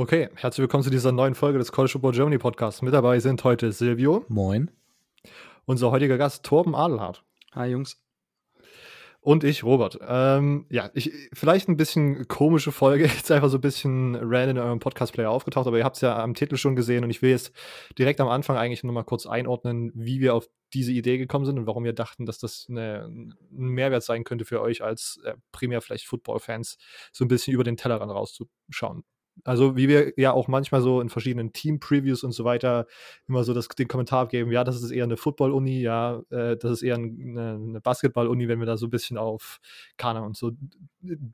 Okay, herzlich willkommen zu dieser neuen Folge des College Football Germany Podcasts. Mit dabei sind heute Silvio. Moin. Unser heutiger Gast Torben Adelhardt. Hi Jungs. Und ich, Robert. Ähm, ja, ich, vielleicht ein bisschen komische Folge, jetzt einfach so ein bisschen random in eurem Podcast-Player aufgetaucht, aber ihr habt es ja am Titel schon gesehen und ich will jetzt direkt am Anfang eigentlich nochmal kurz einordnen, wie wir auf diese Idee gekommen sind und warum wir dachten, dass das eine, ein Mehrwert sein könnte für euch als äh, primär vielleicht Football-Fans, so ein bisschen über den Tellerrand rauszuschauen. Also wie wir ja auch manchmal so in verschiedenen Team-Previews und so weiter immer so das, den Kommentar geben, ja, das ist eher eine Football-Uni, ja, äh, das ist eher eine, eine Basketball-Uni, wenn wir da so ein bisschen auf Kana und so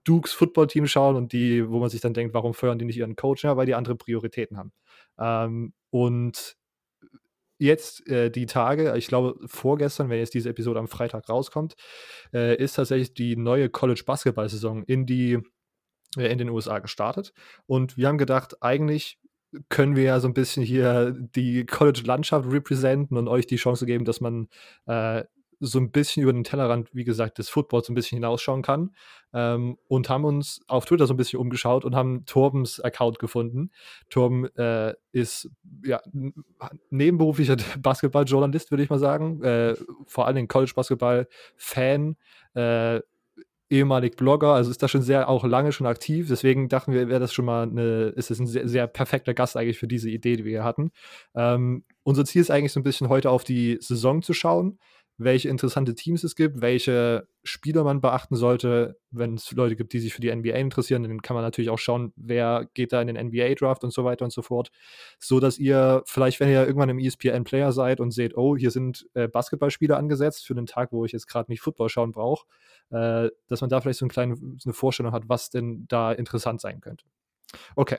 Dukes Football-Team schauen und die, wo man sich dann denkt, warum fördern die nicht ihren Coach? Ja, weil die andere Prioritäten haben. Ähm, und jetzt äh, die Tage, ich glaube vorgestern, wenn jetzt diese Episode am Freitag rauskommt, äh, ist tatsächlich die neue College-Basketball-Saison in die in den USA gestartet. Und wir haben gedacht, eigentlich können wir ja so ein bisschen hier die College-Landschaft repräsentieren und euch die Chance geben, dass man äh, so ein bisschen über den Tellerrand, wie gesagt, des Footballs so ein bisschen hinausschauen kann. Ähm, und haben uns auf Twitter so ein bisschen umgeschaut und haben Torbens Account gefunden. Torben äh, ist ja nebenberuflicher Basketball-Journalist, würde ich mal sagen. Äh, vor allem College-Basketball-Fan. Äh, ehemalig Blogger, also ist da schon sehr auch lange schon aktiv. Deswegen dachten wir, wäre das schon mal eine, ist es ein sehr, sehr, perfekter Gast eigentlich für diese Idee, die wir hier hatten. Ähm, unser Ziel ist eigentlich so ein bisschen heute auf die Saison zu schauen, welche interessante Teams es gibt, welche Spieler man beachten sollte. Wenn es Leute gibt, die sich für die NBA interessieren, dann kann man natürlich auch schauen, wer geht da in den NBA-Draft und so weiter und so fort. So dass ihr vielleicht, wenn ihr irgendwann im ESPN-Player seid und seht, oh, hier sind äh, Basketballspieler angesetzt für den Tag, wo ich jetzt gerade nicht Football schauen brauche, äh, dass man da vielleicht so, ein kleine, so eine Vorstellung hat, was denn da interessant sein könnte. Okay,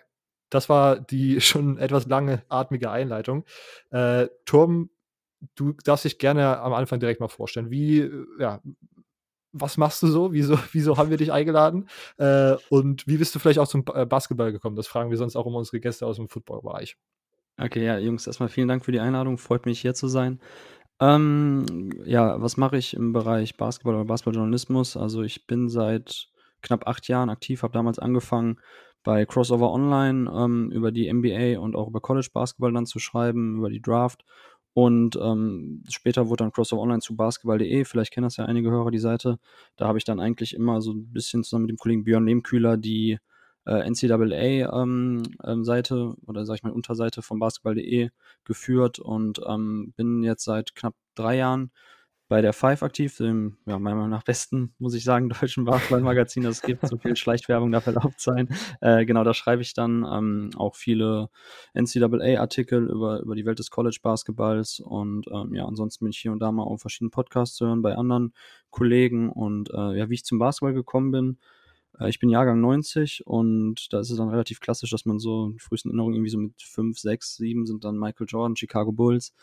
das war die schon etwas lange atmige Einleitung. Äh, Turm du darfst dich gerne am Anfang direkt mal vorstellen. Wie, äh, ja, was machst du so? Wieso, wieso haben wir dich eingeladen? Äh, und wie bist du vielleicht auch zum äh, Basketball gekommen? Das fragen wir sonst auch immer unsere Gäste aus dem Footballbereich. Okay, ja, Jungs, erstmal vielen Dank für die Einladung. Freut mich, hier zu sein. Ähm, ja, was mache ich im Bereich Basketball oder Basketballjournalismus? Also ich bin seit knapp acht Jahren aktiv, habe damals angefangen bei Crossover Online ähm, über die NBA und auch über College Basketball dann zu schreiben, über die Draft und ähm, später wurde dann Crossover Online zu basketball.de, vielleicht kennen das ja einige Hörer, die Seite. Da habe ich dann eigentlich immer so ein bisschen zusammen mit dem Kollegen Björn Lehmkühler die äh, NCAA-Seite ähm, ähm, oder sag ich mal Unterseite von basketball.de geführt und ähm, bin jetzt seit knapp drei Jahren bei der Five aktiv, dem, ja, meiner Meinung nach besten, muss ich sagen, deutschen Basketballmagazin, das gibt. So viel Schleichwerbung darf erlaubt sein. Äh, genau, da schreibe ich dann ähm, auch viele NCAA-Artikel über, über die Welt des College-Basketballs und ähm, ja, ansonsten bin ich hier und da mal auf verschiedenen Podcasts zu hören bei anderen Kollegen und äh, ja, wie ich zum Basketball gekommen bin. Äh, ich bin Jahrgang 90 und da ist es dann relativ klassisch, dass man so die frühesten Erinnerungen irgendwie so mit 5, 6, 7 sind dann Michael Jordan, Chicago Bulls.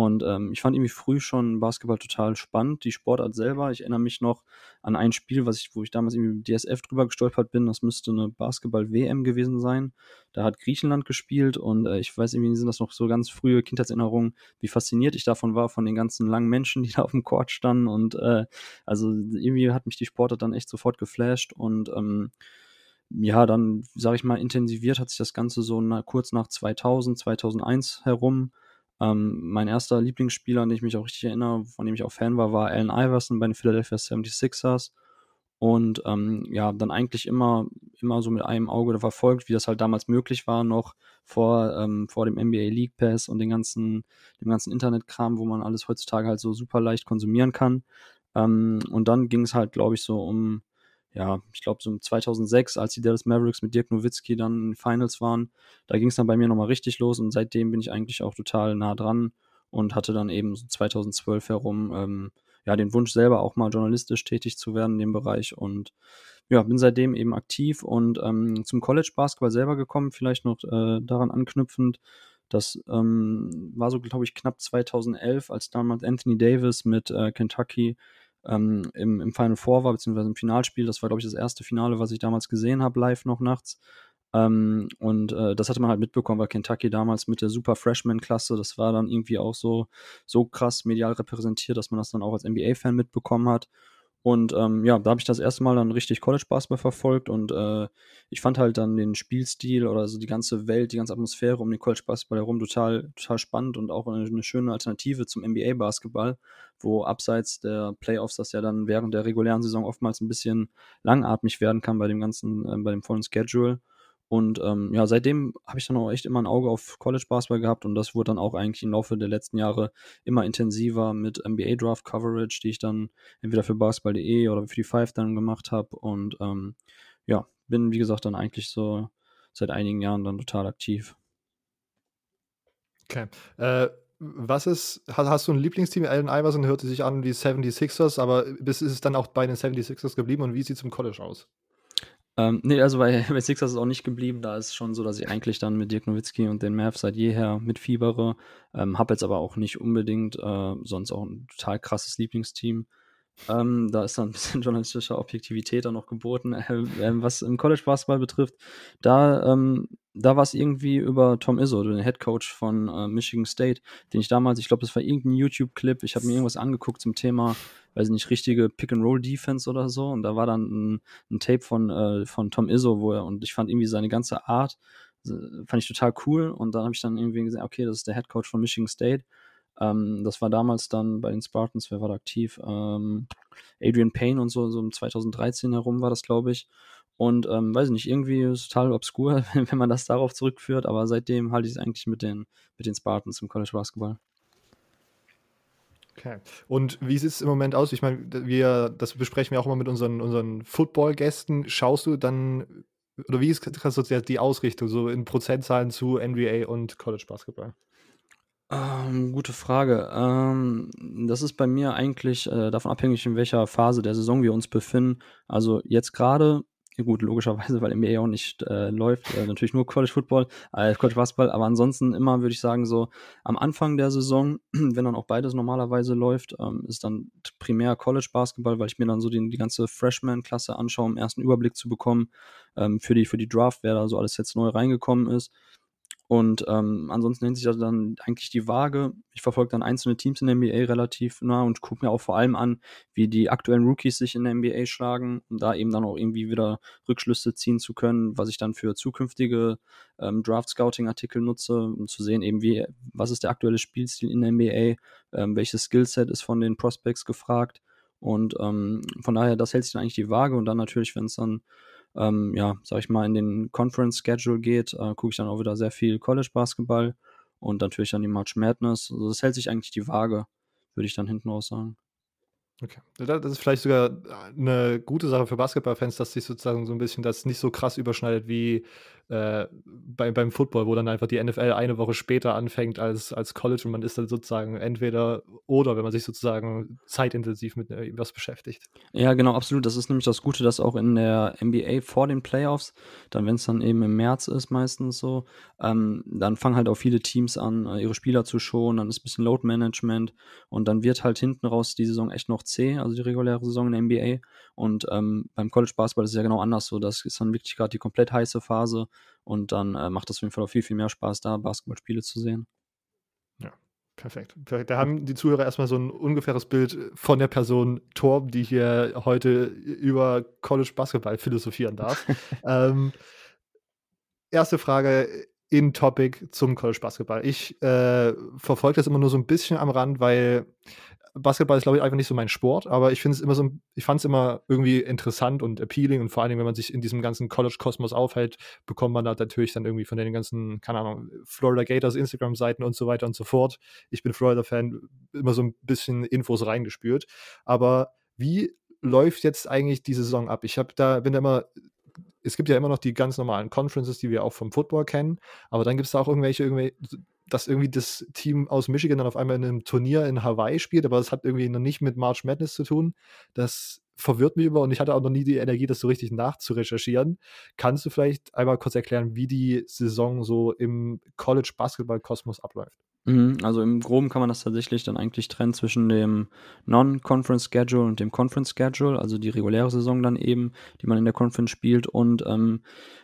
Und ähm, ich fand irgendwie früh schon Basketball total spannend, die Sportart selber. Ich erinnere mich noch an ein Spiel, was ich, wo ich damals irgendwie mit DSF drüber gestolpert bin. Das müsste eine Basketball-WM gewesen sein. Da hat Griechenland gespielt und äh, ich weiß irgendwie sind das noch so ganz frühe Kindheitserinnerungen, wie fasziniert ich davon war, von den ganzen langen Menschen, die da auf dem Court standen. Und äh, also irgendwie hat mich die Sportart dann echt sofort geflasht und ähm, ja, dann, sage ich mal, intensiviert hat sich das Ganze so na, kurz nach 2000, 2001 herum. Ähm, mein erster Lieblingsspieler, an den ich mich auch richtig erinnere, von dem ich auch Fan war, war Allen Iverson bei den Philadelphia 76ers. Und ähm, ja, dann eigentlich immer, immer so mit einem Auge verfolgt, wie das halt damals möglich war, noch vor, ähm, vor dem NBA League Pass und den ganzen, dem ganzen Internetkram, wo man alles heutzutage halt so super leicht konsumieren kann. Ähm, und dann ging es halt, glaube ich, so um ja, ich glaube so 2006, als die Dallas Mavericks mit Dirk Nowitzki dann in den Finals waren, da ging es dann bei mir nochmal richtig los und seitdem bin ich eigentlich auch total nah dran und hatte dann eben so 2012 herum ähm, ja den Wunsch selber auch mal journalistisch tätig zu werden in dem Bereich und ja, bin seitdem eben aktiv und ähm, zum College Basketball selber gekommen, vielleicht noch äh, daran anknüpfend. Das ähm, war so, glaube ich, knapp 2011, als damals Anthony Davis mit äh, Kentucky ähm, im, im Final Four war, beziehungsweise im Finalspiel. Das war, glaube ich, das erste Finale, was ich damals gesehen habe, live noch nachts. Ähm, und äh, das hatte man halt mitbekommen, weil Kentucky damals mit der Super Freshman-Klasse, das war dann irgendwie auch so, so krass medial repräsentiert, dass man das dann auch als NBA-Fan mitbekommen hat. Und ähm, ja, da habe ich das erste Mal dann richtig College-Basketball verfolgt und äh, ich fand halt dann den Spielstil oder so die ganze Welt, die ganze Atmosphäre um den College-Basketball herum total, total spannend und auch eine, eine schöne Alternative zum NBA-Basketball, wo abseits der Playoffs das ja dann während der regulären Saison oftmals ein bisschen langatmig werden kann bei dem ganzen, äh, bei dem vollen Schedule. Und ähm, ja, seitdem habe ich dann auch echt immer ein Auge auf College Basketball gehabt und das wurde dann auch eigentlich im Laufe der letzten Jahre immer intensiver mit NBA Draft Coverage, die ich dann entweder für basketball.de oder für die Five dann gemacht habe. Und ähm, ja, bin wie gesagt dann eigentlich so seit einigen Jahren dann total aktiv. Okay. Äh, was ist, hast, hast, du ein Lieblingsteam? Allen Iverson hörte sich an wie 76ers, aber ist es dann auch bei den 76ers geblieben und wie sieht es im College aus? Ähm, nee, also bei, bei Sixers ist es auch nicht geblieben. Da ist es schon so, dass ich eigentlich dann mit Dirk Nowitzki und den Mavs seit jeher mitfiebere. Ähm, hab jetzt aber auch nicht unbedingt äh, sonst auch ein total krasses Lieblingsteam. Ähm, da ist dann ein bisschen journalistische Objektivität auch noch geboten. Äh, äh, was im College Basketball betrifft, da, ähm, da war es irgendwie über Tom Izzo, den Head Coach von äh, Michigan State, den ich damals, ich glaube, das war irgendein YouTube-Clip, ich habe mir irgendwas angeguckt zum Thema, weiß nicht, richtige Pick-and-Roll-Defense oder so. Und da war dann ein, ein Tape von, äh, von Tom Izzo, wo er, und ich fand irgendwie seine ganze Art, fand ich total cool. Und dann habe ich dann irgendwie gesagt, okay, das ist der Head Coach von Michigan State. Ähm, das war damals dann bei den Spartans, wer war da aktiv? Ähm, Adrian Payne und so, so um 2013 herum war das, glaube ich. Und ähm, weiß nicht, irgendwie ist es total obskur, wenn man das darauf zurückführt, aber seitdem halte ich es eigentlich mit den, mit den Spartans im College Basketball. Okay. Und wie sieht es im Moment aus? Ich meine, wir, das besprechen wir auch immer mit unseren, unseren Football-Gästen. Schaust du dann, oder wie ist die Ausrichtung so in Prozentzahlen zu NBA und College Basketball? Ähm, gute Frage. Ähm, das ist bei mir eigentlich äh, davon abhängig, in welcher Phase der Saison wir uns befinden. Also jetzt gerade, gut, logischerweise, weil NBA auch nicht äh, läuft, äh, natürlich nur College Football, äh, College Basketball, aber ansonsten immer würde ich sagen, so am Anfang der Saison, wenn dann auch beides normalerweise läuft, ähm, ist dann primär College Basketball, weil ich mir dann so die, die ganze Freshman-Klasse anschaue, um ersten Überblick zu bekommen ähm, für, die, für die Draft, wer da so alles jetzt neu reingekommen ist. Und ähm, ansonsten nennt sich das dann eigentlich die Waage. Ich verfolge dann einzelne Teams in der NBA relativ nah und gucke mir auch vor allem an, wie die aktuellen Rookies sich in der NBA schlagen, um da eben dann auch irgendwie wieder Rückschlüsse ziehen zu können, was ich dann für zukünftige ähm, Draft-Scouting-Artikel nutze, um zu sehen, eben wie, was ist der aktuelle Spielstil in der NBA, ähm, welches Skillset ist von den Prospects gefragt. Und ähm, von daher, das hält sich dann eigentlich die Waage und dann natürlich, wenn es dann ähm, ja, sag ich mal, in den Conference Schedule geht, äh, gucke ich dann auch wieder sehr viel College Basketball und natürlich dann die March Madness. Also das hält sich eigentlich die Waage, würde ich dann hinten raus sagen. Okay. Das ist vielleicht sogar eine gute Sache für Basketballfans, dass sich sozusagen so ein bisschen das nicht so krass überschneidet wie äh, bei, beim Football, wo dann einfach die NFL eine Woche später anfängt als, als College und man ist dann sozusagen entweder oder, wenn man sich sozusagen zeitintensiv mit irgendwas beschäftigt. Ja, genau, absolut. Das ist nämlich das Gute, dass auch in der NBA vor den Playoffs, dann wenn es dann eben im März ist meistens so, ähm, dann fangen halt auch viele Teams an, äh, ihre Spieler zu schonen, dann ist ein bisschen Load Management und dann wird halt hinten raus die Saison echt noch zäh, also die reguläre Saison in der NBA und ähm, beim College Basketball ist es ja genau anders so, das ist dann wirklich gerade die komplett heiße Phase und dann äh, macht es auf jeden Fall auch viel, viel mehr Spaß, da Basketballspiele zu sehen. Ja, perfekt. perfekt. Da haben die Zuhörer erstmal so ein ungefähres Bild von der Person Torb, die hier heute über College Basketball philosophieren darf. ähm, erste Frage in Topic zum College Basketball. Ich äh, verfolge das immer nur so ein bisschen am Rand, weil Basketball ist, glaube ich, einfach nicht so mein Sport, aber ich finde es immer so, ich fand es immer irgendwie interessant und appealing und vor allen Dingen, wenn man sich in diesem ganzen College-Kosmos aufhält, bekommt man da natürlich dann irgendwie von den ganzen, keine Ahnung, Florida Gators Instagram-Seiten und so weiter und so fort. Ich bin Florida-Fan, immer so ein bisschen Infos reingespürt. Aber wie läuft jetzt eigentlich die Saison ab? Ich habe da, bin da immer es gibt ja immer noch die ganz normalen Conferences, die wir auch vom Football kennen, aber dann gibt es da auch irgendwelche, irgendwelche dass irgendwie das Team aus Michigan dann auf einmal in einem Turnier in Hawaii spielt, aber das hat irgendwie noch nicht mit March Madness zu tun. Das verwirrt mich immer und ich hatte auch noch nie die Energie, das so richtig nachzurecherchieren. Kannst du vielleicht einmal kurz erklären, wie die Saison so im College Basketball Kosmos abläuft? Mhm, also im Groben kann man das tatsächlich dann eigentlich trennen zwischen dem Non-Conference Schedule und dem Conference Schedule, also die reguläre Saison dann eben, die man in der Conference spielt. Und ähm,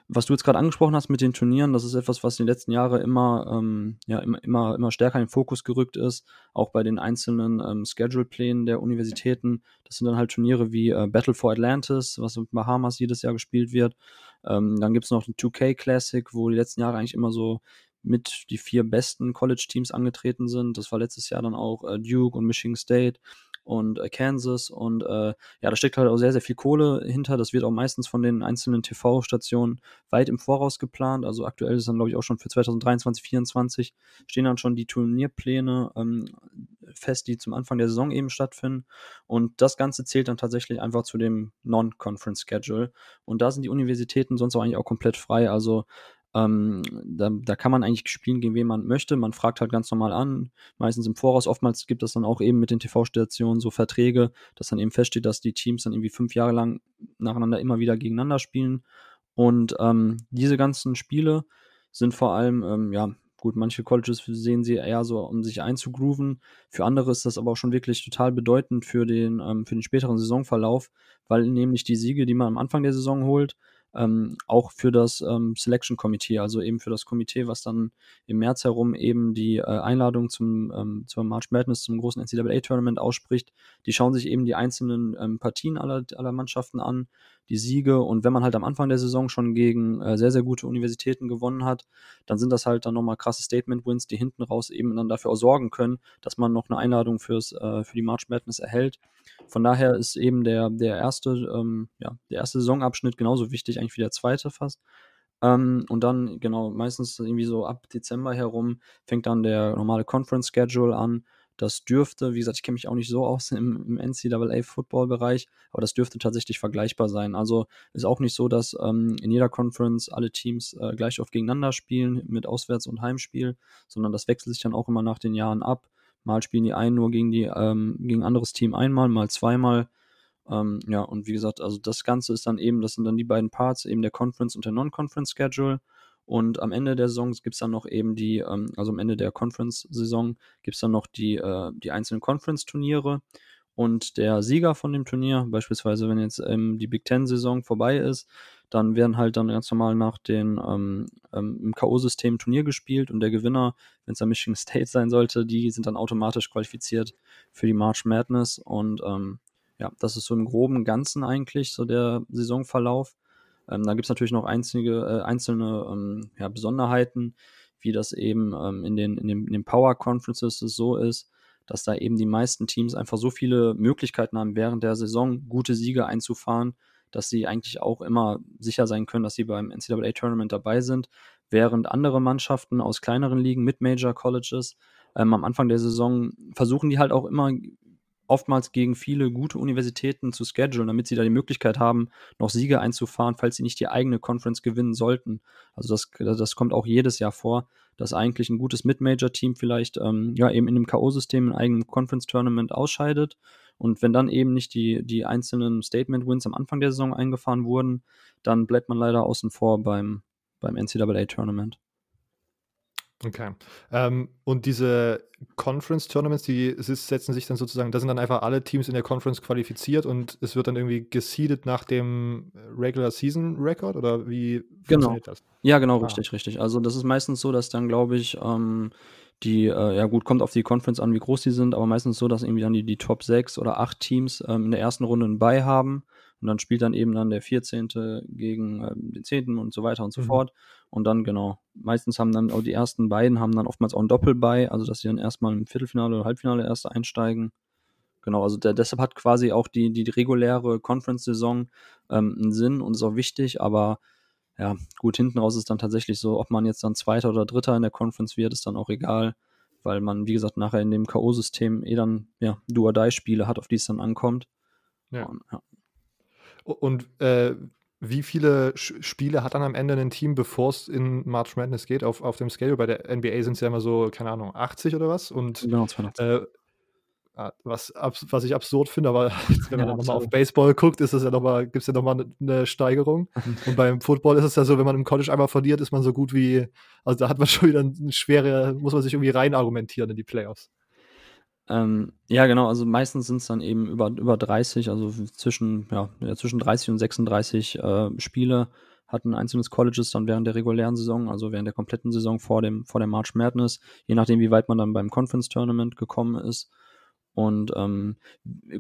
was du jetzt gerade angesprochen hast mit den Turnieren, das ist etwas, was in den letzten Jahren immer, ähm, ja, immer, immer, immer stärker in den Fokus gerückt ist, auch bei den einzelnen ähm, Schedule-Plänen der Universitäten. Das sind dann halt Turniere wie äh, Battle for Atlantis, was mit Bahamas jedes Jahr gespielt wird. Ähm, dann gibt es noch den 2K Classic, wo die letzten Jahre eigentlich immer so mit die vier besten College-Teams angetreten sind. Das war letztes Jahr dann auch äh, Duke und Michigan State und äh, Kansas. Und äh, ja, da steckt halt auch sehr, sehr viel Kohle hinter. Das wird auch meistens von den einzelnen TV-Stationen weit im Voraus geplant. Also aktuell ist dann, glaube ich, auch schon für 2023, 2024 stehen dann schon die Turnierpläne ähm, fest, die zum Anfang der Saison eben stattfinden. Und das Ganze zählt dann tatsächlich einfach zu dem Non-Conference-Schedule. Und da sind die Universitäten sonst auch eigentlich auch komplett frei. Also ähm, da, da kann man eigentlich spielen, gegen wen man möchte. Man fragt halt ganz normal an, meistens im Voraus. Oftmals gibt es dann auch eben mit den TV-Stationen so Verträge, dass dann eben feststeht, dass die Teams dann irgendwie fünf Jahre lang nacheinander immer wieder gegeneinander spielen. Und ähm, diese ganzen Spiele sind vor allem, ähm, ja, gut, manche Colleges sehen sie eher so, um sich einzugrooven. Für andere ist das aber auch schon wirklich total bedeutend für den, ähm, für den späteren Saisonverlauf, weil nämlich die Siege, die man am Anfang der Saison holt, ähm, auch für das ähm, Selection Committee, also eben für das Komitee, was dann im März herum eben die äh, Einladung zum, ähm, zur March Madness, zum großen NCAA-Tournament ausspricht. Die schauen sich eben die einzelnen ähm, Partien aller, aller Mannschaften an, die Siege und wenn man halt am Anfang der Saison schon gegen äh, sehr, sehr gute Universitäten gewonnen hat, dann sind das halt dann nochmal krasse Statement-Wins, die hinten raus eben dann dafür auch sorgen können, dass man noch eine Einladung fürs, äh, für die March Madness erhält. Von daher ist eben der, der erste, ähm, ja, der erste Saisonabschnitt genauso wichtig eigentlich wie der zweite fast. Ähm, und dann, genau, meistens irgendwie so ab Dezember herum fängt dann der normale Conference Schedule an. Das dürfte, wie gesagt, ich kenne mich auch nicht so aus im, im NCAA-Football-Bereich, aber das dürfte tatsächlich vergleichbar sein. Also ist auch nicht so, dass ähm, in jeder Conference alle Teams äh, gleich oft gegeneinander spielen mit Auswärts- und Heimspiel, sondern das wechselt sich dann auch immer nach den Jahren ab. Mal spielen die einen nur gegen die ähm, gegen anderes Team einmal, mal zweimal. Ähm, ja, und wie gesagt, also das Ganze ist dann eben, das sind dann die beiden Parts, eben der Conference und der Non-Conference Schedule. Und am Ende der Saison gibt es dann noch eben die, ähm, also am Ende der Conference-Saison gibt es dann noch die, äh, die einzelnen Conference-Turniere. Und der Sieger von dem Turnier, beispielsweise wenn jetzt ähm, die Big Ten-Saison vorbei ist, dann werden halt dann ganz normal nach den ähm, ähm, K.O.-System Turnier gespielt und der Gewinner, wenn es dann Michigan State sein sollte, die sind dann automatisch qualifiziert für die March Madness und ähm, ja, das ist so im groben Ganzen eigentlich so der Saisonverlauf. Ähm, da gibt es natürlich noch einzige, äh, einzelne ähm, ja, Besonderheiten, wie das eben ähm, in, den, in, den, in den Power Conferences so ist, dass da eben die meisten Teams einfach so viele Möglichkeiten haben, während der Saison gute Siege einzufahren, dass sie eigentlich auch immer sicher sein können, dass sie beim NCAA Tournament dabei sind, während andere Mannschaften aus kleineren Ligen mit Major Colleges ähm, am Anfang der Saison versuchen die halt auch immer oftmals gegen viele gute Universitäten zu schedulen, damit sie da die Möglichkeit haben, noch Siege einzufahren, falls sie nicht die eigene Conference gewinnen sollten. Also das, das kommt auch jedes Jahr vor, dass eigentlich ein gutes Mid-Major-Team vielleicht ähm, ja eben in dem K.O.-System in eigenem Conference-Tournament ausscheidet. Und wenn dann eben nicht die, die einzelnen Statement-Wins am Anfang der Saison eingefahren wurden, dann bleibt man leider außen vor beim, beim NCAA-Tournament. Okay. Ähm, und diese Conference-Tournaments, die setzen sich dann sozusagen, da sind dann einfach alle Teams in der Conference qualifiziert und es wird dann irgendwie geseedet nach dem Regular Season Record oder wie genau. funktioniert das? Ja, genau, ah. richtig, richtig. Also das ist meistens so, dass dann, glaube ich, ähm, die, äh, ja gut, kommt auf die Conference an, wie groß die sind, aber meistens so, dass irgendwie dann die, die Top 6 oder 8 Teams ähm, in der ersten Runde einen Bye haben und dann spielt dann eben dann der 14. gegen äh, den 10. und so weiter und so mhm. fort. Und dann, genau, meistens haben dann auch die ersten beiden haben dann oftmals auch ein Doppelbei, also dass sie dann erstmal im Viertelfinale oder Halbfinale erst einsteigen. Genau, also der, deshalb hat quasi auch die, die reguläre Conference-Saison ähm, einen Sinn und ist auch wichtig, aber ja, gut, hinten raus ist dann tatsächlich so, ob man jetzt dann Zweiter oder Dritter in der Conference wird, ist dann auch egal, weil man, wie gesagt, nachher in dem K.O.-System eh dann, ja, Do-or-Die-Spiele hat, auf die es dann ankommt. Ja. Und, ja. Und äh, wie viele Spiele hat dann am Ende ein Team, bevor es in March Madness geht, auf, auf dem Scale? Bei der NBA sind es ja immer so, keine Ahnung, 80 oder was? Und genau, äh, Ah, was, was ich absurd finde, aber wenn man ja, nochmal auf Baseball guckt, ist es ja noch mal, gibt es ja nochmal eine ne Steigerung. Und beim Football ist es ja so, wenn man im College einmal verliert, ist man so gut wie, also da hat man schon wieder eine schwere, muss man sich irgendwie rein argumentieren in die Playoffs. Ähm, ja, genau, also meistens sind es dann eben über, über 30, also zwischen, ja, zwischen 30 und 36 äh, Spiele hatten einzelnes Colleges dann während der regulären Saison, also während der kompletten Saison vor dem, vor dem March Madness, je nachdem, wie weit man dann beim Conference Tournament gekommen ist. Und ähm,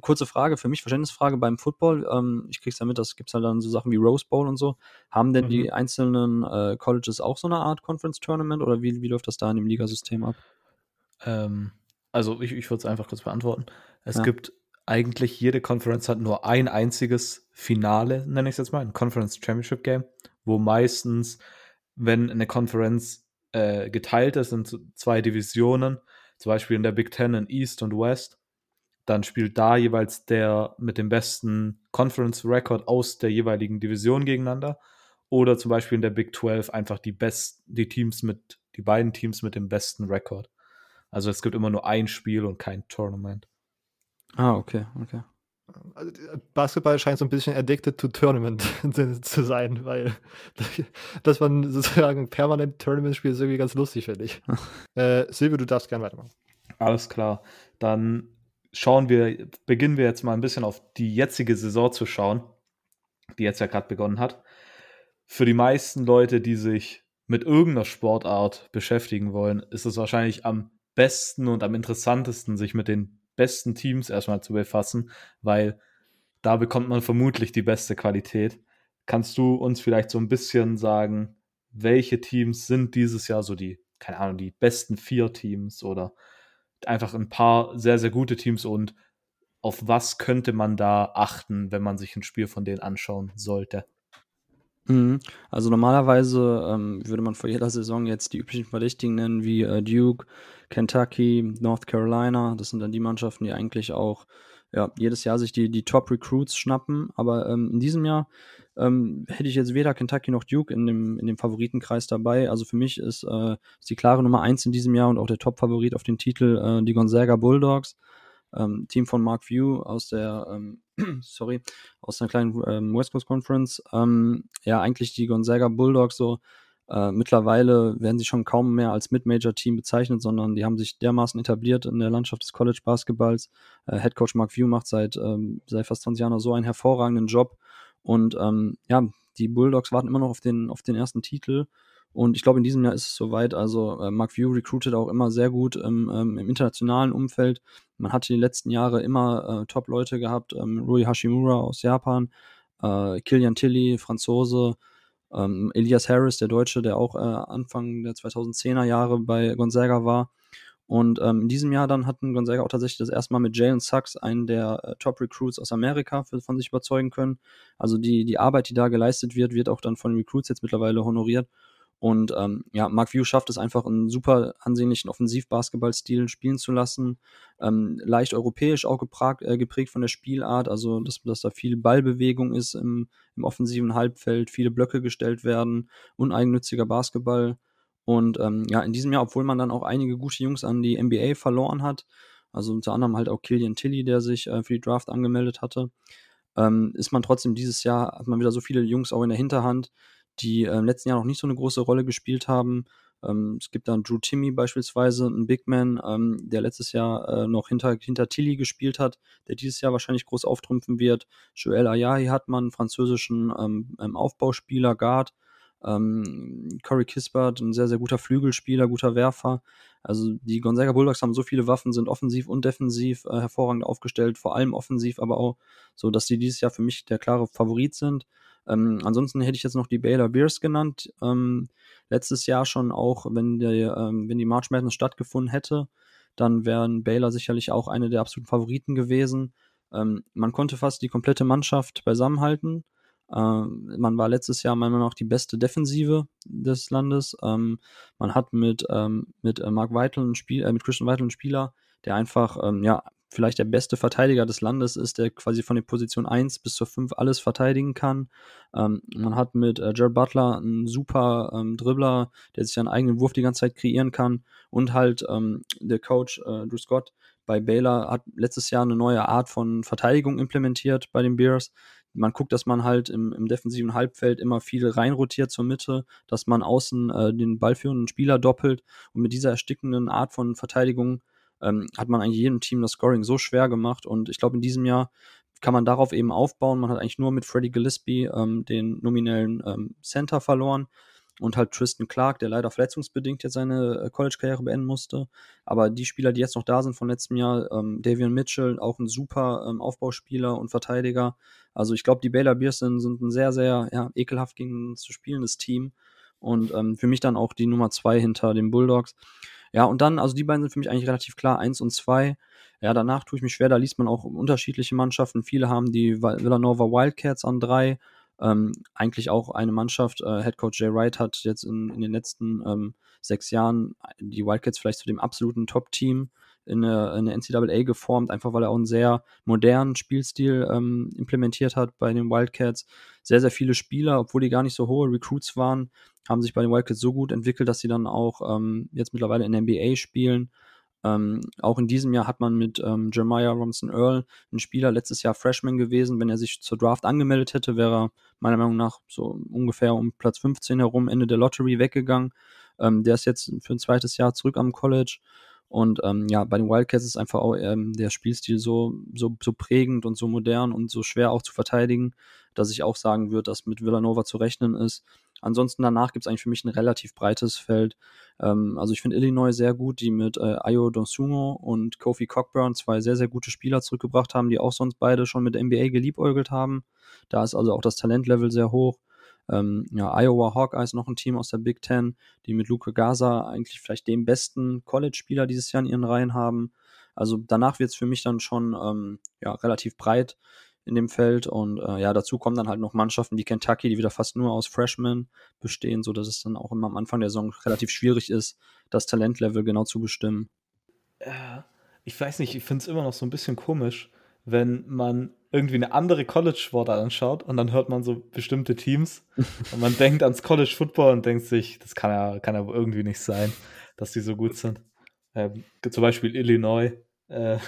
kurze Frage, für mich Verständnisfrage beim Football, ähm, ich krieg's damit, das gibt's halt dann so Sachen wie Rose Bowl und so. Haben denn mhm. die einzelnen äh, Colleges auch so eine Art Conference Tournament oder wie, wie läuft das da in dem Ligasystem ab? Ähm, also ich, ich würde es einfach kurz beantworten. Es ja. gibt eigentlich jede Conference hat nur ein einziges Finale, nenne ich es jetzt mal, ein Conference Championship Game, wo meistens, wenn eine Conference äh, geteilt ist in zwei Divisionen, zum Beispiel in der Big Ten in East und West, dann spielt da jeweils der mit dem besten Conference Record aus der jeweiligen Division gegeneinander. Oder zum Beispiel in der Big 12 einfach die besten, die Teams mit, die beiden Teams mit dem besten Record. Also es gibt immer nur ein Spiel und kein Tournament. Ah, okay, okay. Also Basketball scheint so ein bisschen addicted to Tournament zu sein, weil dass man sozusagen permanent Tournament spielt, ist irgendwie ganz lustig, finde ich. äh, Silvio, du darfst gerne weitermachen. Alles klar. Dann schauen wir, beginnen wir jetzt mal ein bisschen auf die jetzige Saison zu schauen, die jetzt ja gerade begonnen hat. Für die meisten Leute, die sich mit irgendeiner Sportart beschäftigen wollen, ist es wahrscheinlich am besten und am interessantesten, sich mit den besten Teams erstmal zu befassen, weil da bekommt man vermutlich die beste Qualität. Kannst du uns vielleicht so ein bisschen sagen, welche Teams sind dieses Jahr so die, keine Ahnung, die besten vier Teams oder einfach ein paar sehr, sehr gute Teams und auf was könnte man da achten, wenn man sich ein Spiel von denen anschauen sollte? Mhm. Also normalerweise ähm, würde man vor jeder Saison jetzt die üblichen Verdächtigen nennen, wie äh, Duke, Kentucky, North Carolina. Das sind dann die Mannschaften, die eigentlich auch ja, jedes Jahr sich die, die Top-Recruits schnappen. Aber ähm, in diesem Jahr ähm, hätte ich jetzt weder Kentucky noch Duke in dem, in dem Favoritenkreis dabei. Also für mich ist, äh, ist die klare Nummer eins in diesem Jahr und auch der Top-Favorit auf den Titel äh, die Gonzaga Bulldogs. Ähm, Team von Mark View aus der, ähm, sorry, aus einer kleinen ähm, West Coast Conference. Ähm, ja, eigentlich die Gonzaga Bulldogs so äh, mittlerweile werden sie schon kaum mehr als Mid-Major-Team bezeichnet, sondern die haben sich dermaßen etabliert in der Landschaft des College-Basketballs. Äh, Head Coach Mark View macht seit, ähm, seit fast 20 Jahren so einen hervorragenden Job. Und ähm, ja, die Bulldogs warten immer noch auf den, auf den ersten Titel. Und ich glaube, in diesem Jahr ist es soweit. Also äh, Mark View recruited auch immer sehr gut im, ähm, im internationalen Umfeld. Man hatte die letzten Jahre immer äh, Top-Leute gehabt. Ähm, Rui Hashimura aus Japan, äh, Kilian Tilly, Franzose, ähm, Elias Harris, der Deutsche, der auch äh, Anfang der 2010er Jahre bei Gonzaga war. Und ähm, in diesem Jahr dann hatten Gonzaga auch tatsächlich das erste Mal mit Jalen Sachs einen der äh, Top-Recruits aus Amerika für, von sich überzeugen können. Also die, die Arbeit, die da geleistet wird, wird auch dann von den Recruits jetzt mittlerweile honoriert. Und ähm, ja, Mark View schafft es einfach, einen super ansehnlichen Offensiv-Basketball-Stil spielen zu lassen. Ähm, leicht europäisch auch geprägt, äh, geprägt von der Spielart, also dass, dass da viel Ballbewegung ist im, im offensiven Halbfeld, viele Blöcke gestellt werden, uneigennütziger Basketball. Und ähm, ja, in diesem Jahr, obwohl man dann auch einige gute Jungs an die NBA verloren hat, also unter anderem halt auch Killian Tilly, der sich äh, für die Draft angemeldet hatte, ähm, ist man trotzdem dieses Jahr, hat man wieder so viele Jungs auch in der Hinterhand, die äh, im letzten Jahr noch nicht so eine große Rolle gespielt haben. Ähm, es gibt dann Drew Timmy beispielsweise, ein Big Man, ähm, der letztes Jahr äh, noch hinter, hinter Tilly gespielt hat, der dieses Jahr wahrscheinlich groß auftrumpfen wird. Joel Ayahi hat man, einen französischen ähm, ähm, Aufbauspieler, Guard. Ähm, Corey Kispert, ein sehr, sehr guter Flügelspieler, guter Werfer. Also die Gonzaga Bulldogs haben so viele Waffen, sind offensiv und defensiv äh, hervorragend aufgestellt, vor allem offensiv, aber auch so, dass sie dieses Jahr für mich der klare Favorit sind. Ähm, ansonsten hätte ich jetzt noch die Baylor Bears genannt. Ähm, letztes Jahr schon auch, wenn die, ähm, wenn die March Madness stattgefunden hätte, dann wären Baylor sicherlich auch eine der absoluten Favoriten gewesen. Ähm, man konnte fast die komplette Mannschaft beisammenhalten. Ähm, man war letztes Jahr meiner Meinung nach die beste Defensive des Landes. Ähm, man hat mit, ähm, mit äh, Mark Weitel ein Spiel, äh, mit Christian Weitel einen Spieler, der einfach ähm, ja, vielleicht der beste Verteidiger des Landes ist, der quasi von der Position 1 bis zur 5 alles verteidigen kann. Ähm, man hat mit äh, Jared Butler einen super ähm, Dribbler, der sich einen eigenen Wurf die ganze Zeit kreieren kann. Und halt der Coach äh, Drew Scott, bei Baylor hat letztes Jahr eine neue Art von Verteidigung implementiert bei den Bears. Man guckt, dass man halt im, im defensiven Halbfeld immer viel reinrotiert zur Mitte, dass man außen äh, den ballführenden Spieler doppelt. Und mit dieser erstickenden Art von Verteidigung ähm, hat man eigentlich jedem Team das Scoring so schwer gemacht. Und ich glaube, in diesem Jahr kann man darauf eben aufbauen. Man hat eigentlich nur mit Freddie Gillespie ähm, den nominellen ähm, Center verloren und halt Tristan Clark, der leider verletzungsbedingt jetzt seine äh, College-Karriere beenden musste. Aber die Spieler, die jetzt noch da sind von letztem Jahr, ähm, Davian Mitchell, auch ein super ähm, Aufbauspieler und Verteidiger. Also ich glaube, die Baylor Bears sind, sind ein sehr, sehr ja, ekelhaft gegen zu spielendes Team. Und ähm, für mich dann auch die Nummer zwei hinter den Bulldogs. Ja, und dann, also die beiden sind für mich eigentlich relativ klar, eins und zwei. Ja, danach tue ich mich schwer, da liest man auch unterschiedliche Mannschaften. Viele haben die Villanova Wildcats an drei. Ähm, eigentlich auch eine Mannschaft, äh, Head Coach Jay Wright hat jetzt in, in den letzten ähm, sechs Jahren die Wildcats vielleicht zu dem absoluten Top-Team in der, in NCAA geformt, einfach weil er auch einen sehr modernen Spielstil ähm, implementiert hat bei den Wildcats. Sehr, sehr viele Spieler, obwohl die gar nicht so hohe Recruits waren, haben sich bei den Wildcats so gut entwickelt, dass sie dann auch ähm, jetzt mittlerweile in der NBA spielen. Ähm, auch in diesem Jahr hat man mit ähm, Jeremiah Robinson Earl einen Spieler letztes Jahr Freshman gewesen. Wenn er sich zur Draft angemeldet hätte, wäre er meiner Meinung nach so ungefähr um Platz 15 herum Ende der Lottery weggegangen. Ähm, der ist jetzt für ein zweites Jahr zurück am College. Und ähm, ja, bei den Wildcats ist einfach auch ähm, der Spielstil so, so, so prägend und so modern und so schwer auch zu verteidigen, dass ich auch sagen würde, dass mit Villanova zu rechnen ist. Ansonsten danach gibt es eigentlich für mich ein relativ breites Feld. Ähm, also ich finde Illinois sehr gut, die mit äh, Ayo Donsuno und Kofi Cockburn zwei sehr, sehr gute Spieler zurückgebracht haben, die auch sonst beide schon mit NBA geliebäugelt haben. Da ist also auch das Talentlevel sehr hoch. Ähm, ja, Iowa Hawkeyes noch ein Team aus der Big Ten, die mit Luke Gaza eigentlich vielleicht den besten College-Spieler dieses Jahr in ihren Reihen haben. Also danach wird es für mich dann schon ähm, ja, relativ breit in dem Feld. Und äh, ja, dazu kommen dann halt noch Mannschaften wie Kentucky, die wieder fast nur aus Freshmen bestehen, sodass es dann auch immer am Anfang der Saison relativ schwierig ist, das Talentlevel genau zu bestimmen. Ja, ich weiß nicht, ich finde es immer noch so ein bisschen komisch, wenn man irgendwie eine andere College-Sportart anschaut und dann hört man so bestimmte Teams und man denkt ans College Football und denkt sich, das kann ja, kann ja irgendwie nicht sein, dass die so gut sind. Ähm, zum Beispiel Illinois äh, das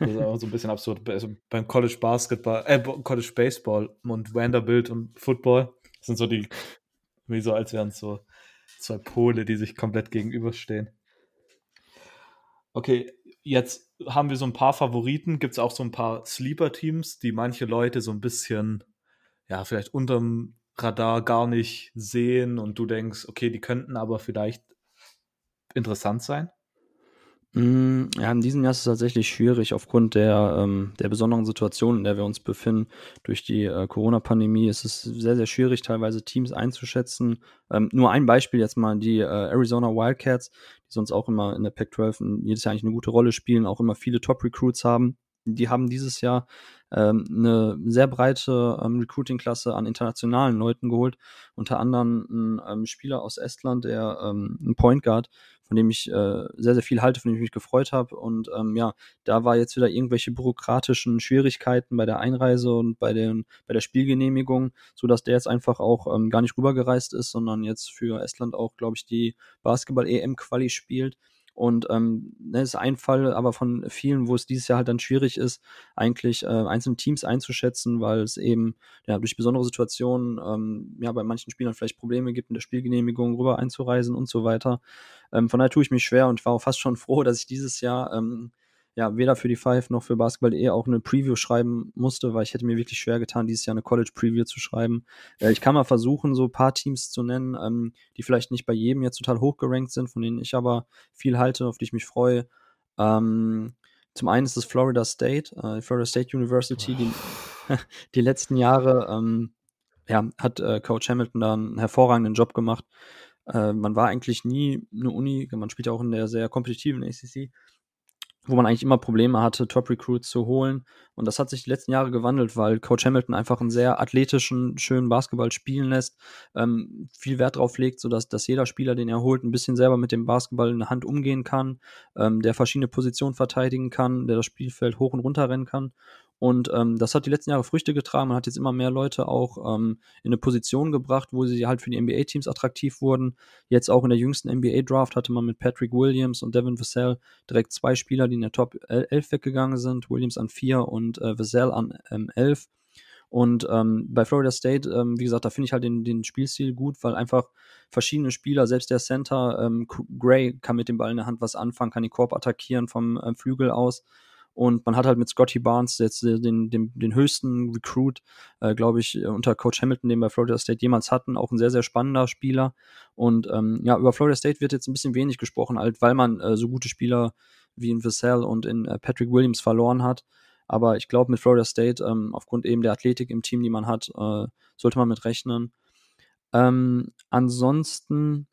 ist auch so ein bisschen absurd. Also beim College Basketball, äh, College Baseball und Vanderbilt und Football sind so die, wie so, als wären es so zwei Pole, die sich komplett gegenüberstehen. Okay, jetzt haben wir so ein paar Favoriten. Gibt es auch so ein paar Sleeper-Teams, die manche Leute so ein bisschen, ja, vielleicht unterm Radar gar nicht sehen und du denkst, okay, die könnten aber vielleicht interessant sein? Hm, ja, in diesem Jahr ist es tatsächlich schwierig aufgrund der, ähm, der besonderen Situation, in der wir uns befinden. Durch die äh, Corona-Pandemie ist es sehr, sehr schwierig, teilweise Teams einzuschätzen. Ähm, nur ein Beispiel jetzt mal, die äh, Arizona Wildcats, die sonst auch immer in der Pac-12 jedes Jahr eigentlich eine gute Rolle spielen, auch immer viele Top-Recruits haben. Die haben dieses Jahr ähm, eine sehr breite ähm, Recruiting-Klasse an internationalen Leuten geholt. Unter anderem ein ähm, Spieler aus Estland, der ähm, ein Point Guard, von dem ich äh, sehr, sehr viel halte, von dem ich mich gefreut habe. Und ähm, ja, da war jetzt wieder irgendwelche bürokratischen Schwierigkeiten bei der Einreise und bei, den, bei der Spielgenehmigung, sodass der jetzt einfach auch ähm, gar nicht rübergereist ist, sondern jetzt für Estland auch, glaube ich, die Basketball-EM-Quali spielt. Und ähm, das ne, ist ein Fall, aber von vielen, wo es dieses Jahr halt dann schwierig ist, eigentlich äh, einzelne Teams einzuschätzen, weil es eben ja durch besondere Situationen ähm, ja bei manchen Spielern vielleicht Probleme gibt, in der Spielgenehmigung rüber einzureisen und so weiter. Ähm, von daher tue ich mich schwer und war auch fast schon froh, dass ich dieses Jahr ähm, ja, weder für die Five noch für Basketball.de auch eine Preview schreiben musste, weil ich hätte mir wirklich schwer getan, dieses Jahr eine College Preview zu schreiben. Äh, ich kann mal versuchen, so ein paar Teams zu nennen, ähm, die vielleicht nicht bei jedem jetzt total hochgerankt sind, von denen ich aber viel halte, auf die ich mich freue. Ähm, zum einen ist es Florida State, äh, Florida State University, die, die letzten Jahre ähm, ja, hat äh, Coach Hamilton da einen hervorragenden Job gemacht. Äh, man war eigentlich nie eine Uni, man spielt ja auch in der sehr kompetitiven ACC, wo man eigentlich immer Probleme hatte, Top-Recruits zu holen. Und das hat sich die letzten Jahre gewandelt, weil Coach Hamilton einfach einen sehr athletischen, schönen Basketball spielen lässt, ähm, viel Wert drauf legt, sodass dass jeder Spieler, den er holt, ein bisschen selber mit dem Basketball in der Hand umgehen kann, ähm, der verschiedene Positionen verteidigen kann, der das Spielfeld hoch und runter rennen kann. Und ähm, das hat die letzten Jahre Früchte getragen. Man hat jetzt immer mehr Leute auch ähm, in eine Position gebracht, wo sie halt für die NBA-Teams attraktiv wurden. Jetzt auch in der jüngsten NBA-Draft hatte man mit Patrick Williams und Devin Vassell direkt zwei Spieler, die in der Top 11 weggegangen sind. Williams an 4 und äh, Vassell an ähm, 11. Und ähm, bei Florida State, ähm, wie gesagt, da finde ich halt den, den Spielstil gut, weil einfach verschiedene Spieler, selbst der Center, ähm, Gray kann mit dem Ball in der Hand was anfangen, kann die Korb attackieren vom äh, Flügel aus. Und man hat halt mit Scotty Barnes jetzt den, den, den höchsten Recruit, äh, glaube ich, unter Coach Hamilton, den wir Florida State jemals hatten. Auch ein sehr, sehr spannender Spieler. Und ähm, ja, über Florida State wird jetzt ein bisschen wenig gesprochen, halt, weil man äh, so gute Spieler wie in Vassell und in äh, Patrick Williams verloren hat. Aber ich glaube, mit Florida State, ähm, aufgrund eben der Athletik im Team, die man hat, äh, sollte man mit rechnen. Ähm, ansonsten,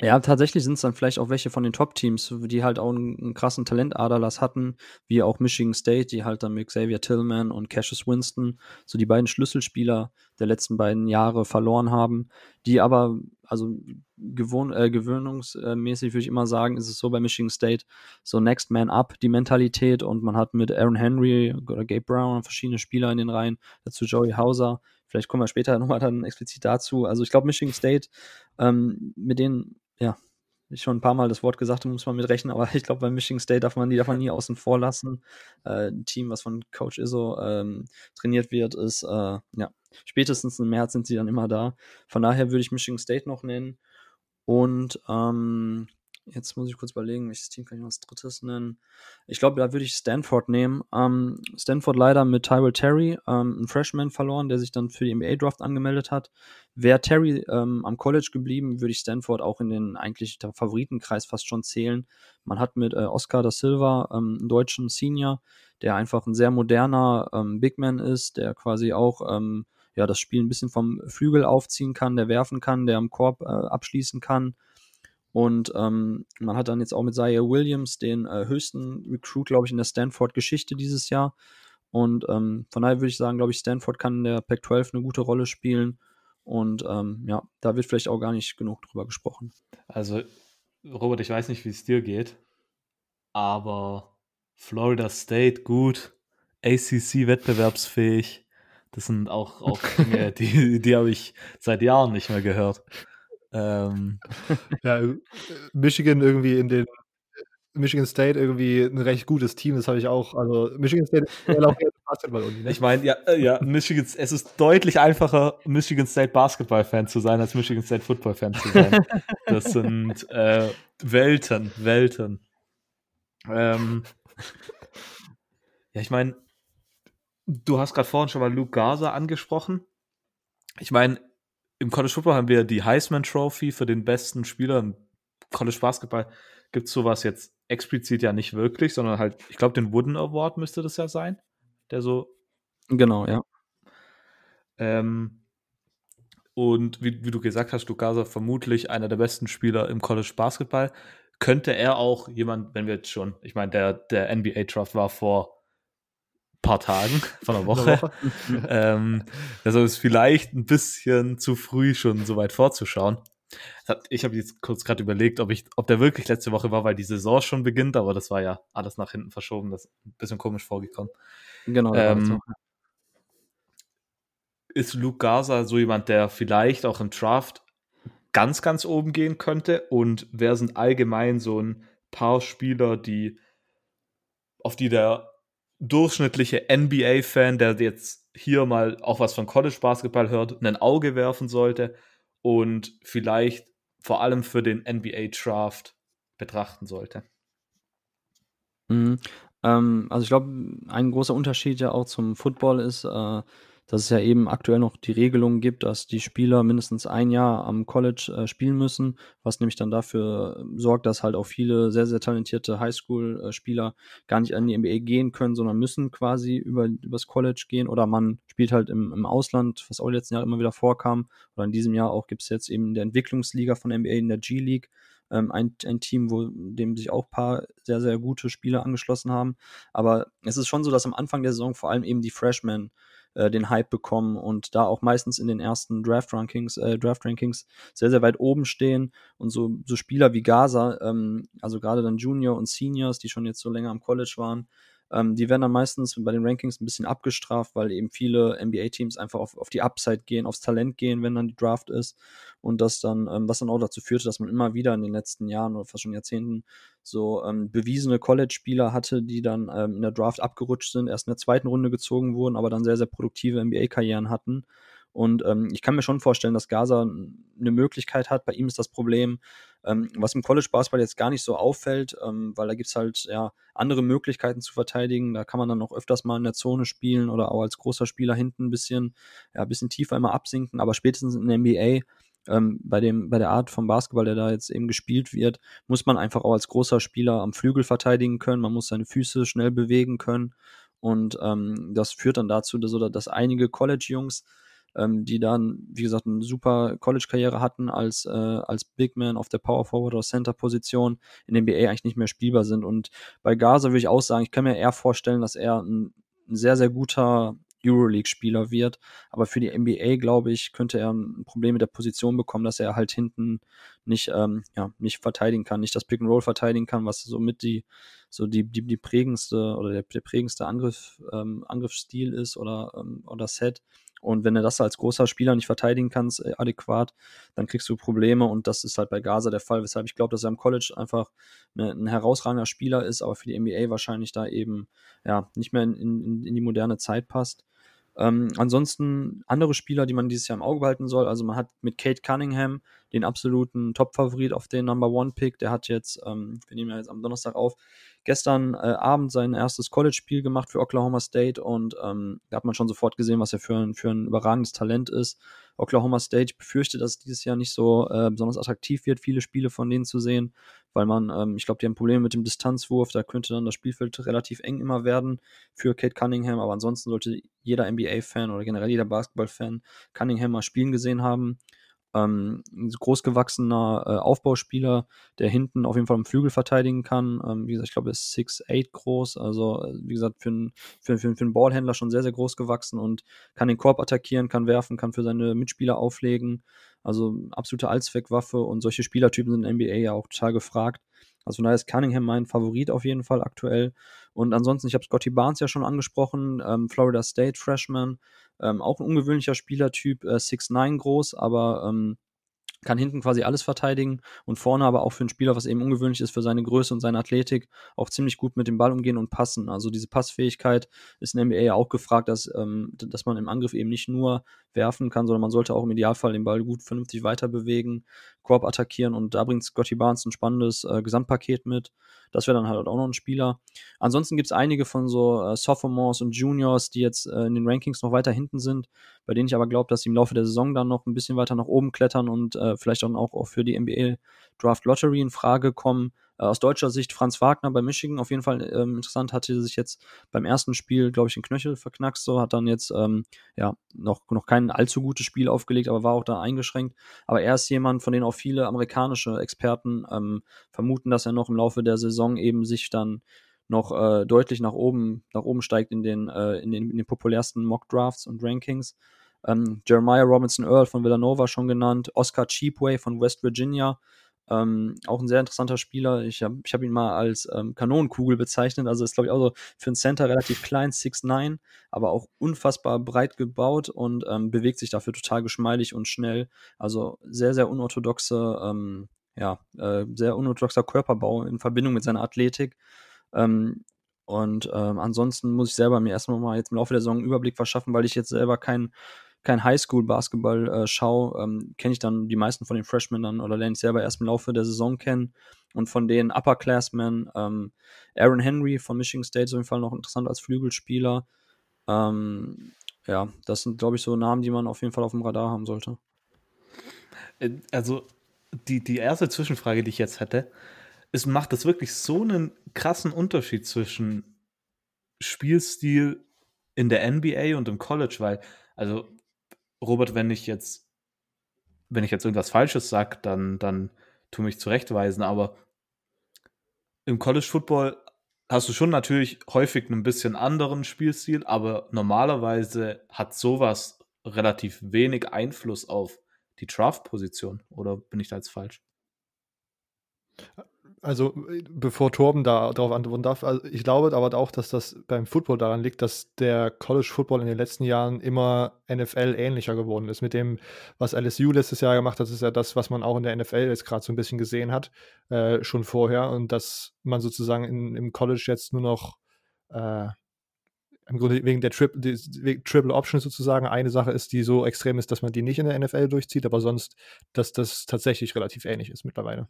ja, tatsächlich sind es dann vielleicht auch welche von den Top-Teams, die halt auch einen, einen krassen Talentaderlass hatten, wie auch Michigan State, die halt dann mit Xavier Tillman und Cassius Winston so die beiden Schlüsselspieler der letzten beiden Jahre verloren haben, die aber, also gewohn, äh, gewöhnungsmäßig würde ich immer sagen, ist es so bei Michigan State, so Next Man Up die Mentalität und man hat mit Aaron Henry oder Gabe Brown verschiedene Spieler in den Reihen, dazu Joey Hauser, vielleicht kommen wir später nochmal dann explizit dazu. Also ich glaube, Michigan State, ähm, mit denen ja, ich schon ein paar Mal das Wort gesagt habe, muss man mit rechnen, aber ich glaube, bei Michigan State darf man die davon nie außen vor lassen. Äh, ein Team, was von Coach Izzo ähm, trainiert wird, ist, äh, ja, spätestens im März sind sie dann immer da. Von daher würde ich Michigan State noch nennen. Und ähm, Jetzt muss ich kurz überlegen, welches Team kann ich noch als drittes nennen. Ich glaube, da würde ich Stanford nehmen. Ähm, Stanford leider mit Tyrell Terry, ähm, ein Freshman verloren, der sich dann für die NBA-Draft angemeldet hat. Wäre Terry ähm, am College geblieben, würde ich Stanford auch in den eigentlich Favoritenkreis fast schon zählen. Man hat mit äh, Oscar da Silva ähm, einen deutschen Senior, der einfach ein sehr moderner ähm, Big Man ist, der quasi auch ähm, ja, das Spiel ein bisschen vom Flügel aufziehen kann, der werfen kann, der am Korb äh, abschließen kann und ähm, man hat dann jetzt auch mit Zaire Williams den äh, höchsten Recruit, glaube ich, in der Stanford-Geschichte dieses Jahr. Und ähm, von daher würde ich sagen, glaube ich, Stanford kann in der Pac-12 eine gute Rolle spielen. Und ähm, ja, da wird vielleicht auch gar nicht genug drüber gesprochen. Also, Robert, ich weiß nicht, wie es dir geht, aber Florida State gut, ACC wettbewerbsfähig. Das sind auch, auch Dinge, die, die habe ich seit Jahren nicht mehr gehört. Ähm, ja, äh, Michigan irgendwie in den Michigan State irgendwie ein recht gutes Team, das habe ich auch. Also Michigan State Basketball-Uni. Ne? Ich meine, ja, äh, ja, Michigan, es ist deutlich einfacher, Michigan State Basketball-Fan zu sein, als Michigan State Football-Fan zu sein. Das sind äh, Welten, Welten. Ähm, ja, ich meine, du hast gerade vorhin schon mal Luke Garza angesprochen. Ich meine, im College Football haben wir die Heisman Trophy für den besten Spieler. Im College Basketball gibt es sowas jetzt explizit ja nicht wirklich, sondern halt, ich glaube, den Wooden Award müsste das ja sein, der so. Genau, ja. Ähm, und wie, wie, du gesagt hast, Lukasa vermutlich einer der besten Spieler im College Basketball. Könnte er auch jemand, wenn wir jetzt schon, ich meine, der, der NBA Draft war vor paar Tagen, von einer Woche. Woche. ähm, also ist vielleicht ein bisschen zu früh schon so weit vorzuschauen. Ich habe jetzt kurz gerade überlegt, ob ich, ob der wirklich letzte Woche war, weil die Saison schon beginnt, aber das war ja alles nach hinten verschoben, das ist ein bisschen komisch vorgekommen. Genau. Ähm, ist Luke Gaza so jemand, der vielleicht auch im Draft ganz, ganz oben gehen könnte? Und wer sind allgemein so ein paar Spieler, die auf die der durchschnittliche NBA-Fan, der jetzt hier mal auch was von College Basketball hört, ein Auge werfen sollte und vielleicht vor allem für den NBA Draft betrachten sollte. Mhm. Ähm, also ich glaube, ein großer Unterschied ja auch zum Football ist, äh, dass es ja eben aktuell noch die Regelung gibt, dass die Spieler mindestens ein Jahr am College äh, spielen müssen, was nämlich dann dafür sorgt, dass halt auch viele sehr, sehr talentierte Highschool-Spieler gar nicht an die NBA gehen können, sondern müssen quasi über übers College gehen oder man spielt halt im, im Ausland, was auch letzten Jahr immer wieder vorkam. Oder in diesem Jahr auch gibt es jetzt eben in der Entwicklungsliga von NBA in der G-League ähm, ein, ein Team, wo dem sich auch ein paar sehr, sehr gute Spieler angeschlossen haben. Aber es ist schon so, dass am Anfang der Saison vor allem eben die Freshmen äh, den Hype bekommen und da auch meistens in den ersten Draft-Rankings äh, Draft -Rankings sehr, sehr weit oben stehen. Und so, so Spieler wie Gaza, ähm, also gerade dann Junior und Seniors, die schon jetzt so länger am College waren, Ähm, die werden dann meistens bei den Rankings ein bisschen abgestraft, weil eben viele NBA-Teams einfach auf, auf die Upside gehen, aufs Talent gehen, wenn dann die Draft ist. Und das dann, ähm, was dann auch dazu führte, dass man immer wieder in den letzten Jahren oder fast schon Jahrzehnten so ähm, bewiesene College-Spieler hatte, die dann ähm, in der Draft abgerutscht sind, erst in der zweiten Runde gezogen wurden, aber dann sehr, sehr produktive NBA-Karrieren hatten. Und ähm, ich kann mir schon vorstellen, dass Gaza eine Möglichkeit hat. Bei ihm ist das Problem, ähm, was im College-Basketball jetzt gar nicht so auffällt, ähm, weil da gibt es halt ja andere Möglichkeiten zu verteidigen. Da kann man dann auch öfters mal in der Zone spielen oder auch als großer Spieler hinten ein bisschen, ja, ein bisschen tiefer immer absinken. Aber spätestens in der NBA ähm, bei, dem, bei der Art vom Basketball, der da jetzt eben gespielt wird, muss man einfach auch als großer Spieler am Flügel verteidigen können. Man muss seine Füße schnell bewegen können. Und ähm, das führt dann dazu, dass, dass einige College-Jungs ähm, die dann, wie gesagt, eine super College-Karriere hatten als, äh, als Big Man auf der Power Forward oder Center-Position in der NBA eigentlich nicht mehr spielbar sind. Und bei Gaza würde ich auch sagen, ich kann mir eher vorstellen, dass er ein, ein sehr, sehr guter Euroleague-Spieler wird. Aber für die NBA, glaube ich, könnte er ein Problem mit der Position bekommen, dass er halt hinten nicht, ähm, ja, nicht verteidigen kann, nicht das Pick and Roll verteidigen kann, was somit die, so die, die, die prägendste oder der, der prägendste Angriff, ähm, Angriffsstil ist oder, ähm, oder Set. Und wenn du das als großer Spieler nicht verteidigen kannst, äh, adäquat, dann kriegst du Probleme. Und das ist halt bei Gaza der Fall, weshalb ich glaube, dass er im College einfach eine, ein herausragender Spieler ist, aber für die NBA wahrscheinlich da eben ja nicht mehr in, in, in die moderne Zeit passt. Ähm, ansonsten andere Spieler, die man dieses Jahr im Auge behalten soll. Also man hat mit Kate Cunningham den absoluten Top-Favorit auf den Number One-Pick. Der hat jetzt, ähm, wir nehmen ja jetzt am Donnerstag auf, gestern äh, Abend sein erstes College-Spiel gemacht für Oklahoma State und ähm, da hat man schon sofort gesehen, was er für ein, für ein überragendes Talent ist. Oklahoma State befürchtet, dass es dieses Jahr nicht so äh, besonders attraktiv wird, viele Spiele von denen zu sehen, weil man, ähm, ich glaube, die haben Probleme mit dem Distanzwurf, da könnte dann das Spielfeld relativ eng immer werden für Kate Cunningham, aber ansonsten sollte jeder NBA-Fan oder generell jeder Basketball-Fan Cunningham mal spielen gesehen haben ähm, großgewachsener äh, Aufbauspieler, der hinten auf jeden Fall im Flügel verteidigen kann. Ähm, wie gesagt, ich glaube, er ist 6'8 groß. Also, äh, wie gesagt, für einen, für, für, für einen Ballhändler schon sehr, sehr groß gewachsen und kann den Korb attackieren, kann werfen, kann für seine Mitspieler auflegen. Also, absolute Allzweckwaffe und solche Spielertypen sind in NBA ja auch total gefragt. Also von daher ist Cunningham mein Favorit auf jeden Fall aktuell. Und ansonsten, ich habe Scotty Barnes ja schon angesprochen, ähm, Florida State Freshman, ähm, auch ein ungewöhnlicher Spielertyp, äh, 6'9 groß, aber ähm, kann hinten quasi alles verteidigen und vorne aber auch für einen Spieler, was eben ungewöhnlich ist für seine Größe und seine Athletik, auch ziemlich gut mit dem Ball umgehen und passen. Also diese Passfähigkeit ist in der NBA ja auch gefragt, dass, ähm, dass man im Angriff eben nicht nur werfen kann, sondern man sollte auch im Idealfall den Ball gut vernünftig weiter bewegen, Korb attackieren und da bringt Scotty Barnes ein spannendes äh, Gesamtpaket mit. Das wäre dann halt auch noch ein Spieler. Ansonsten gibt es einige von so äh, Sophomores und Juniors, die jetzt äh, in den Rankings noch weiter hinten sind, bei denen ich aber glaube, dass sie im Laufe der Saison dann noch ein bisschen weiter nach oben klettern und äh, vielleicht dann auch, auch für die NBA Draft Lottery in Frage kommen. Äh, aus deutscher Sicht Franz Wagner bei Michigan auf jeden Fall ähm, interessant, hatte sich jetzt beim ersten Spiel, glaube ich, den Knöchel verknackst, so hat dann jetzt ähm, ja noch, noch kein allzu gutes Spiel aufgelegt, aber war auch da eingeschränkt. Aber er ist jemand, von dem auch viele amerikanische Experten ähm, vermuten, dass er noch im Laufe der Saison eben sich dann noch äh, deutlich nach oben, nach oben steigt in den, äh, in den, in den populärsten Mock Drafts und Rankings. Ähm, Jeremiah Robinson Earl von Villanova schon genannt, Oscar Cheapway von West Virginia, ähm, auch ein sehr interessanter Spieler. Ich habe ich hab ihn mal als ähm, Kanonenkugel bezeichnet. Also ist, glaube ich, auch so für einen Center relativ klein, 6'9, aber auch unfassbar breit gebaut und ähm, bewegt sich dafür total geschmeidig und schnell. Also sehr, sehr unorthodoxe, ähm, ja, äh, sehr unorthodoxer Körperbau in Verbindung mit seiner Athletik. Ähm, und ähm, ansonsten muss ich selber mir erstmal mal jetzt im Laufe der Saison einen Überblick verschaffen, weil ich jetzt selber kein kein Highschool-Basketball äh, schaue, ähm, kenne ich dann die meisten von den Freshmen dann oder lerne ich selber erst im Laufe der Saison kennen. Und von den Upperclassmen, ähm, Aaron Henry von Michigan State ist auf jeden Fall noch interessant als Flügelspieler. Ähm, ja, das sind, glaube ich, so Namen, die man auf jeden Fall auf dem Radar haben sollte. Äh, also, die, die erste Zwischenfrage, die ich jetzt hätte, ist, macht das wirklich so einen krassen Unterschied zwischen Spielstil in der NBA und im College? Weil, also, Robert, wenn ich jetzt, wenn ich jetzt irgendwas Falsches sage, dann, dann tu mich zurechtweisen, aber im College Football hast du schon natürlich häufig einen bisschen anderen Spielstil, aber normalerweise hat sowas relativ wenig Einfluss auf die Draft-Position. Oder bin ich da jetzt falsch? Also bevor Torben da darauf antworten darf, also ich glaube aber auch, dass das beim Football daran liegt, dass der College Football in den letzten Jahren immer NFL ähnlicher geworden ist. Mit dem, was LSU letztes Jahr gemacht hat, ist ja das, was man auch in der NFL jetzt gerade so ein bisschen gesehen hat, äh, schon vorher. Und dass man sozusagen in, im College jetzt nur noch äh, im Grunde wegen der Tri die, Triple Option sozusagen eine Sache ist, die so extrem ist, dass man die nicht in der NFL durchzieht, aber sonst, dass das tatsächlich relativ ähnlich ist mittlerweile.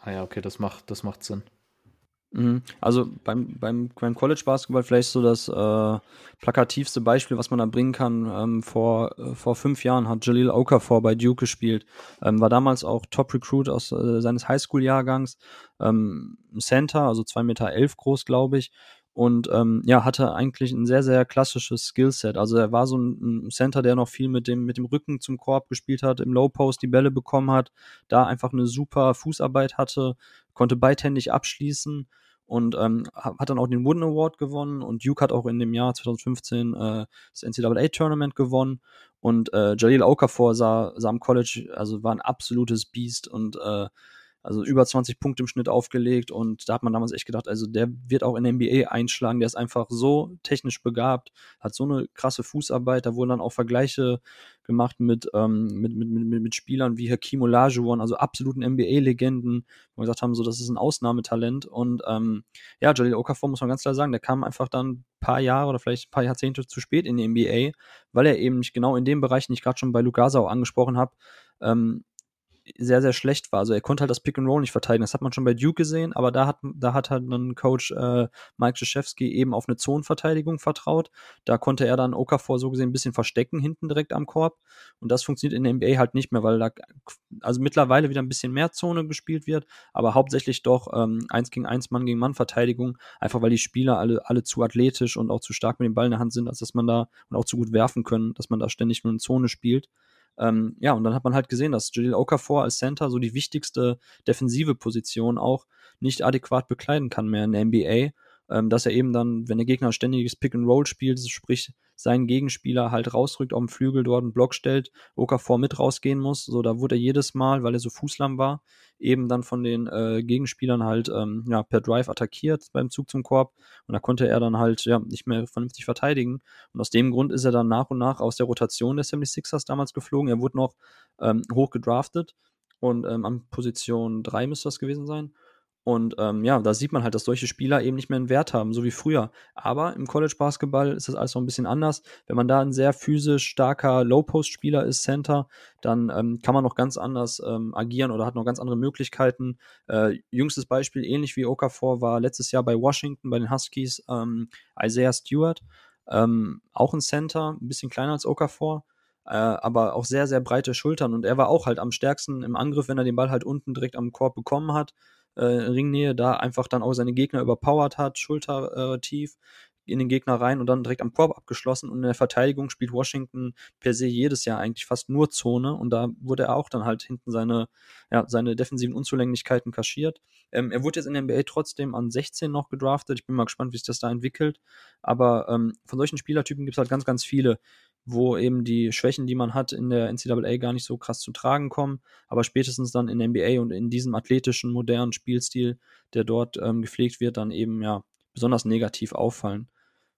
Ah ja, okay, das macht, das macht Sinn. Mhm. Also beim, beim, beim College Basketball vielleicht so das äh, plakativste Beispiel, was man da bringen kann. Ähm, vor, äh, vor fünf Jahren hat Jalil Okafor bei Duke gespielt. Ähm, war damals auch Top Recruit aus äh, seines Highschool-Jahrgangs. Ähm, Center, also zwei Meter elf groß, glaube ich und ähm, ja, hatte eigentlich ein sehr, sehr klassisches Skillset. Also er war so ein, ein, Center, der noch viel mit dem, mit dem Rücken zum Korb gespielt hat, im Low Post die Bälle bekommen hat, da einfach eine super Fußarbeit hatte, konnte beidhändig abschließen und ähm, hat dann auch den Wooden Award gewonnen und Duke hat auch in dem Jahr 2015 äh, das NCAA Tournament gewonnen und äh, Jalil Okafor sah, sah am College, also war ein absolutes Biest und äh, also über 20 Punkte im Schnitt aufgelegt und da hat man damals echt gedacht, also der wird auch in der NBA einschlagen, der ist einfach so technisch begabt, hat so eine krasse Fußarbeit, da wurden dann auch Vergleiche gemacht mit, ähm, mit, mit, mit, mit Spielern wie Hakim Olajuwon, also absoluten NBA-Legenden, wo wir gesagt haben, so das ist ein Ausnahmetalent. Und ähm, ja, Jalil Okafor muss man ganz klar sagen, der kam einfach dann ein paar Jahre oder vielleicht ein paar Jahrzehnte zu spät in die NBA, weil er eben nicht genau in dem Bereich, den ich gerade schon bei Lugasa auch angesprochen habe, ähm, sehr, sehr schlecht war. Also er konnte halt das Pick and Roll nicht verteidigen. Das hat man schon bei Duke gesehen, aber da hat, da hat halt dann Coach äh, Mike Krzyzewski eben auf eine Zonenverteidigung vertraut. Da konnte er dann Okafor so gesehen ein bisschen verstecken hinten direkt am Korb. Und das funktioniert in der NBA halt nicht mehr, weil da also mittlerweile wieder ein bisschen mehr Zone gespielt wird, aber hauptsächlich doch ähm, eins gegen eins, Mann gegen Mann Verteidigung, einfach weil die Spieler alle, alle zu athletisch und auch zu stark mit dem Ball in der Hand sind, als dass man da und auch zu gut werfen können, dass man da ständig nur in Zone spielt. Ähm, ja, und dann hat man halt gesehen, dass Jalil Okafor als Center so die wichtigste defensive Position auch nicht adäquat bekleiden kann mehr in der NBA ähm, dass er eben dann, wenn der Gegner ständiges Pick and Roll spielt, sprich seinen Gegenspieler halt rausrückt auf dem Flügel, dort einen Block stellt, Okafor mit rausgehen muss. So, da wurde er jedes Mal, weil er so fußlamm war, eben dann von den äh, Gegenspielern halt ähm, ja, per Drive attackiert beim Zug zum Korb. Und da konnte er dann halt ja nicht mehr vernünftig verteidigen. Und aus dem Grund ist er dann nach und nach aus der Rotation der 76ers damals geflogen. Er wurde noch ähm, hoch gedraftet und ähm, an Position 3 müsste das gewesen sein. Und ähm, ja, da sieht man halt, dass solche Spieler eben nicht mehr einen Wert haben, so wie früher. Aber im College Basketball ist das alles noch ein bisschen anders. Wenn man da ein sehr physisch starker Low-Post-Spieler ist, Center, dann ähm, kann man noch ganz anders ähm, agieren oder hat noch ganz andere Möglichkeiten. Äh, jüngstes Beispiel, ähnlich wie Okafor, war letztes Jahr bei Washington, bei den Huskies, ähm, Isaiah Stewart. Ähm, auch ein Center, ein bisschen kleiner als Okafor. Äh, aber auch sehr, sehr breite Schultern. Und er war auch halt am stärksten im Angriff, wenn er den Ball halt unten direkt am Korb bekommen hat äh, Ringnähe, da einfach dann auch seine Gegner überpowert hat, Schulter äh, tief in den Gegner rein und dann direkt am Korb abgeschlossen. Und in der Verteidigung spielt Washington per se jedes Jahr eigentlich fast nur Zone und da wurde er auch dann halt hinten seine, ja, seine defensiven Unzulänglichkeiten kaschiert. Ähm, er wurde jetzt in der NBA trotzdem an 16 noch gedraftet. Ich bin mal gespannt, wie sich das da entwickelt. Aber ähm, von solchen Spielertypen gibt es halt ganz, ganz viele wo eben die Schwächen, die man hat, in der NCAA gar nicht so krass zu tragen kommen, aber spätestens dann in NBA und in diesem athletischen, modernen Spielstil, der dort ähm, gepflegt wird, dann eben ja besonders negativ auffallen.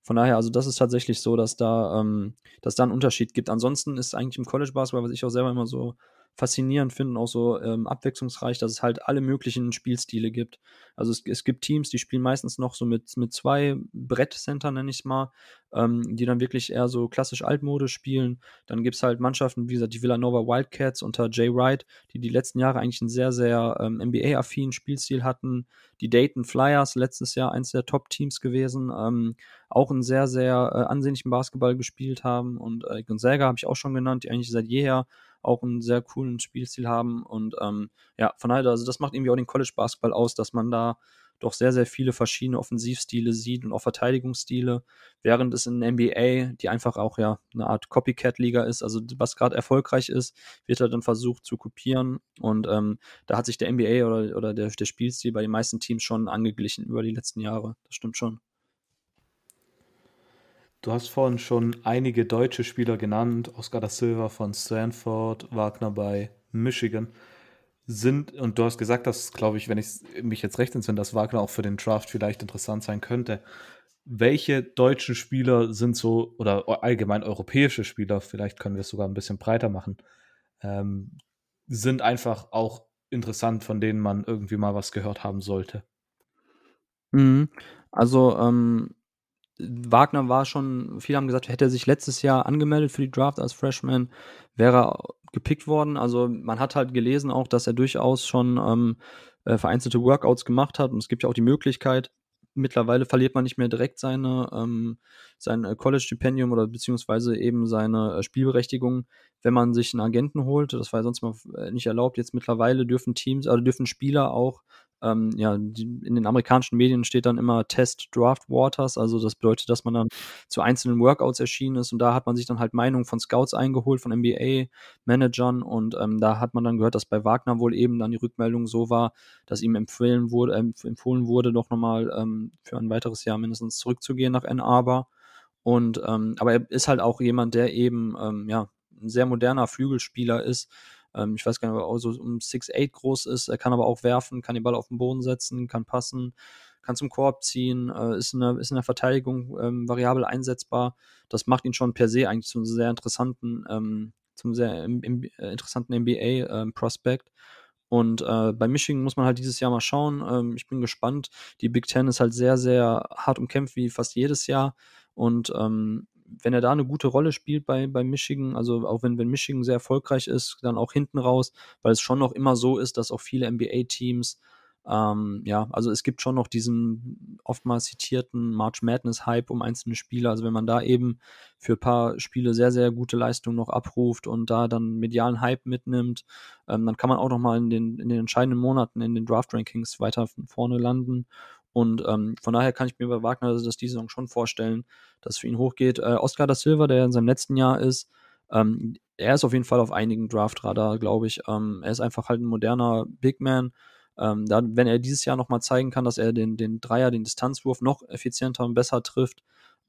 Von daher, also das ist tatsächlich so, dass da, ähm, dass da einen Unterschied gibt. Ansonsten ist eigentlich im College Basketball, was ich auch selber immer so faszinierend finde und auch so ähm, abwechslungsreich, dass es halt alle möglichen Spielstile gibt. Also es, es gibt Teams, die spielen meistens noch so mit, mit zwei Brettcenter, nenne ich es mal, ähm, die dann wirklich eher so klassisch Altmode spielen. Dann gibt es halt Mannschaften, wie gesagt, die Villanova Wildcats unter Jay Wright, die die letzten Jahre eigentlich einen sehr, sehr ähm, NBA-affinen Spielstil hatten. Die Dayton Flyers, letztes Jahr eins der Top-Teams gewesen, ähm, auch einen sehr, sehr äh, ansehnlichen Basketball gespielt haben. Und äh, Gonzaga habe ich auch schon genannt, die eigentlich seit jeher auch einen sehr coolen Spielstil haben. Und ähm, ja, von daher, also das macht irgendwie auch den College Basketball aus, dass man da doch sehr, sehr viele verschiedene Offensivstile sieht und auch Verteidigungsstile, während es in NBA, die einfach auch ja eine Art Copycat-Liga ist, also was gerade erfolgreich ist, wird halt dann versucht zu kopieren und ähm, da hat sich der NBA oder, oder der, der Spielstil bei den meisten Teams schon angeglichen über die letzten Jahre. Das stimmt schon. Du hast vorhin schon einige deutsche Spieler genannt. Oscar da Silva von Stanford, Wagner bei Michigan. sind, und du hast gesagt, dass, glaube ich, wenn ich mich jetzt recht entsinne, dass Wagner auch für den Draft vielleicht interessant sein könnte. Welche deutschen Spieler sind so, oder allgemein europäische Spieler, vielleicht können wir es sogar ein bisschen breiter machen, ähm, sind einfach auch interessant, von denen man irgendwie mal was gehört haben sollte? Mhm. Also, ähm, Wagner war schon viele haben gesagt, hätte er sich letztes Jahr angemeldet für die Draft als Freshman, wäre er gepickt worden. Also, man hat halt gelesen auch, dass er durchaus schon, ähm, äh, vereinzelte Workouts gemacht hat und es gibt ja auch die Möglichkeit mittlerweile verliert man nicht mehr direkt seine, ähm, sein äh, College-Stipendium oder beziehungsweise eben seine äh, Spielberechtigung, wenn man sich einen Agenten holt. Das war ja sonst mal nicht erlaubt. Jetzt mittlerweile dürfen Teams, also dürfen Spieler auch ähm, ja, die, in den amerikanischen Medien steht dann immer Test Draft Waters, also das bedeutet, dass man dann zu einzelnen Workouts erschienen ist. Und da hat man sich dann halt Meinungen von Scouts eingeholt, von NBA-Managern und ähm, da hat man dann gehört, dass bei Wagner wohl eben dann die Rückmeldung so war, dass ihm empfehlen wurde, äh, empfohlen wurde, doch nochmal ähm, für ein weiteres Jahr mindestens zurückzugehen nach Ann Arbor. Und ähm, aber er ist halt auch jemand, der eben ähm, ja ein sehr moderner Flügelspieler ist, ähm, ich weiß gar nicht, ob er auch so um 6'8 groß ist. Er kann aber auch werfen, kann den Ball auf den Boden setzen, kann passen, kann zum Korb ziehen, äh, ist, in der, ist in der Verteidigung ähm, variabel einsetzbar. Das macht ihn schon per se eigentlich zu einem sehr interessanten, ähm, zum sehr im, im, äh, interessanten NBA-Prospect. Ähm, und äh, bei Michigan muss man halt dieses Jahr mal schauen. Ähm, ich bin gespannt. Die Big Ten ist halt sehr, sehr hart umkämpft, wie fast jedes Jahr. Und ähm, wenn er da eine gute Rolle spielt bei, bei Michigan, also auch wenn, wenn Michigan sehr erfolgreich ist, dann auch hinten raus, weil es schon noch immer so ist, dass auch viele NBA-Teams, ähm, ja, also es gibt schon noch diesen oftmals zitierten March Madness-Hype um einzelne Spieler. Also wenn man da eben für ein paar Spiele sehr, sehr gute Leistungen noch abruft und da dann medialen Hype mitnimmt, ähm, dann kann man auch noch mal in den, in den entscheidenden Monaten in den Draft-Rankings weiter vorne landen. Und ähm, von daher kann ich mir bei Wagner das diese Saison schon vorstellen, dass es für ihn hochgeht. Äh, Oscar da Silva, der in seinem letzten Jahr ist, ähm, er ist auf jeden Fall auf einigen Draft-Radar, glaube ich. Ähm, er ist einfach halt ein moderner Big Man. Ähm, da, wenn er dieses Jahr nochmal zeigen kann, dass er den, den Dreier, den Distanzwurf noch effizienter und besser trifft,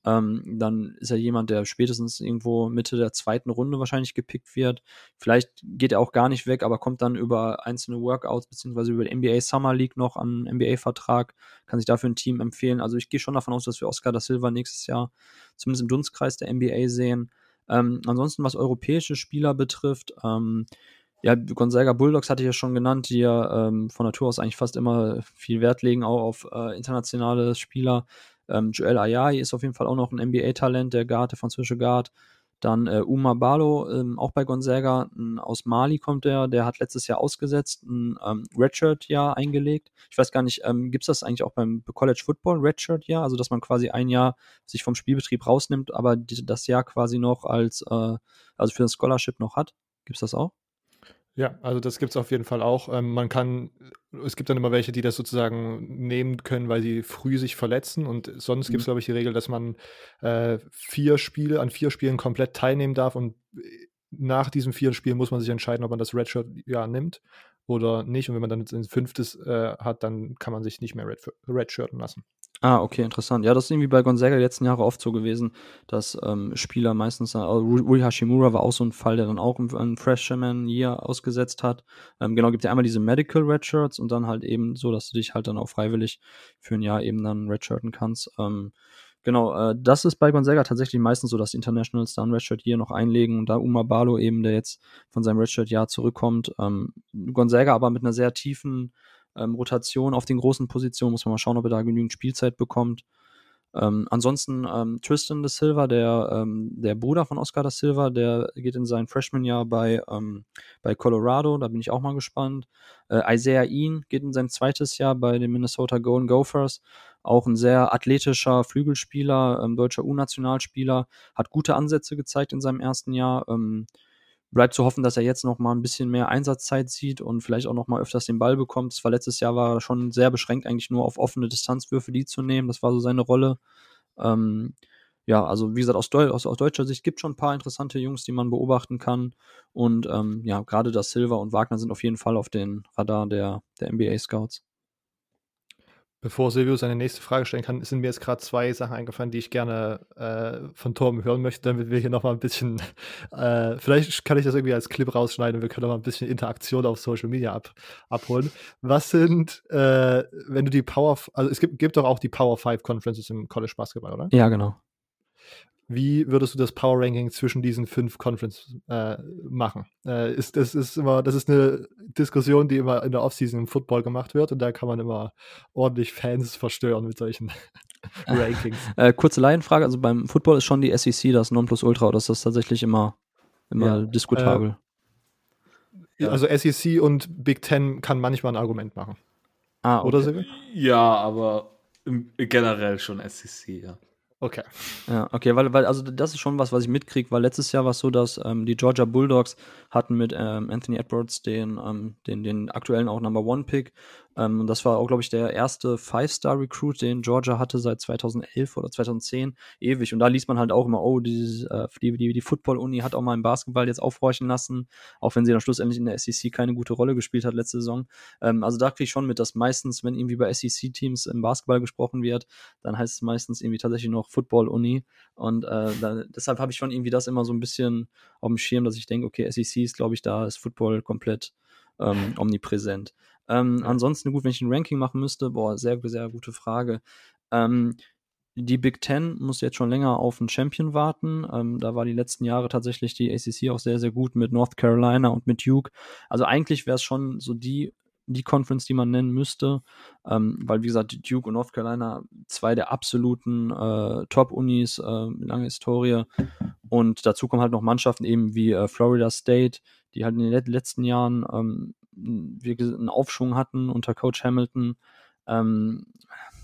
ähm, dann ist er jemand, der spätestens irgendwo Mitte der zweiten Runde wahrscheinlich gepickt wird. Vielleicht geht er auch gar nicht weg, aber kommt dann über einzelne Workouts beziehungsweise über die NBA Summer League noch an NBA-Vertrag, kann sich dafür ein Team empfehlen. Also ich gehe schon davon aus, dass wir Oscar da Silva nächstes Jahr zumindest im Dunstkreis der NBA sehen. Ähm, ansonsten, was europäische Spieler betrifft, ähm, ja, Gonzaga Bulldogs hatte ich ja schon genannt, die ja ähm, von Natur aus eigentlich fast immer viel Wert legen, auch auf äh, internationale Spieler. Ähm, Joel Ayayi ist auf jeden Fall auch noch ein NBA-Talent, der Guard, der französische Guard. Dann äh, Uma Balo, ähm, auch bei Gonzaga, n, aus Mali kommt der, der hat letztes Jahr ausgesetzt, ein ähm, Redshirt-Jahr eingelegt. Ich weiß gar nicht, ähm, gibt es das eigentlich auch beim College Football, Redshirt-Jahr? Also, dass man quasi ein Jahr sich vom Spielbetrieb rausnimmt, aber die, das Jahr quasi noch als, äh, also für ein Scholarship noch hat? Gibt es das auch? Ja, also das gibt es auf jeden Fall auch. Ähm, man kann, es gibt dann immer welche, die das sozusagen nehmen können, weil sie früh sich verletzen. Und sonst gibt es, mhm. glaube ich, die Regel, dass man äh, vier Spiele, an vier Spielen komplett teilnehmen darf. Und äh, nach diesen vier Spielen muss man sich entscheiden, ob man das Redshirt ja nimmt oder nicht. Und wenn man dann jetzt ein fünftes äh, hat, dann kann man sich nicht mehr red, redshirten lassen. Ah, okay, interessant. Ja, das ist irgendwie bei Gonzaga die letzten Jahre oft so gewesen, dass ähm, Spieler meistens, also Rui Hashimura war auch so ein Fall, der dann auch ein Freshman Year ausgesetzt hat. Ähm, genau, gibt ja einmal diese Medical Redshirts und dann halt eben so, dass du dich halt dann auch freiwillig für ein Jahr eben dann redshirten kannst. Ähm, Genau, äh, das ist bei Gonzaga tatsächlich meistens so, dass Internationals da ein Redshirt hier noch einlegen und da Uma Balo eben, der jetzt von seinem Redshirt-Jahr zurückkommt. Ähm, Gonzaga aber mit einer sehr tiefen ähm, Rotation auf den großen Positionen, muss man mal schauen, ob er da genügend Spielzeit bekommt. Ähm, ansonsten ähm, Tristan de Silva, der, ähm, der Bruder von Oscar da Silva, der geht in sein Freshman-Jahr bei, ähm, bei Colorado, da bin ich auch mal gespannt. Äh, Isaiah Ian geht in sein zweites Jahr bei den Minnesota Golden Gophers, auch ein sehr athletischer Flügelspieler, ähm, deutscher U-Nationalspieler, hat gute Ansätze gezeigt in seinem ersten Jahr. Bleibt zu hoffen, dass er jetzt noch mal ein bisschen mehr Einsatzzeit sieht und vielleicht auch noch mal öfters den Ball bekommt. Das war letztes Jahr war er schon sehr beschränkt eigentlich nur auf offene Distanzwürfe, die zu nehmen. Das war so seine Rolle. Ähm, ja, also wie gesagt, aus, Deu aus, aus, deutscher Sicht gibt es schon ein paar interessante Jungs, die man beobachten kann. Und ähm, ja, gerade das Silva und Wagner sind auf jeden Fall auf den Radar der, der NBA-Scouts. Bevor Silvio seine nächste Frage stellen kann, sind mir jetzt gerade zwei Sachen eingefallen, die ich gerne äh, von Torben hören möchte, damit wir hier nochmal ein bisschen, äh, vielleicht kann ich das irgendwie als Clip rausschneiden und wir können nochmal ein bisschen Interaktion auf Social Media ab, abholen. Was sind, äh, wenn du die Power, also es gibt, gibt doch auch die Power 5 Conferences im College Basketball, oder? Ja, genau. Wie würdest du das Power Ranking zwischen diesen fünf Conferences äh, machen? Äh, ist, das ist immer, das ist eine Diskussion, die immer in der Offseason im Football gemacht wird und da kann man immer ordentlich Fans verstören mit solchen Rankings. Äh, kurze Laienfrage, also beim Football ist schon die SEC das Nonplusultra oder ist das tatsächlich immer, immer ja, diskutabel? Äh, also SEC und Big Ten kann manchmal ein Argument machen. Ah, okay. Oder Silvio? Ja, aber generell schon SEC, ja. Okay. Ja, okay, weil, weil, also das ist schon was, was ich mitkriege, weil letztes Jahr war es so, dass ähm, die Georgia Bulldogs hatten mit ähm, Anthony Edwards den, ähm, den, den aktuellen auch Number One Pick ähm, das war auch, glaube ich, der erste Five-Star-Recruit, den Georgia hatte seit 2011 oder 2010, ewig. Und da liest man halt auch immer, oh, dieses, äh, die, die, die Football-Uni hat auch mal im Basketball jetzt aufhorchen lassen, auch wenn sie dann schlussendlich in der SEC keine gute Rolle gespielt hat letzte Saison. Ähm, also da kriege ich schon mit, dass meistens, wenn irgendwie bei SEC-Teams im Basketball gesprochen wird, dann heißt es meistens irgendwie tatsächlich noch Football-Uni. Und äh, da, deshalb habe ich schon irgendwie das immer so ein bisschen auf dem Schirm, dass ich denke, okay, SEC ist, glaube ich, da ist Football komplett ähm, omnipräsent. Ähm, ansonsten, gut, wenn ich ein Ranking machen müsste, boah, sehr, sehr gute Frage. Ähm, die Big Ten muss jetzt schon länger auf einen Champion warten. Ähm, da war die letzten Jahre tatsächlich die ACC auch sehr, sehr gut mit North Carolina und mit Duke. Also eigentlich wäre es schon so die, die Conference, die man nennen müsste, ähm, weil wie gesagt, Duke und North Carolina zwei der absoluten äh, Top-Unis, äh, lange Historie. Und dazu kommen halt noch Mannschaften eben wie äh, Florida State, die halt in den letzten Jahren ähm, wir einen Aufschwung hatten unter Coach Hamilton. Ähm,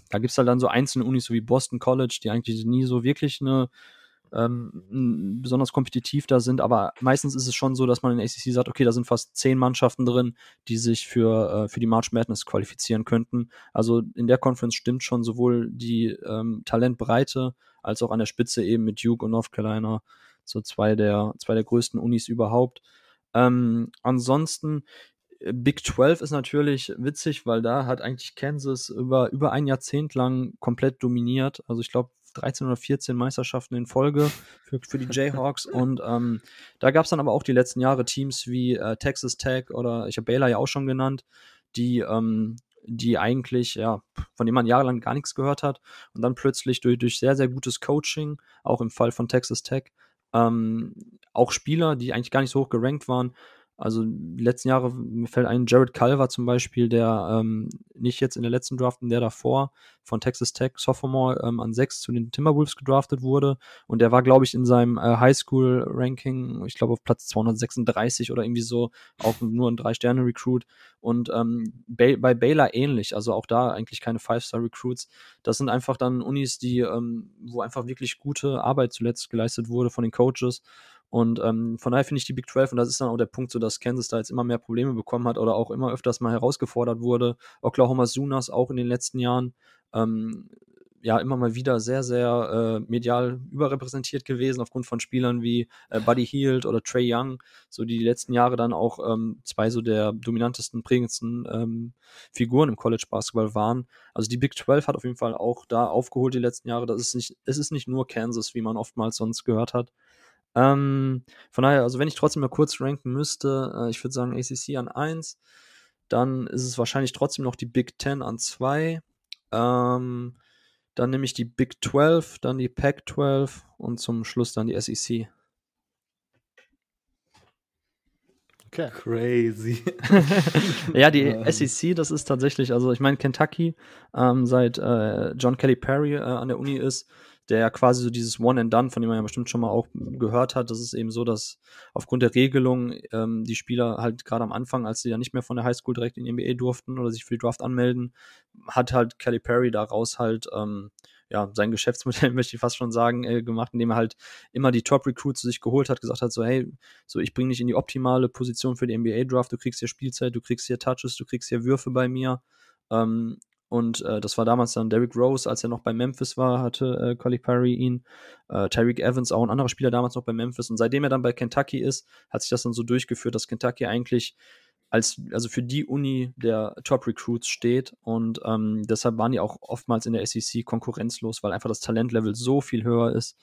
da gibt es halt dann so einzelne Unis, so wie Boston College, die eigentlich nie so wirklich eine ähm, besonders kompetitiv da sind, aber meistens ist es schon so, dass man in ACC sagt, okay, da sind fast zehn Mannschaften drin, die sich für, äh, für die March Madness qualifizieren könnten. Also in der Conference stimmt schon sowohl die ähm, Talentbreite als auch an der Spitze eben mit Duke und North Carolina, so zwei der, zwei der größten Unis überhaupt. Ähm, ansonsten, Big 12 ist natürlich witzig, weil da hat eigentlich Kansas über, über ein Jahrzehnt lang komplett dominiert. Also ich glaube 13 oder 14 Meisterschaften in Folge für, für die Jayhawks. Und ähm, da gab es dann aber auch die letzten Jahre Teams wie äh, Texas Tech oder ich habe Baylor ja auch schon genannt, die, ähm, die eigentlich, ja, von denen man jahrelang gar nichts gehört hat. Und dann plötzlich durch, durch sehr, sehr gutes Coaching, auch im Fall von Texas Tech, ähm, auch Spieler, die eigentlich gar nicht so hoch gerankt waren, also die letzten Jahre, mir fällt ein Jared Culver zum Beispiel, der ähm, nicht jetzt in der letzten Draft, in der davor von Texas Tech Sophomore ähm, an sechs zu den Timberwolves gedraftet wurde. Und der war, glaube ich, in seinem äh, Highschool-Ranking, ich glaube auf Platz 236 oder irgendwie so, auch nur ein Drei-Sterne-Recruit. Und ähm, bei, bei Baylor ähnlich, also auch da eigentlich keine Five-Star-Recruits. Das sind einfach dann Unis, die, ähm, wo einfach wirklich gute Arbeit zuletzt geleistet wurde von den Coaches. Und ähm, von daher finde ich die Big 12, und das ist dann auch der Punkt, so dass Kansas da jetzt immer mehr Probleme bekommen hat oder auch immer öfters mal herausgefordert wurde. Oklahoma Sooners auch in den letzten Jahren. Ähm, ja, immer mal wieder sehr, sehr äh, medial überrepräsentiert gewesen, aufgrund von Spielern wie äh, Buddy Hield oder Trey Young, so die, die letzten Jahre dann auch ähm, zwei so der dominantesten, prägendsten ähm, Figuren im College Basketball waren. Also die Big 12 hat auf jeden Fall auch da aufgeholt die letzten Jahre. Das ist nicht, es ist nicht nur Kansas, wie man oftmals sonst gehört hat. Ähm, von daher, also wenn ich trotzdem mal kurz ranken müsste, äh, ich würde sagen ACC an 1, dann ist es wahrscheinlich trotzdem noch die Big 10 an 2. Ähm, dann nehme ich die Big 12, dann die Pac 12 und zum Schluss dann die SEC. Okay. Crazy. ja, die SEC, das ist tatsächlich, also ich meine, Kentucky, ähm, seit äh, John Kelly Perry äh, an der Uni ist, der ja quasi so dieses One and Done, von dem man ja bestimmt schon mal auch gehört hat, das ist eben so, dass aufgrund der Regelung ähm, die Spieler halt gerade am Anfang, als sie ja nicht mehr von der Highschool direkt in die NBA durften oder sich für die Draft anmelden, hat halt Kelly Perry daraus halt ähm, ja, sein Geschäftsmodell, möchte ich fast schon sagen, äh, gemacht, indem er halt immer die Top-Recruits zu sich geholt hat, gesagt hat, so, hey, so, ich bringe dich in die optimale Position für die NBA-Draft, du kriegst hier Spielzeit, du kriegst hier Touches, du kriegst hier Würfe bei mir, ähm, und äh, das war damals dann Derrick Rose, als er noch bei Memphis war, hatte äh, Perry ihn. Äh, Tyreek Evans, auch ein anderer Spieler damals noch bei Memphis. Und seitdem er dann bei Kentucky ist, hat sich das dann so durchgeführt, dass Kentucky eigentlich als, also für die Uni der Top-Recruits steht. Und ähm, deshalb waren die auch oftmals in der SEC konkurrenzlos, weil einfach das Talentlevel so viel höher ist.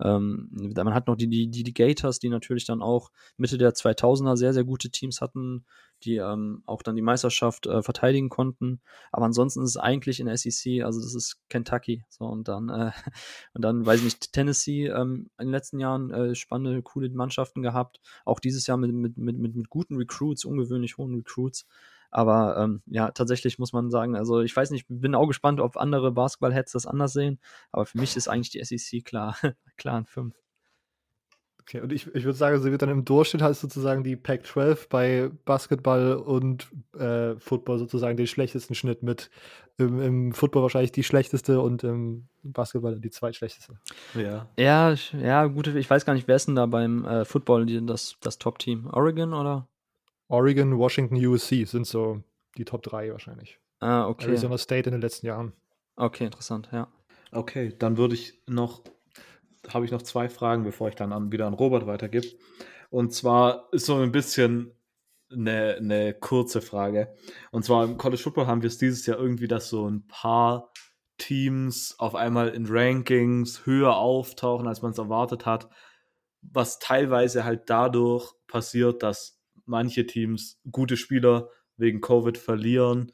Ähm, man hat noch die, die, die, die Gators, die natürlich dann auch Mitte der 2000er sehr, sehr gute Teams hatten, die ähm, auch dann die Meisterschaft äh, verteidigen konnten. Aber ansonsten ist es eigentlich in SEC, also das ist Kentucky. So, und dann, äh, und dann, weiß ich nicht, Tennessee ähm, in den letzten Jahren äh, spannende, coole Mannschaften gehabt. Auch dieses Jahr mit, mit, mit, mit, mit guten Recruits, ungewöhnlich hohen Recruits. Aber ähm, ja, tatsächlich muss man sagen, also ich weiß nicht, bin auch gespannt, ob andere Basketball-Heads das anders sehen. Aber für mich ist eigentlich die SEC klar, klar an 5. Okay, und ich, ich würde sagen, sie wird dann im Durchschnitt halt sozusagen die Pac-12 bei Basketball und äh, Football sozusagen den schlechtesten Schnitt mit. Im, Im, Football wahrscheinlich die schlechteste und im Basketball die zweitschlechteste. Ja. Ja, ja, gute, ich weiß gar nicht, wer ist denn da beim äh, Football die, das, das Top-Team? Oregon oder? Oregon, Washington, USC sind so die Top 3 wahrscheinlich. Ah, okay. Arizona State in den letzten Jahren. Okay, interessant, ja. Okay, dann würde ich noch, habe ich noch zwei Fragen, bevor ich dann an, wieder an Robert weitergebe. Und zwar ist so ein bisschen eine, eine kurze Frage. Und zwar im College Football haben wir es dieses Jahr irgendwie, dass so ein paar Teams auf einmal in Rankings höher auftauchen, als man es erwartet hat. Was teilweise halt dadurch passiert, dass manche Teams gute Spieler wegen Covid verlieren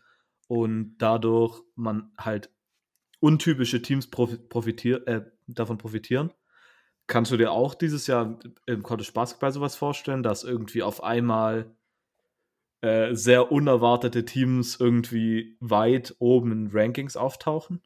und dadurch man halt untypische Teams profitier äh, davon profitieren. Kannst du dir auch dieses Jahr im College Basketball sowas vorstellen, dass irgendwie auf einmal äh, sehr unerwartete Teams irgendwie weit oben in Rankings auftauchen?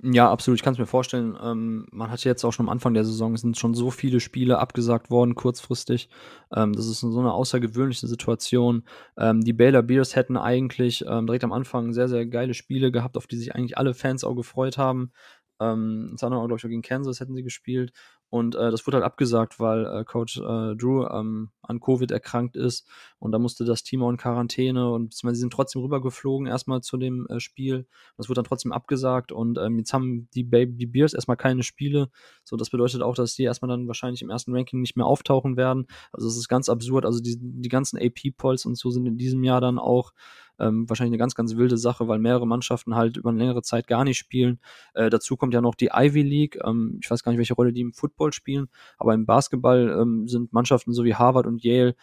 Ja, absolut. Ich kann es mir vorstellen. Ähm, man hat jetzt auch schon am Anfang der Saison sind schon so viele Spiele abgesagt worden, kurzfristig. Ähm, das ist so eine außergewöhnliche Situation. Ähm, die Baylor Bears hätten eigentlich ähm, direkt am Anfang sehr, sehr geile Spiele gehabt, auf die sich eigentlich alle Fans auch gefreut haben. Ähm, das andere, glaube ich, auch gegen Kansas hätten sie gespielt. Und äh, das wurde halt abgesagt, weil äh, Coach äh, Drew ähm, an Covid erkrankt ist. Und da musste das Team auch in Quarantäne und sie sind trotzdem rübergeflogen erstmal zu dem äh, Spiel. Das wurde dann trotzdem abgesagt und ähm, jetzt haben die Baby die Bears erstmal keine Spiele. So, das bedeutet auch, dass die erstmal dann wahrscheinlich im ersten Ranking nicht mehr auftauchen werden. Also es ist ganz absurd. Also die, die ganzen AP-Polls und so sind in diesem Jahr dann auch ähm, wahrscheinlich eine ganz, ganz wilde Sache, weil mehrere Mannschaften halt über eine längere Zeit gar nicht spielen. Äh, dazu kommt ja noch die Ivy League. Ähm, ich weiß gar nicht, welche Rolle die im Football spielen, aber im Basketball ähm, sind Mannschaften so wie Harvard und Yale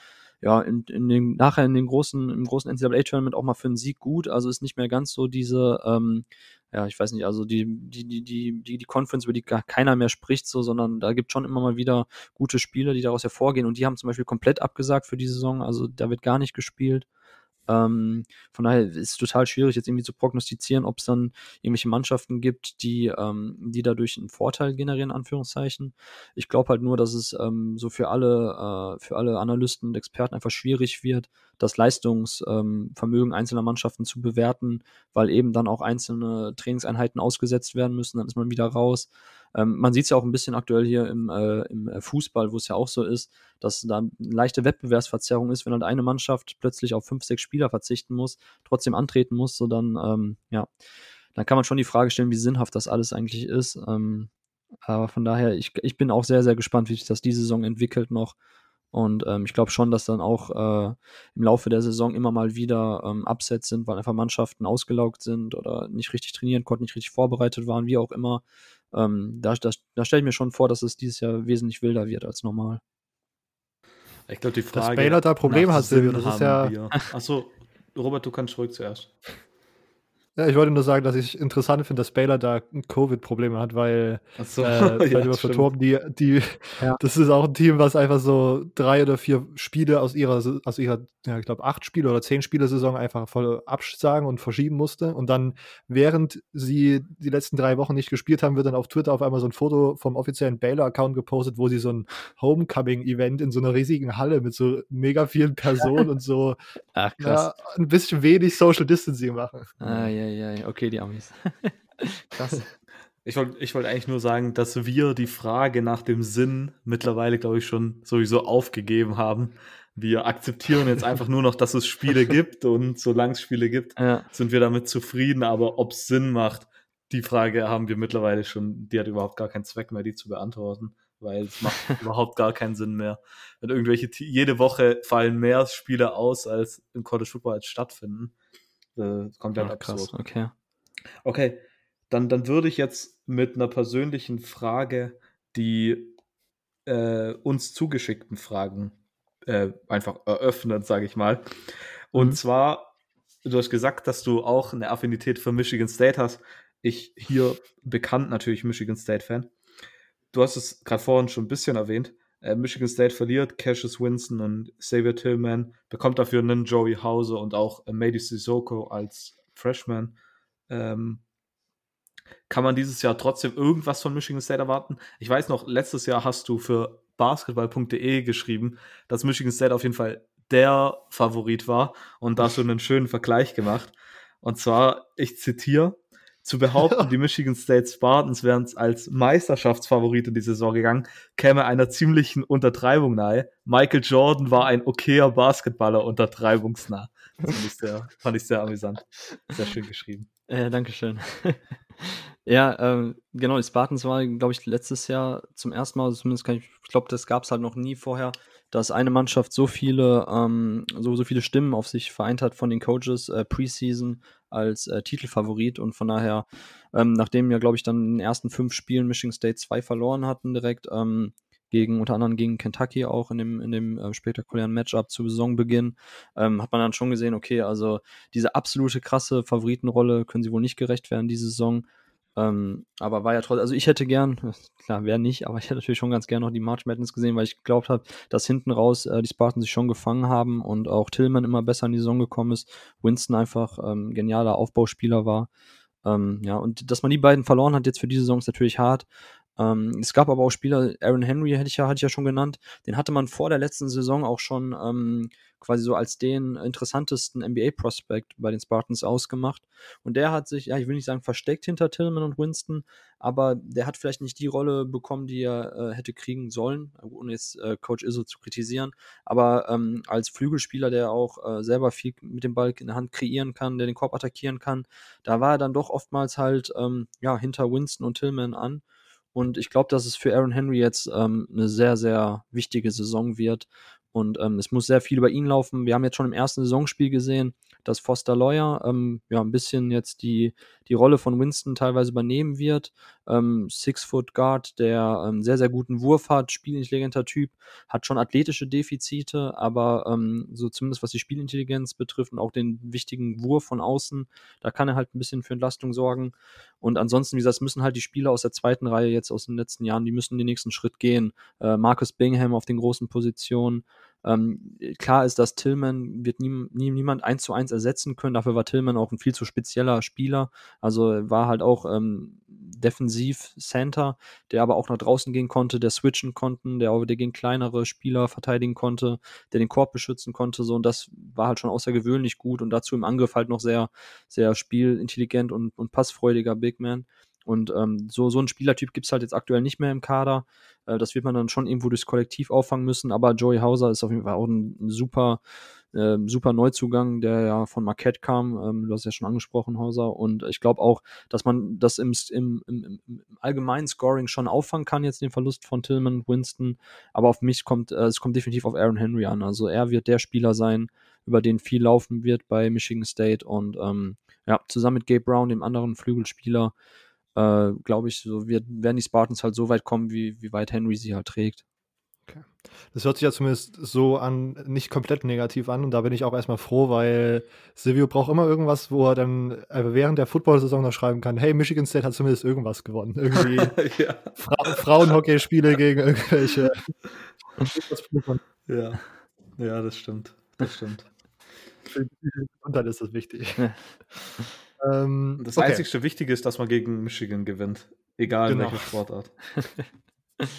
ja, in, in den, nachher in den großen, im großen NCAA-Tournament auch mal für einen Sieg gut. Also ist nicht mehr ganz so diese, ähm, ja, ich weiß nicht, also die, die, die, die, die, die Conference, über die gar keiner mehr spricht, so, sondern da gibt schon immer mal wieder gute Spiele, die daraus hervorgehen. Und die haben zum Beispiel komplett abgesagt für die Saison. Also da wird gar nicht gespielt. Ähm, von daher ist es total schwierig, jetzt irgendwie zu prognostizieren, ob es dann irgendwelche Mannschaften gibt, die, ähm, die dadurch einen Vorteil generieren, Anführungszeichen. Ich glaube halt nur, dass es ähm, so für alle, äh, für alle Analysten und Experten einfach schwierig wird, das Leistungsvermögen einzelner Mannschaften zu bewerten, weil eben dann auch einzelne Trainingseinheiten ausgesetzt werden müssen, dann ist man wieder raus. Ähm, man sieht es ja auch ein bisschen aktuell hier im, äh, im äh, Fußball, wo es ja auch so ist, dass da eine leichte Wettbewerbsverzerrung ist, wenn halt eine Mannschaft plötzlich auf fünf, sechs Spieler verzichten muss, trotzdem antreten muss, so dann, ähm, ja, dann kann man schon die Frage stellen, wie sinnhaft das alles eigentlich ist. Ähm, aber von daher, ich, ich bin auch sehr, sehr gespannt, wie sich das diese Saison entwickelt noch. Und ähm, ich glaube schon, dass dann auch äh, im Laufe der Saison immer mal wieder ähm, Upsets sind, weil einfach Mannschaften ausgelaugt sind oder nicht richtig trainieren konnten, nicht richtig vorbereitet waren, wie auch immer. Ähm, da da, da stelle ich mir schon vor, dass es dieses Jahr wesentlich wilder wird als normal. Ich glaube, die Frage. Dass Baylor da Probleme hat, Silvio, das ist ja. Achso, Robert, du kannst ruhig zuerst. Ja, ich wollte nur sagen, dass ich interessant finde, dass Baylor da Covid-Probleme hat, weil so, äh, ja, über Torben, die, die ja. das ist auch ein Team, was einfach so drei oder vier Spiele aus ihrer, aus ihrer, ja, ich glaube, acht Spiele oder zehn Spiele-Saison einfach voll absagen und verschieben musste. Und dann, während sie die letzten drei Wochen nicht gespielt haben, wird dann auf Twitter auf einmal so ein Foto vom offiziellen Baylor-Account gepostet, wo sie so ein Homecoming-Event in so einer riesigen Halle mit so mega vielen Personen und so Ach, krass. ein bisschen wenig Social Distancing machen. Ah, ja, ja, okay, die Amis. Krass. Ich wollte ich wollt eigentlich nur sagen, dass wir die Frage nach dem Sinn mittlerweile, glaube ich, schon sowieso aufgegeben haben. Wir akzeptieren jetzt einfach nur noch, dass es Spiele gibt und solange es Spiele gibt, ja. sind wir damit zufrieden. Aber ob es Sinn macht, die Frage haben wir mittlerweile schon, die hat überhaupt gar keinen Zweck mehr, die zu beantworten. weil es macht überhaupt gar keinen Sinn mehr. Wenn irgendwelche, jede Woche fallen mehr Spiele aus, als im College Football als stattfinden. Äh, komplett Ach, absurd. Krass, okay. Okay, dann, dann würde ich jetzt mit einer persönlichen Frage die äh, uns zugeschickten Fragen äh, einfach eröffnen, sage ich mal. Und mhm. zwar, du hast gesagt, dass du auch eine Affinität für Michigan State hast. Ich hier bekannt natürlich Michigan State-Fan. Du hast es gerade vorhin schon ein bisschen erwähnt. Äh, Michigan State verliert, Cassius Winston und Xavier Tillman, bekommt dafür einen Joey Hauser und auch äh, Mady Sissoko als Freshman. Ähm, kann man dieses Jahr trotzdem irgendwas von Michigan State erwarten? Ich weiß noch, letztes Jahr hast du für basketball.de geschrieben, dass Michigan State auf jeden Fall der Favorit war und da hast du einen schönen Vergleich gemacht. Und zwar, ich zitiere, zu behaupten, die Michigan State Spartans wären als Meisterschaftsfavorit in die Saison gegangen, käme einer ziemlichen Untertreibung nahe. Michael Jordan war ein okayer Basketballer untertreibungsnah. Das fand ich sehr, fand ich sehr amüsant. Sehr schön geschrieben. Äh, Dankeschön. ja, ähm, genau, die Spartans war, glaube ich, letztes Jahr zum ersten Mal, zumindest kann ich, ich glaube, das gab es halt noch nie vorher, dass eine Mannschaft so viele, ähm, so, so viele Stimmen auf sich vereint hat von den Coaches äh, Preseason als äh, Titelfavorit und von daher, ähm, nachdem ja, glaube ich, dann in den ersten fünf Spielen Michigan State zwei verloren hatten direkt, ähm, gegen unter anderem gegen Kentucky auch in dem, in dem äh, spektakulären Matchup zu Saisonbeginn, ähm, hat man dann schon gesehen, okay, also diese absolute krasse Favoritenrolle können sie wohl nicht gerecht werden diese Saison. Ähm, aber war ja trotzdem, also ich hätte gern, klar, wer nicht, aber ich hätte natürlich schon ganz gern noch die March Madness gesehen, weil ich geglaubt habe, dass hinten raus äh, die Spartans sich schon gefangen haben und auch Tillman immer besser in die Saison gekommen ist. Winston einfach ähm, genialer Aufbauspieler war. Ähm, ja, und dass man die beiden verloren hat jetzt für diese Saison ist natürlich hart. Ähm, es gab aber auch Spieler, Aaron Henry hätte ich ja, hatte ich ja schon genannt, den hatte man vor der letzten Saison auch schon ähm, quasi so als den interessantesten NBA-Prospect bei den Spartans ausgemacht. Und der hat sich, ja, ich will nicht sagen versteckt hinter Tillman und Winston, aber der hat vielleicht nicht die Rolle bekommen, die er äh, hätte kriegen sollen, ohne jetzt äh, Coach Izzo zu kritisieren. Aber ähm, als Flügelspieler, der auch äh, selber viel mit dem Ball in der Hand kreieren kann, der den Korb attackieren kann, da war er dann doch oftmals halt ähm, ja, hinter Winston und Tillman an. Und ich glaube, dass es für Aaron Henry jetzt ähm, eine sehr, sehr wichtige Saison wird. Und ähm, es muss sehr viel über ihn laufen. Wir haben jetzt schon im ersten Saisonspiel gesehen, dass Foster Lawyer ähm, ja ein bisschen jetzt die, die Rolle von Winston teilweise übernehmen wird. Ähm, Six-Foot-Guard, der ähm, sehr, sehr guten Wurf hat, spielintelligenter Typ, hat schon athletische Defizite, aber ähm, so zumindest was die Spielintelligenz betrifft und auch den wichtigen Wurf von außen, da kann er halt ein bisschen für Entlastung sorgen. Und ansonsten, wie gesagt, müssen halt die Spieler aus der zweiten Reihe jetzt aus den letzten Jahren, die müssen den nächsten Schritt gehen. Äh, Marcus Bingham auf den großen Positionen, ähm, klar ist, dass Tillman wird nie, nie, niemand eins zu eins ersetzen können. Dafür war Tillman auch ein viel zu spezieller Spieler. Also war halt auch ähm, defensiv Center, der aber auch nach draußen gehen konnte, der switchen konnten, der auch der gegen kleinere Spieler verteidigen konnte, der den Korb beschützen konnte. So und das war halt schon außergewöhnlich gut und dazu im Angriff halt noch sehr, sehr spielintelligent und, und passfreudiger Big Man. Und ähm, so, so ein Spielertyp gibt es halt jetzt aktuell nicht mehr im Kader. Äh, das wird man dann schon irgendwo durchs Kollektiv auffangen müssen. Aber Joey Hauser ist auf jeden Fall auch ein, ein super, äh, super Neuzugang, der ja von Marquette kam. Ähm, du hast ja schon angesprochen, Hauser. Und ich glaube auch, dass man das im, im, im, im, allgemeinen Scoring schon auffangen kann, jetzt den Verlust von Tillman, Winston. Aber auf mich kommt, äh, es kommt definitiv auf Aaron Henry an. Also er wird der Spieler sein, über den viel laufen wird bei Michigan State. Und ähm, ja, zusammen mit Gabe Brown, dem anderen Flügelspieler, äh, glaube ich, so wird, werden die Spartans halt so weit kommen, wie, wie weit Henry sie halt trägt. Okay. Das hört sich ja zumindest so an, nicht komplett negativ an. Und da bin ich auch erstmal froh, weil Silvio braucht immer irgendwas, wo er dann äh, während der Football-Saison noch schreiben kann: Hey, Michigan State hat zumindest irgendwas gewonnen. Irgendwie ja. Fra Frauenhockey-Spiele gegen irgendwelche. ja. ja, das stimmt. Das stimmt. Und dann ist das wichtig. Ähm, das okay. einzigste Wichtige ist, dass man gegen Michigan gewinnt. Egal genau. in welcher Sportart.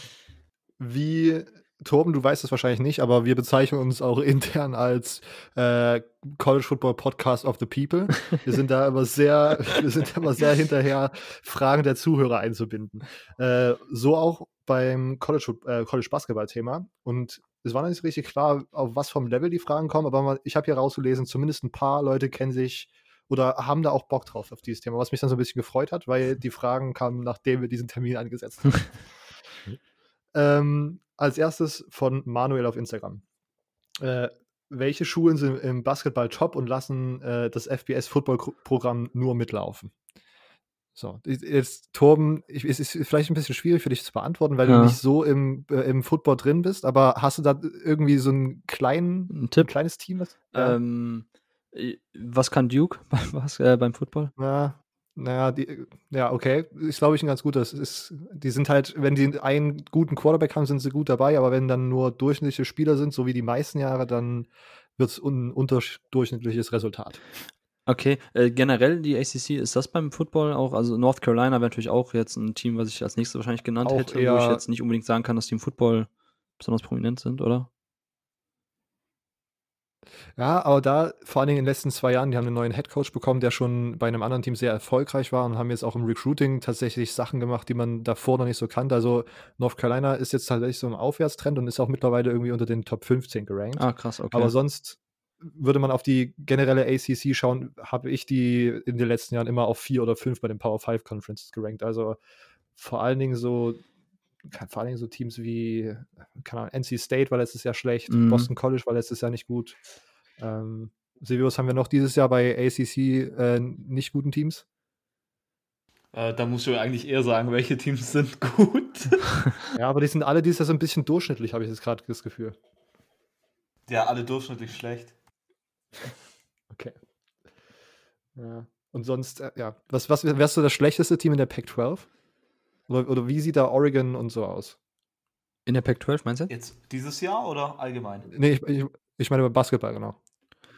Wie, Torben, du weißt es wahrscheinlich nicht, aber wir bezeichnen uns auch intern als äh, College Football Podcast of the People. Wir sind da immer sehr, wir sind immer sehr hinterher, Fragen der Zuhörer einzubinden. Äh, so auch beim College, äh, College Basketball Thema. Und es war noch nicht richtig klar, auf was vom Level die Fragen kommen, aber ich habe hier rauszulesen, zumindest ein paar Leute kennen sich oder haben da auch Bock drauf auf dieses Thema, was mich dann so ein bisschen gefreut hat, weil die Fragen kamen, nachdem wir diesen Termin angesetzt haben. Ähm, als erstes von Manuel auf Instagram. Äh, welche Schulen sind im Basketball top und lassen äh, das FBS-Football-Programm nur mitlaufen? So, jetzt, Torben, ich, es ist vielleicht ein bisschen schwierig für dich zu beantworten, weil ja. du nicht so im, äh, im Football drin bist, aber hast du da irgendwie so einen kleinen, ein Tipp? Ein kleines Team? Was, ähm, was kann Duke was, äh, beim Football? Ja, naja, die, ja, okay. Ist, glaube ich, ein ganz guter. Ist, die sind halt, wenn die einen guten Quarterback haben, sind sie gut dabei, aber wenn dann nur durchschnittliche Spieler sind, so wie die meisten Jahre, dann wird es ein unterdurchschnittliches Resultat. Okay, äh, generell die ACC, ist das beim Football auch, also North Carolina wäre natürlich auch jetzt ein Team, was ich als nächstes wahrscheinlich genannt auch hätte, wo ich jetzt nicht unbedingt sagen kann, dass die im Football besonders prominent sind, oder? Ja, aber da vor allen Dingen in den letzten zwei Jahren, die haben einen neuen Headcoach bekommen, der schon bei einem anderen Team sehr erfolgreich war und haben jetzt auch im Recruiting tatsächlich Sachen gemacht, die man davor noch nicht so kannte. Also North Carolina ist jetzt tatsächlich so im Aufwärtstrend und ist auch mittlerweile irgendwie unter den Top 15 gerankt. Ah, krass, okay. Aber sonst würde man auf die generelle ACC schauen, habe ich die in den letzten Jahren immer auf vier oder fünf bei den Power 5 Conferences gerankt. Also vor allen Dingen so vor allen Dingen so Teams wie keine Ahnung, NC State war letztes Jahr schlecht, mhm. Boston College war letztes Jahr nicht gut. Ähm, Silvius, haben wir noch dieses Jahr bei ACC äh, nicht guten Teams? Äh, da musst du eigentlich eher sagen, welche Teams sind gut. ja, aber die sind alle dieses Jahr so ein bisschen durchschnittlich, habe ich jetzt gerade das Gefühl. Ja, alle durchschnittlich schlecht. Okay. Ja. Und sonst, äh, ja, was, was wärst du das schlechteste Team in der Pac-12? Oder, oder wie sieht da Oregon und so aus? In der Pac-12 meinst du? Jetzt dieses Jahr oder allgemein? Nee, ich, ich, ich meine über Basketball, genau.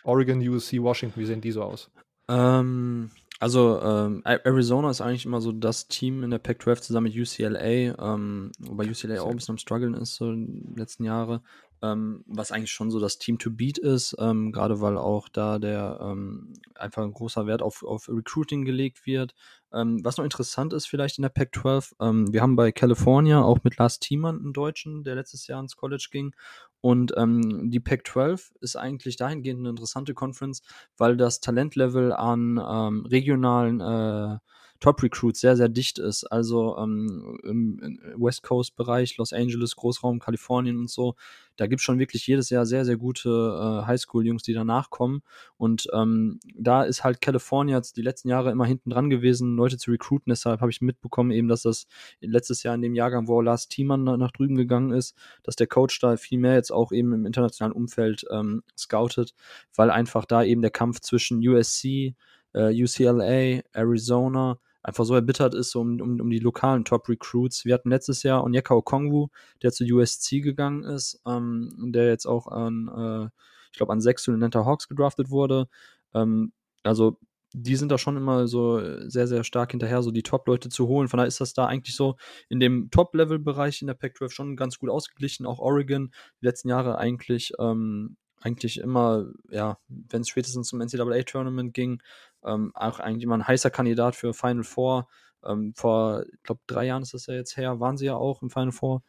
Oregon, USC, Washington, wie sehen die so aus? Ähm, also ähm, Arizona ist eigentlich immer so das Team in der Pac-12 zusammen mit UCLA, ähm, wobei UCLA auch ein bisschen am struggeln ist so in den letzten Jahren ähm, was eigentlich schon so das Team to beat ist, ähm, gerade weil auch da der ähm, einfach ein großer Wert auf, auf Recruiting gelegt wird. Ähm, was noch interessant ist vielleicht in der Pac-12, ähm, wir haben bei California auch mit Lars Thiemann einen Deutschen, der letztes Jahr ins College ging. Und ähm, die Pac-12 ist eigentlich dahingehend eine interessante Conference, weil das Talentlevel an regionalen äh, Top-Recruits sehr, sehr dicht ist. Also ähm, im, West Coast-Bereich, Los Angeles, Großraum, Kalifornien und so, da gibt es schon wirklich jedes Jahr sehr, sehr gute äh, Highschool-Jungs, die danach kommen. Und ähm, da ist halt California die letzten Jahre immer hinten dran gewesen, Leute zu recruiten. Deshalb habe ich mitbekommen, eben, dass das letztes Jahr in dem Jahrgang, wo Lars Thiemann nach, nach drüben gegangen ist, dass der Coach da viel mehr jetzt auch eben im internationalen Umfeld ähm, scoutet, weil einfach da eben der Kampf zwischen USC, äh, UCLA, Arizona, einfach so erbittert ist um, um, um die lokalen Top-Recruits. Wir hatten letztes Jahr Onyeka Okongwu, der zu USC gegangen ist, ähm, der jetzt auch an, äh, ich glaube, an sechs Atlanta Hawks gedraftet wurde. Ähm, also die sind da schon immer so sehr, sehr stark hinterher, so die Top-Leute zu holen. Von daher ist das da eigentlich so in dem Top-Level-Bereich in der Pac-12 schon ganz gut ausgeglichen. Auch Oregon die letzten Jahre eigentlich, ähm, eigentlich immer, ja, wenn es spätestens zum NCAA-Tournament ging, ähm, auch eigentlich immer ein heißer Kandidat für Final Four. Ähm, vor, ich glaube, drei Jahren ist das ja jetzt her, waren sie ja auch im Final Four.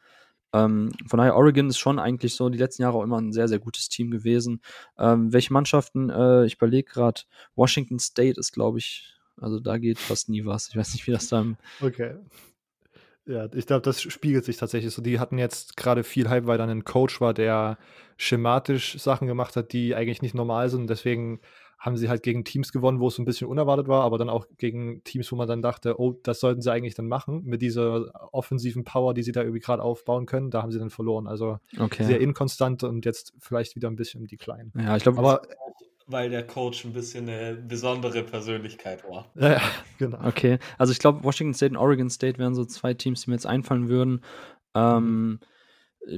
Ähm, von daher, Oregon ist schon eigentlich so die letzten Jahre auch immer ein sehr, sehr gutes Team gewesen. Ähm, welche Mannschaften, äh, ich überlege gerade, Washington State ist, glaube ich, also da geht fast nie was. Ich weiß nicht, wie das dann. Okay. Ja, ich glaube, das spiegelt sich tatsächlich so. Die hatten jetzt gerade viel Hype, weil dann ein Coach war, der schematisch Sachen gemacht hat, die eigentlich nicht normal sind. Deswegen haben sie halt gegen Teams gewonnen, wo es ein bisschen unerwartet war, aber dann auch gegen Teams, wo man dann dachte, oh, das sollten sie eigentlich dann machen mit dieser offensiven Power, die sie da irgendwie gerade aufbauen können. Da haben sie dann verloren. Also okay. sehr inkonstant und jetzt vielleicht wieder ein bisschen im Decline. Ja, ich glaube, aber weil der Coach ein bisschen eine besondere Persönlichkeit war. Ja, genau. Okay, also ich glaube, Washington State und Oregon State wären so zwei Teams, die mir jetzt einfallen würden. Ähm, mhm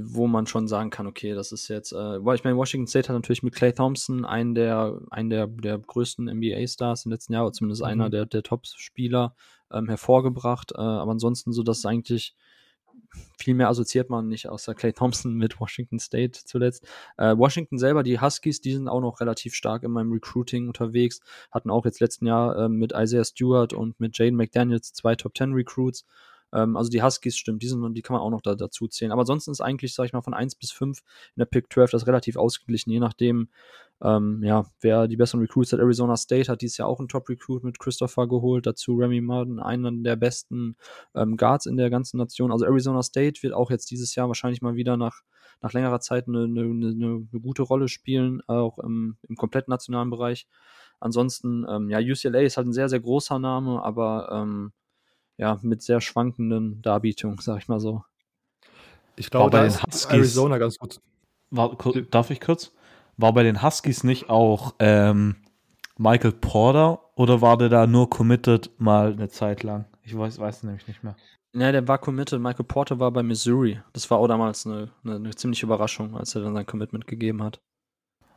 wo man schon sagen kann, okay, das ist jetzt, äh, ich meine, Washington State hat natürlich mit Clay Thompson einen der, einen der, der größten NBA-Stars im letzten Jahr, oder zumindest mhm. einer der, der Top-Spieler ähm, hervorgebracht. Äh, aber ansonsten so, dass eigentlich viel mehr assoziiert man nicht außer Clay Thompson mit Washington State zuletzt. Äh, Washington selber, die Huskies, die sind auch noch relativ stark in meinem Recruiting unterwegs, hatten auch jetzt letzten Jahr äh, mit Isaiah Stewart und mit Jaden McDaniels zwei Top 10 Recruits Ähm, also die Huskies stimmt, die, sind, die kann man auch noch da, dazu zählen. Aber ansonsten ist eigentlich, sag ich mal, von 1 bis 5 in der Pick 12 das relativ ausgeglichen, je nachdem, ähm, ja, wer die besseren Recruits hat. Arizona State hat dieses Jahr auch einen Top-Recruit mit Christopher geholt, dazu Remy Martin, einen der besten ähm, Guards in der ganzen Nation. Also Arizona State wird auch jetzt dieses Jahr wahrscheinlich mal wieder nach, nach längerer Zeit eine, eine, eine, eine gute Rolle spielen, auch im, im komplett nationalen Bereich. Ansonsten, ähm, ja, UCLA ist halt ein sehr, sehr großer Name, aber ähm, ja, mit sehr schwankenden Darbietungen, sag ich mal so. Ich glaube, da ist Arizona ganz gut. War, darf ich kurz? War bei den Huskies nicht auch ähm, Michael Porter oder war der da nur committed mal eine Zeit lang? Ich weiß, weiß nämlich nicht mehr. Ja, der war committed. Michael Porter war bei Missouri. Das war auch damals eine, eine, eine ziemliche Überraschung, als er dann sein Commitment gegeben hat.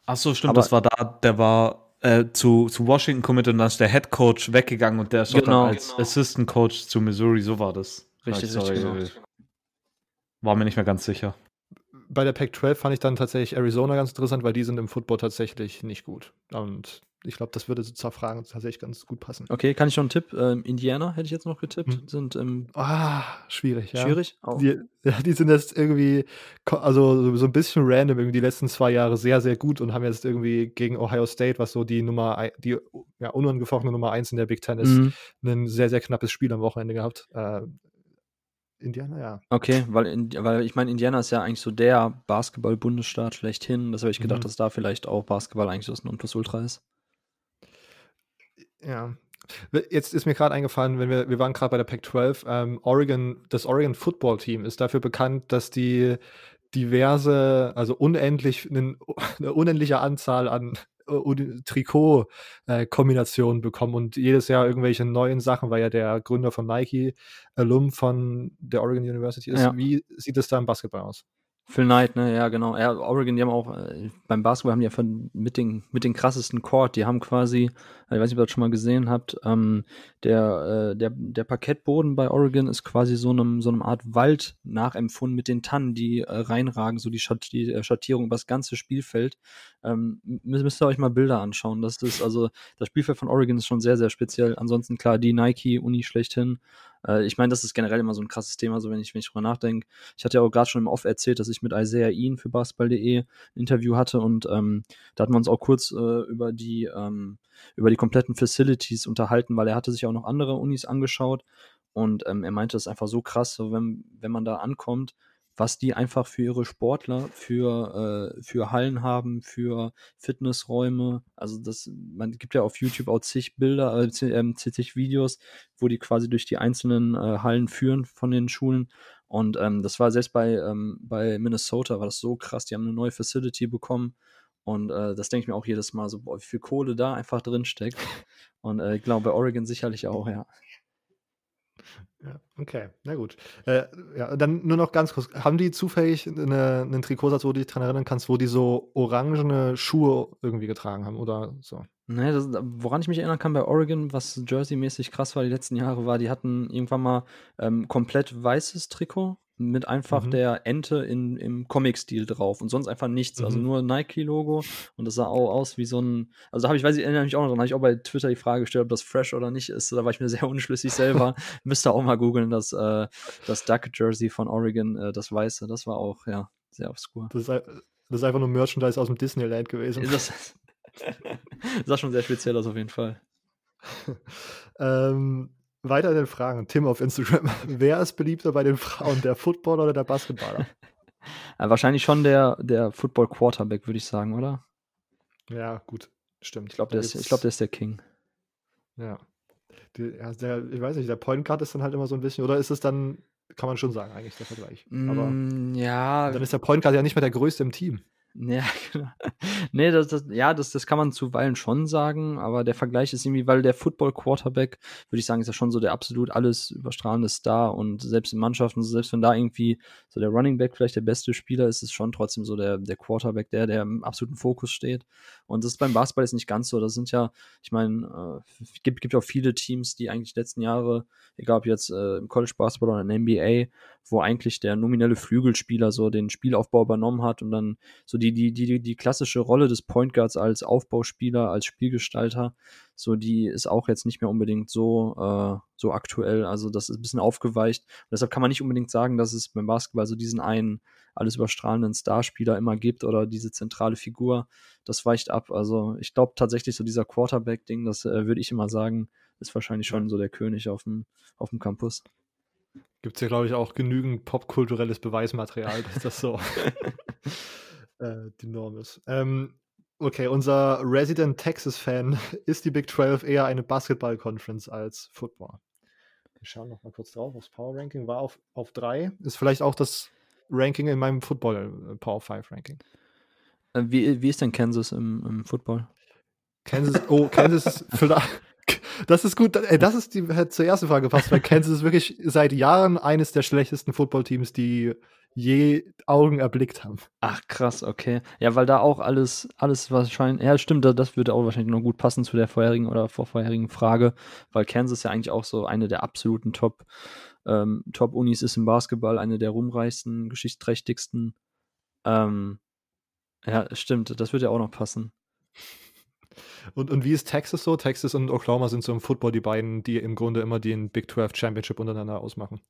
Ach so, stimmt, Aber das war da, der war äh, zu, zu Washington committed und dann ist der Head Coach weggegangen und der ist genau, dann als genau. Assistant Coach zu Missouri, so war das. Richtig, richtig. Genau. War mir nicht mehr ganz sicher bei der Pac-12 fand ich dann tatsächlich Arizona ganz interessant, weil die sind im Football tatsächlich nicht gut. Und ich glaube, das würde zur Frage tatsächlich ganz gut passen. Okay, kann ich schon einen Tipp? Ähm, Indiana hätte ich jetzt noch getippt. Hm. Sind ähm, ah, schwierig, ja. Schwierig? Auch. Die, ja, die sind jetzt irgendwie, also so ein bisschen random, irgendwie die letzten zwei Jahre sehr, sehr gut und haben jetzt irgendwie gegen Ohio State, was so die Nummer, die ja, unangefochtene Nummer eins in der Big Ten ist, mhm. ein sehr, sehr knappes Spiel am Wochenende gehabt. Äh, Indiana, ja. Okay, weil, in, weil ich meine, Indiana ist ja eigentlich so der Basketball-Bundesstaat schlechthin. Das habe ich gedacht, mhm. dass da vielleicht auch Basketball eigentlich so das Nonplusultra ist. Ja. Jetzt ist mir gerade eingefallen, wenn wir, wir waren gerade bei der Pac-12, ähm, Oregon, das Oregon Football Team ist dafür bekannt, dass die diverse, also unendlich, eine unendliche Anzahl an Trikot-Kombinationen bekommen und jedes Jahr irgendwelche neuen Sachen, weil ja der Gründer von Nike Alum von der Oregon University ist. Ja. Wie sieht es da im Basketball aus? Phil Knight, ne, ja, genau. Ja, Oregon, die haben auch, äh, beim Basketball haben die ja mit den, mit den krassesten Court, die haben quasi, äh, ich weiß nicht, ob ihr das schon mal gesehen habt, ähm, der, äh, der, der Parkettboden bei Oregon ist quasi so einem, so einem Art Wald nachempfunden mit den Tannen, die äh, reinragen, so die, Schatt, die äh, Schattierung über das ganze Spielfeld. Ähm, müsst ihr euch mal Bilder anschauen. Das ist, also, das Spielfeld von Oregon ist schon sehr, sehr speziell. Ansonsten, klar, die Nike-Uni schlechthin. Äh, ich meine, das ist generell immer so ein krasses Thema, so wenn ich, wenn ich drüber nachdenke. Ich hatte ja auch gerade schon im Off erzählt, dass ich mit Isaiah Ian für basketball.de ein Interview hatte und ähm, da hatten wir uns auch kurz äh, über die ähm, über die kompletten Facilities unterhalten, weil er hatte sich auch noch andere Unis angeschaut und ähm, er meinte, es ist einfach so krass, so wenn, wenn man da ankommt, was die einfach für ihre Sportler, für, äh, für Hallen haben, für Fitnessräume. Also das, man gibt ja auf YouTube auch zig Bilder, äh, ähm, zig Videos, wo die quasi durch die einzelnen äh, Hallen führen von den Schulen. Und ähm, das war selbst bei, ähm, bei Minnesota war das so krass. Die haben eine neue Facility bekommen. Und äh, das denke ich mir auch jedes Mal so, boah, wie viel Kohle da einfach drin steckt. Und äh, ich glaube, bei Oregon sicherlich auch, ja. Ja, okay, na gut. Äh, ja, dann nur noch ganz kurz. Haben die zufällig eine, einen Trikotsatz, wo du dich daran erinnern kannst, wo die so orangene Schuhe irgendwie getragen haben oder so? Nee, das, woran ich mich erinnern kann bei Oregon, was Jersey-mäßig krass war die letzten Jahre, war, die hatten irgendwann mal ähm, komplett weißes Trikot mit einfach mhm. der Ente in, im Comic-Stil drauf und sonst einfach nichts. Also mhm. Also nur Nike-Logo und das sah auch aus wie so ein. Also da habe ich, weiß ich, erinnere mich auch noch dran, habe ich auch bei Twitter die Frage gestellt, ob das fresh oder nicht ist. Da war ich mir sehr unschlüssig selber. Müsste auch mal googeln, das, äh, das Duck-Jersey von Oregon, äh, das Weiße. Das war auch, ja, sehr obskur. Das ist, das ist einfach nur Merchandise aus dem Disneyland gewesen. Das, das sah schon sehr speziell aus, auf jeden Fall. ähm, weiter in den Fragen. Tim auf Instagram. Wer ist beliebter bei den Frauen, der Footballer oder der Basketballer? Wahrscheinlich schon der, der Football-Quarterback, würde ich sagen, oder? Ja, gut. Stimmt. Ich glaube, der, glaub, der ist der King. Ja. Die, ja der, ich weiß nicht, der Point Guard ist dann halt immer so ein bisschen, oder ist es dann, kann man schon sagen, eigentlich der Vergleich. Aber mm, ja. Dann ist der Point Guard ja nicht mehr der größte im Team. Ja, genau. Nee, das, das, ja, das, das kann man zuweilen schon sagen, aber der Vergleich ist irgendwie, weil der Football-Quarterback, würde ich sagen, ist ja schon so der absolut alles überstrahlende Star und selbst in Mannschaften, selbst wenn da irgendwie so der Running Back vielleicht der beste Spieler ist, ist schon trotzdem so der, der Quarterback, der, der im absoluten Fokus steht. Und das ist beim Basketball jetzt nicht ganz so. Das sind ja, ich meine, äh, gibt, gibt auch viele Teams, die eigentlich letzten Jahre, egal ob jetzt äh, im College Basketball oder in der NBA, wo eigentlich der nominelle Flügelspieler so den Spielaufbau übernommen hat und dann so die, die, die, die klassische Rolle des Point Guards als Aufbauspieler, als Spielgestalter, so die ist auch jetzt nicht mehr unbedingt so, äh, so aktuell. Also das ist ein bisschen aufgeweicht. Und deshalb kann man nicht unbedingt sagen, dass es beim Basketball so diesen einen alles überstrahlenden Starspieler immer gibt oder diese zentrale Figur. Das weicht ab. Also ich glaube tatsächlich so dieser Quarterback-Ding, das äh, würde ich immer sagen, ist wahrscheinlich schon so der König auf dem, auf dem Campus. Gibt es ja, glaube ich, auch genügend popkulturelles Beweismaterial, dass das so äh, die Norm ist. Ähm, okay, unser Resident Texas-Fan ist die Big 12 eher eine Basketball-Conference als Football. Wir schauen noch mal kurz drauf. Das Power Ranking war auf, auf drei. Ist vielleicht auch das Ranking in meinem Football äh, Power 5 Ranking. Äh, wie, wie ist denn Kansas im, im Football? Kansas, oh, Kansas ist vielleicht. Das ist gut. Das ist die hat zur ersten Frage gepasst, weil Kansas ist wirklich seit Jahren eines der schlechtesten Footballteams, die je Augen erblickt haben. Ach krass, okay. Ja, weil da auch alles, alles wahrscheinlich, ja stimmt, das würde auch wahrscheinlich noch gut passen zu der vorherigen oder vorherigen Frage, weil Kansas ja eigentlich auch so eine der absoluten Top, ähm, Top-Unis ist im Basketball, eine der ruhmreichsten, geschichtsträchtigsten. Ähm, ja, stimmt, das würde ja auch noch passen. Und, und wie ist Texas so? Texas und Oklahoma sind so im Football die beiden, die im Grunde immer den Big 12 Championship untereinander ausmachen.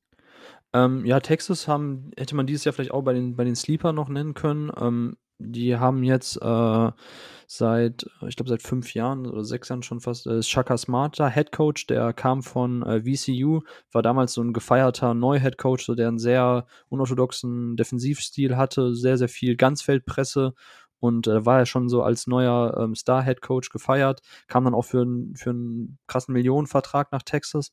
Ähm, ja, Texas haben, hätte man dieses Jahr vielleicht auch bei den, bei den Sleeper noch nennen können. Ähm, die haben jetzt äh, seit, ich glaube, seit fünf Jahren oder sechs Jahren schon fast, äh, Shaka Smart da, Head Coach, der kam von äh, VCU, war damals so ein gefeierter Neu-Head Coach, der einen sehr unorthodoxen Defensivstil hatte, sehr, sehr viel Ganzfeldpresse und äh, war ja schon so als neuer ähm, Star-Head Coach gefeiert, kam dann auch für, für einen krassen Millionenvertrag nach Texas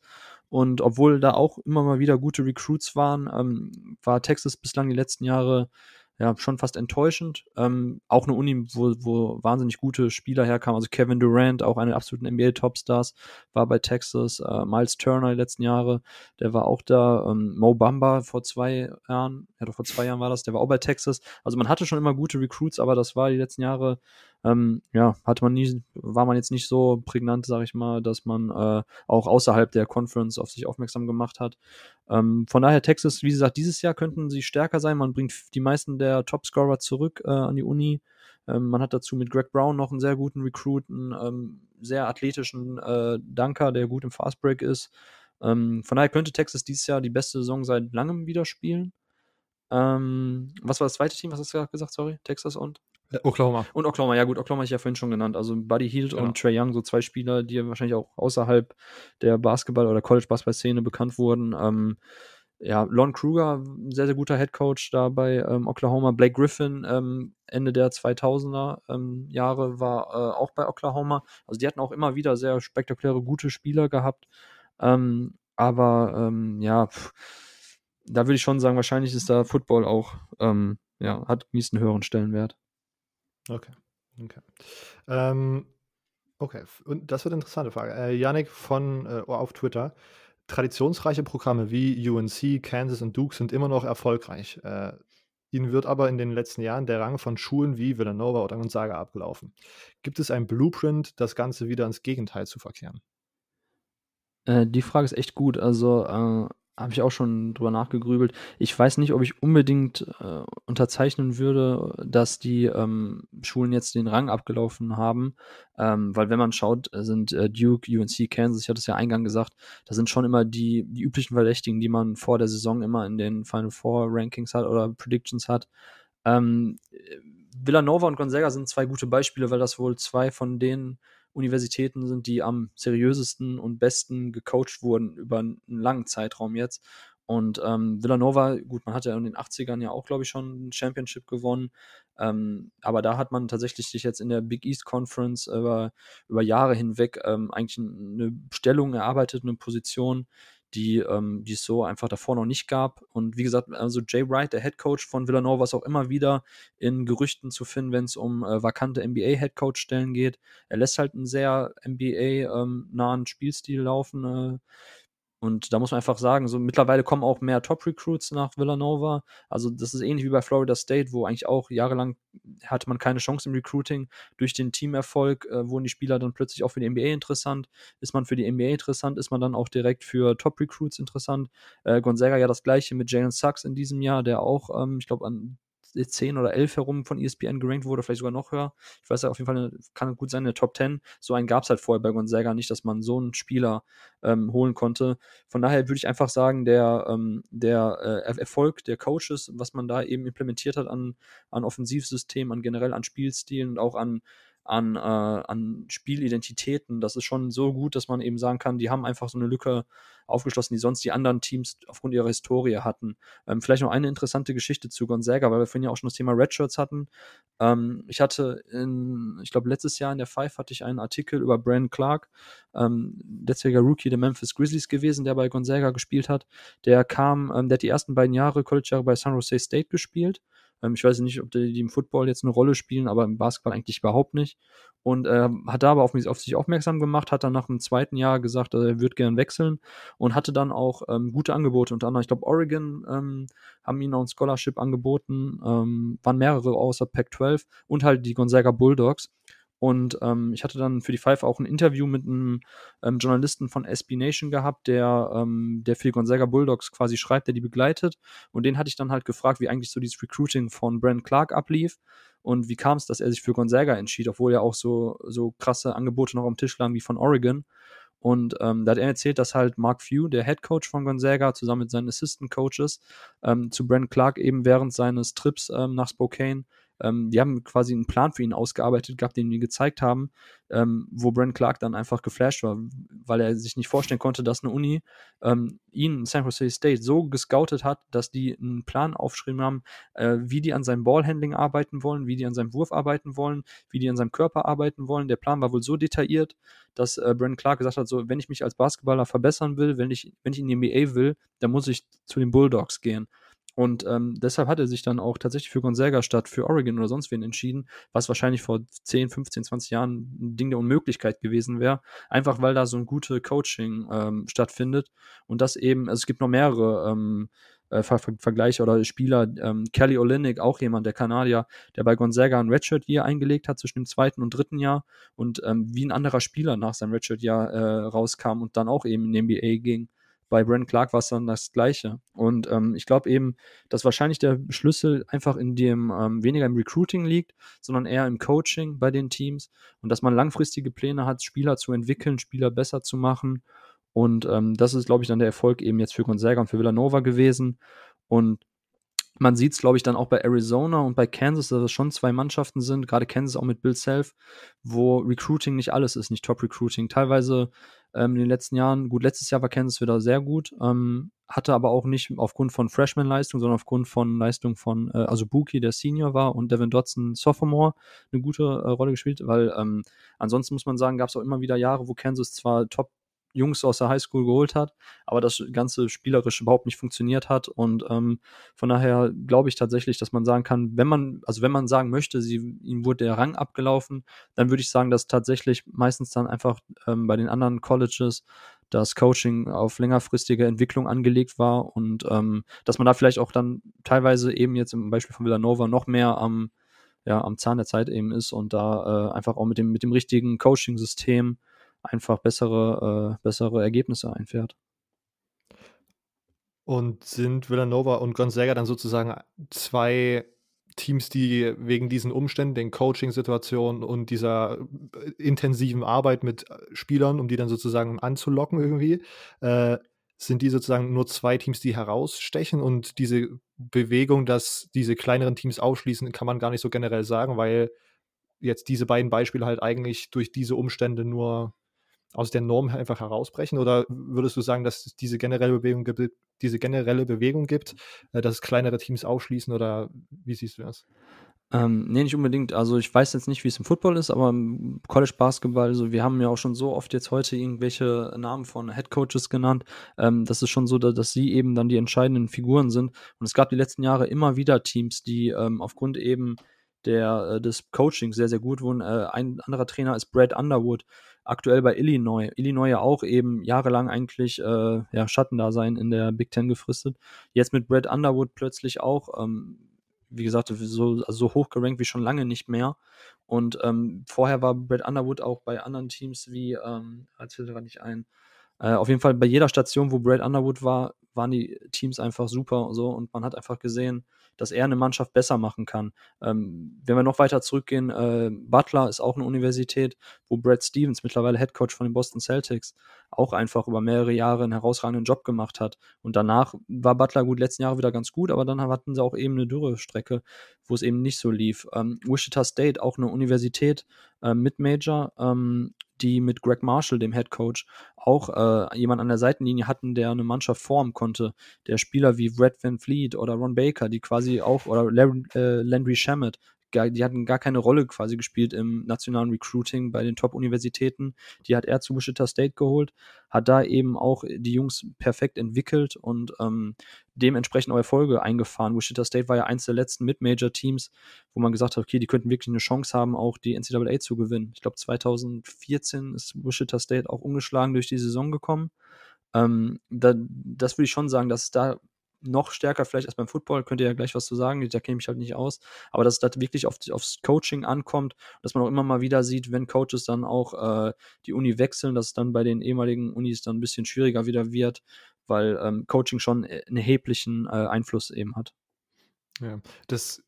und obwohl da auch immer mal wieder gute Recruits waren, ähm, war Texas bislang die letzten Jahre ja, schon fast enttäuschend. Ähm, auch eine Uni, wo, wo wahnsinnig gute Spieler herkamen. Also Kevin Durant, auch eine der absoluten NBA-Topstars, war bei Texas. Äh, Miles Turner die letzten Jahre, der war auch da. Ähm, Mo Bamba vor zwei Jahren, ja doch vor zwei Jahren war das, der war auch bei Texas. Also man hatte schon immer gute Recruits, aber das war die letzten Jahre ähm, ja, hatte man nie, war man jetzt nicht so prägnant, sag ich mal, dass man äh, auch außerhalb der Conference auf sich aufmerksam gemacht hat. Ähm, von daher Texas, wie gesagt, dieses Jahr könnten sie stärker sein. Man bringt die meisten der Topscorer zurück äh, an die Uni. Ähm, man hat dazu mit Greg Brown noch einen sehr guten Recruit, einen ähm, sehr athletischen äh, Dunker, der gut im Fastbreak ist. Ähm, von daher könnte Texas dieses Jahr die beste Saison seit langem wieder spielen. Ähm, was war das zweite Team? Was hast du gesagt? Sorry, Texas und? Äh, Oklahoma. Und Oklahoma, ja gut, Oklahoma ich ja vorhin schon genannt. Also Buddy Hield genau. und Trey Young, so zwei Spieler, die wahrscheinlich auch außerhalb der Basketball- oder College-Basketball-Szene bekannt wurden. Ähm, ja, Lon Kruger, sehr, sehr guter Head Coach da bei ähm, Oklahoma. Blake Griffin, ähm, Ende der 2000er ähm, Jahre, war äh, auch bei Oklahoma. Also die hatten auch immer wieder sehr spektakuläre, gute Spieler gehabt. Ähm, aber ähm, ja, pff, da würde ich schon sagen, wahrscheinlich ist da Football auch, ähm, ja, hat einen höheren Stellenwert. Okay. Okay. Ähm, okay. Und das wird eine interessante Frage. Äh, von äh, auf Twitter. Traditionsreiche Programme wie UNC, Kansas und Duke sind immer noch erfolgreich. Äh, ihnen wird aber in den letzten Jahren der Rang von Schulen wie Villanova oder Gonzaga abgelaufen. Gibt es ein Blueprint, das Ganze wieder ins Gegenteil zu verkehren? Äh, die Frage ist echt gut. Also äh, habe ich auch schon drüber nachgegrübelt. Ich weiß nicht, ob ich unbedingt äh, unterzeichnen würde, dass die ähm, Schulen jetzt den Rang abgelaufen haben, ähm, weil wenn man schaut, sind äh, Duke, UNC, Kansas, ich hatte es ja eingang gesagt, da sind schon immer die, die üblichen Verdächtigen, die man vor der Saison immer in den Final Four Rankings hat oder Predictions hat. Ähm, Villanova und Gonzaga sind zwei gute Beispiele, weil das wohl zwei von den Universitäten sind, die am seriösesten und besten gecoacht wurden über einen langen Zeitraum jetzt. Und ähm, Villanova, gut, man hat ja in den 80ern ja auch, glaube ich, schon ein Championship gewonnen. Ähm, aber da hat man tatsächlich sich jetzt in der Big East Conference über, über Jahre hinweg ähm, eigentlich eine Stellung erarbeitet, eine Position, die, ähm, es so einfach davor noch nicht gab. Und wie gesagt, also Jay Wright, der Head Coach von Villanova, ist auch immer wieder in Gerüchten zu finden, wenn es um äh, vakante NBA-Head Coach-Stellen geht. Er lässt halt einen sehr NBA-nahen ähm, Spielstil laufen. Äh, Und da muss man einfach sagen, so mittlerweile kommen auch mehr Top-Recruits nach Villanova. Also das ist ähnlich wie bei Florida State, wo eigentlich auch jahrelang hatte man keine Chance im Recruiting. Durch den Teamerfolg äh, wurden die Spieler dann plötzlich auch für die NBA interessant. Ist man für die NBA interessant, ist man dann auch direkt für Top-Recruits interessant. Äh, Gonzaga ja das gleiche mit Jalen Sachs in diesem Jahr, der auch, ähm, ich glaube, an 10 oder 11 herum von ESPN gerankt wurde, vielleicht sogar noch höher. Ich weiß ja, auf jeden Fall kann gut sein, eine Top 10. So einen gab es halt vorher bei Gonzaga nicht, dass man so einen Spieler ähm, holen konnte. Von daher würde ich einfach sagen, der, ähm, der äh, Erfolg der Coaches, was man da eben implementiert hat an, an Offensivsystemen, an generell an Spielstilen und auch an an, äh, an Spielidentitäten. Das ist schon so gut, dass man eben sagen kann, die haben einfach so eine Lücke aufgeschlossen, die sonst die anderen Teams aufgrund ihrer Historie hatten. Ähm, vielleicht noch eine interessante Geschichte zu Gonzaga, weil wir vorhin ja auch schon das Thema Redshirts hatten. Ähm, ich hatte in, ich glaube, letztes Jahr in der Five hatte ich einen Artikel über Brandon Clark, ähm, letztjähriger Rookie der Memphis Grizzlies gewesen, der bei Gonzaga gespielt hat. Der kam, ähm, der hat die ersten beiden Jahre College-Jahre bei San Jose State gespielt ähm, ich weiß nicht, ob die, die, im Football jetzt eine Rolle spielen, aber im Basketball eigentlich überhaupt nicht. Und äh, hat da aber auf, mich, auf sich aufmerksam gemacht, hat dann nach dem zweiten Jahr gesagt, er würde gern wechseln und hatte dann auch ähm, gute Angebote. Unter anderem, ich glaube, Oregon ähm, haben ihnen auch ein Scholarship angeboten, ähm, waren mehrere außer Pac-12 und halt die Gonzaga Bulldogs. Und ähm, ich hatte dann für die Five auch ein Interview mit einem ähm, Journalisten von SB Nation gehabt, der, ähm, der für die Gonzaga Bulldogs quasi schreibt, der die begleitet. Und den hatte ich dann halt gefragt, wie eigentlich so dieses Recruiting von Brent Clark ablief und wie kam es, dass er sich für Gonzaga entschied, obwohl ja auch so, so krasse Angebote noch am Tisch lagen wie von Oregon. Und ähm, da hat er erzählt, dass halt Mark Few, der Head Coach von Gonzaga, zusammen mit seinen Assistant Coaches, ähm, zu Brent Clark eben während seines Trips ähm, nach Spokane ähm, die haben quasi einen Plan für ihn ausgearbeitet gehabt, den die gezeigt haben, ähm, wo Brent Clark dann einfach geflasht war, weil er sich nicht vorstellen konnte, dass eine Uni ähm, ihn, San Jose State, so gescoutet hat, dass die einen Plan aufgeschrieben haben, äh, wie die an seinem Ballhandling arbeiten wollen, wie die an seinem Wurf arbeiten wollen, wie die an seinem Körper arbeiten wollen. Der Plan war wohl so detailliert, dass äh, Brent Clark gesagt hat, so, wenn ich mich als Basketballer verbessern will, wenn ich, wenn ich in die NBA will, dann muss ich zu den Bulldogs gehen. Und ähm, deshalb hat er sich dann auch tatsächlich für Gonzaga statt für Oregon oder sonst wen entschieden, was wahrscheinlich vor 10, 15, 20 Jahren ein Ding der Unmöglichkeit gewesen wäre. Einfach weil da so ein gute Coaching ähm, stattfindet. Und das eben, also es gibt noch mehrere ähm, äh, Ver Vergleiche oder Spieler. Ähm, Kelly Olynyk, auch jemand, der Kanadier, der bei Gonzaga ein Redshirt-Jahr eingelegt hat zwischen dem zweiten und dritten Jahr und ähm, wie ein anderer Spieler nach seinem Redshirt-Jahr äh, rauskam und dann auch eben in die NBA ging. Bei Brent Clark war es dann das Gleiche. Und ähm, ich glaube eben, dass wahrscheinlich der Schlüssel einfach in dem ähm, weniger im Recruiting liegt, sondern eher im Coaching bei den Teams und dass man langfristige Pläne hat, Spieler zu entwickeln, Spieler besser zu machen. Und ähm, das ist, glaube ich, dann der Erfolg eben jetzt für Gonzaga und für Villanova gewesen. Und man sieht es, glaube ich, dann auch bei Arizona und bei Kansas, dass es schon zwei Mannschaften sind, gerade Kansas auch mit Bill Self, wo Recruiting nicht alles ist, nicht Top-Recruiting. Teilweise ähm, in den letzten Jahren, gut, letztes Jahr war Kansas wieder sehr gut, ähm, hatte aber auch nicht aufgrund von Freshman-Leistung, sondern aufgrund von Leistung von, äh, also Buki, der Senior war, und Devin Dodson, Sophomore, eine gute äh, Rolle gespielt, weil ähm, ansonsten muss man sagen, gab es auch immer wieder Jahre, wo Kansas zwar Top Jungs aus der Highschool geholt hat, aber das ganze spielerisch überhaupt nicht funktioniert hat. Und ähm, von daher glaube ich tatsächlich, dass man sagen kann, wenn man, also wenn man sagen möchte, sie, ihm wurde der Rang abgelaufen, dann würde ich sagen, dass tatsächlich meistens dann einfach ähm, bei den anderen Colleges das Coaching auf längerfristige Entwicklung angelegt war und ähm, dass man da vielleicht auch dann teilweise eben jetzt im Beispiel von Villanova noch mehr am, ja, am Zahn der Zeit eben ist und da äh, einfach auch mit dem, mit dem richtigen Coaching-System einfach bessere, äh, bessere Ergebnisse einfährt. Und sind Villanova und Gonzaga dann sozusagen zwei Teams, die wegen diesen Umständen, den Coaching-Situationen und dieser äh, intensiven Arbeit mit äh, Spielern, um die dann sozusagen anzulocken irgendwie, äh, sind die sozusagen nur zwei Teams, die herausstechen und diese Bewegung, dass diese kleineren Teams ausschließen, kann man gar nicht so generell sagen, weil jetzt diese beiden Beispiele halt eigentlich durch diese Umstände nur aus der Norm einfach herausbrechen? Oder würdest du sagen, dass es diese generelle Bewegung gibt, diese generelle Bewegung gibt, äh, dass kleinere Teams ausschließen oder wie siehst du das? Ähm, nee, nicht unbedingt. Also ich weiß jetzt nicht, wie es im Football ist, aber im College Basketball, also wir haben ja auch schon so oft jetzt heute irgendwelche Namen von Head Coaches genannt. Ähm, das ist schon so, dass, dass, sie eben dann die entscheidenden Figuren sind. Und es gab die letzten Jahre immer wieder Teams, die ähm, aufgrund eben der, äh, des Coachings sehr, sehr gut wurden. Äh, ein anderer Trainer ist Brad Underwood, aktuell bei Illinois. Illinois ja auch eben jahrelang eigentlich äh, ja, Schattendasein in der Big Ten gefristet. Jetzt mit Brad Underwood plötzlich auch, ähm, wie gesagt, so, so hoch gerankt wie schon lange nicht mehr. Und ähm, vorher war Brad Underwood auch bei anderen Teams wie, ähm, als fällt gerade nicht ein, äh, auf jeden Fall bei jeder Station, wo Brad Underwood war, waren die Teams einfach super und so und man hat einfach gesehen, dass er eine Mannschaft besser machen kann. Ähm, wenn wir noch weiter zurückgehen, äh, Butler ist auch eine Universität, wo Brad Stevens, mittlerweile Head Coach von den Boston Celtics, auch einfach über mehrere Jahre einen herausragenden Job gemacht hat. Und danach war Butler gut, letzten Jahre wieder ganz gut, aber dann hatten sie auch eben eine Dürrestrecke, wo es eben nicht so lief. Ähm, Wichita State, auch eine Universität äh, mit Major, ähm, die mit Greg Marshall, dem Head Coach, auch äh, jemand an der Seitenlinie hatten, der eine Mannschaft formen konnte. Der Spieler wie Brad Van Fleet oder Ron Baker, die quasi auch, oder Larry, äh, Landry Shamet, die hatten gar keine Rolle quasi gespielt im nationalen Recruiting bei den Top-Universitäten. Die hat er zu Wichita State geholt, hat da eben auch die Jungs perfekt entwickelt und ähm, dementsprechend auch Erfolge eingefahren. Wichita State war ja eins der letzten Mid-Major-Teams, wo man gesagt hat, okay, die könnten wirklich eine Chance haben, auch die NCAA zu gewinnen. Ich glaube, 2014 ist Wichita State auch ungeschlagen durch die Saison gekommen. Ähm, da, das würde ich schon sagen, dass es da noch stärker vielleicht als beim Football, könnt ihr ja gleich was zu sagen, da kenne ich mich halt nicht aus, aber dass es das wirklich auf, aufs Coaching ankommt, dass man auch immer mal wieder sieht, wenn Coaches dann auch äh, die Uni wechseln, dass es dann bei den ehemaligen Unis dann ein bisschen schwieriger wieder wird, weil ähm, Coaching schon äh, einen erheblichen äh, Einfluss eben hat. Ja, das,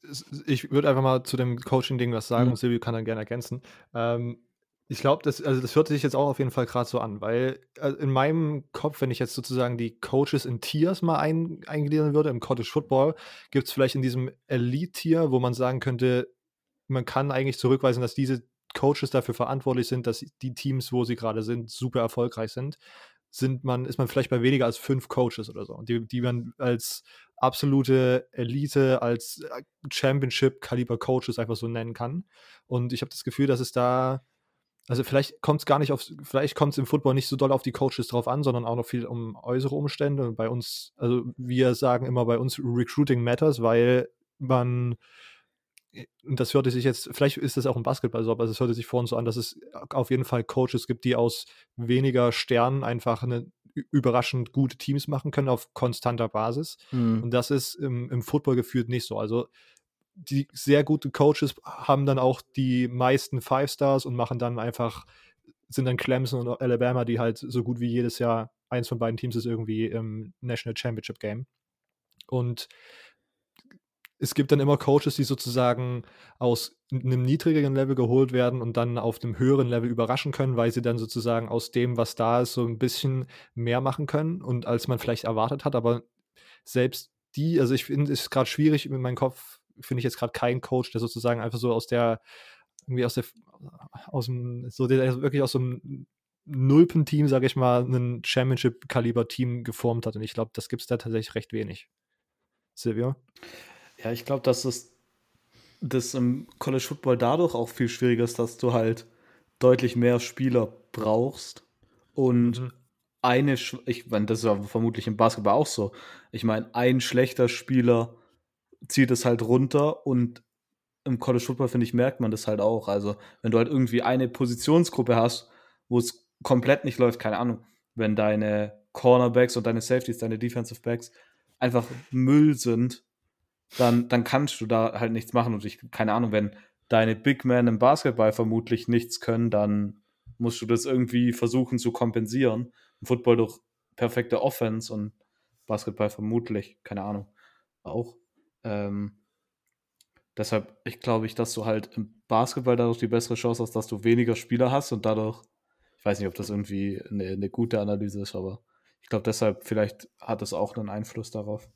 ich würde einfach mal zu dem Coaching-Ding was sagen mhm. und Silvio kann dann gerne ergänzen. Ähm, ich glaube, das, also das hört sich jetzt auch auf jeden Fall gerade so an, weil äh, in meinem Kopf, wenn ich jetzt sozusagen die Coaches in Tiers mal ein, eingliedern würde, im Cottage Football, gibt es vielleicht in diesem Elite-Tier, wo man sagen könnte, man kann eigentlich zurückweisen, dass diese Coaches dafür verantwortlich sind, dass die Teams, wo sie gerade sind, super erfolgreich sind. Sind man, ist man vielleicht bei weniger als fünf Coaches oder so, die, die man als absolute Elite, als äh, Championship-Kaliber-Coaches einfach so nennen kann. Und ich habe das Gefühl, dass es da also vielleicht kommt es gar nicht auf, vielleicht kommt es im Football nicht so doll auf die Coaches drauf an, sondern auch noch viel um äußere Umstände. Und bei uns, also wir sagen immer bei uns Recruiting matters, weil man, und das hörte sich jetzt, vielleicht ist das auch im Basketball so, aber es hörte sich vorhin so an, dass es auf jeden Fall Coaches gibt, die aus weniger Sternen einfach eine überraschend gute Teams machen können auf konstanter Basis. Mhm. Und das ist im, im Football gefühlt nicht so. Also die sehr gute Coaches haben dann auch die meisten Five Stars und machen dann einfach, sind dann Clemson und Alabama, die halt so gut wie jedes Jahr eins von beiden Teams ist irgendwie im National Championship Game. Und es gibt dann immer Coaches, die sozusagen aus einem niedrigeren Level geholt werden und dann auf einem höheren Level überraschen können, weil sie dann sozusagen aus dem, was da ist, so ein bisschen mehr machen können und als man vielleicht erwartet hat. Aber selbst die, also ich finde es gerade schwierig, in meinem Kopf finde ich jetzt gerade keinen Coach, der sozusagen einfach so aus der, irgendwie aus der, aus dem, so der wirklich aus so einem Nulpen-Team, sage ich mal, ein Championship-Kaliber-Team geformt hat. Und ich glaube, das gibt es da tatsächlich recht wenig. Silvio? Ja, ich glaube, dass das, das im College Football dadurch auch viel schwieriger ist, dass du halt deutlich mehr Spieler brauchst und mhm. eine, ich meine, das ist ja vermutlich im Basketball auch so. Ich meine, ein schlechter Spieler zieht es halt runter und im College Football, finde ich, merkt man das halt auch. Also, wenn du halt irgendwie eine Positionsgruppe hast, wo es komplett nicht läuft, keine Ahnung, wenn deine Cornerbacks und deine Safeties, deine Defensive Backs einfach Müll sind, dann, dann kannst du da halt nichts machen. Und ich, keine Ahnung, wenn deine Big Men im Basketball vermutlich nichts können, dann musst du das irgendwie versuchen zu kompensieren. Im Football durch perfekte Offense und Basketball vermutlich, keine Ahnung, auch. Ähm, deshalb, ich glaube ich, dass du halt im Basketball dadurch die bessere Chance hast, dass du weniger Spieler hast und dadurch, ich weiß nicht, ob das irgendwie eine, eine gute Analyse ist, aber ich glaube deshalb, vielleicht hat es auch einen Einfluss darauf.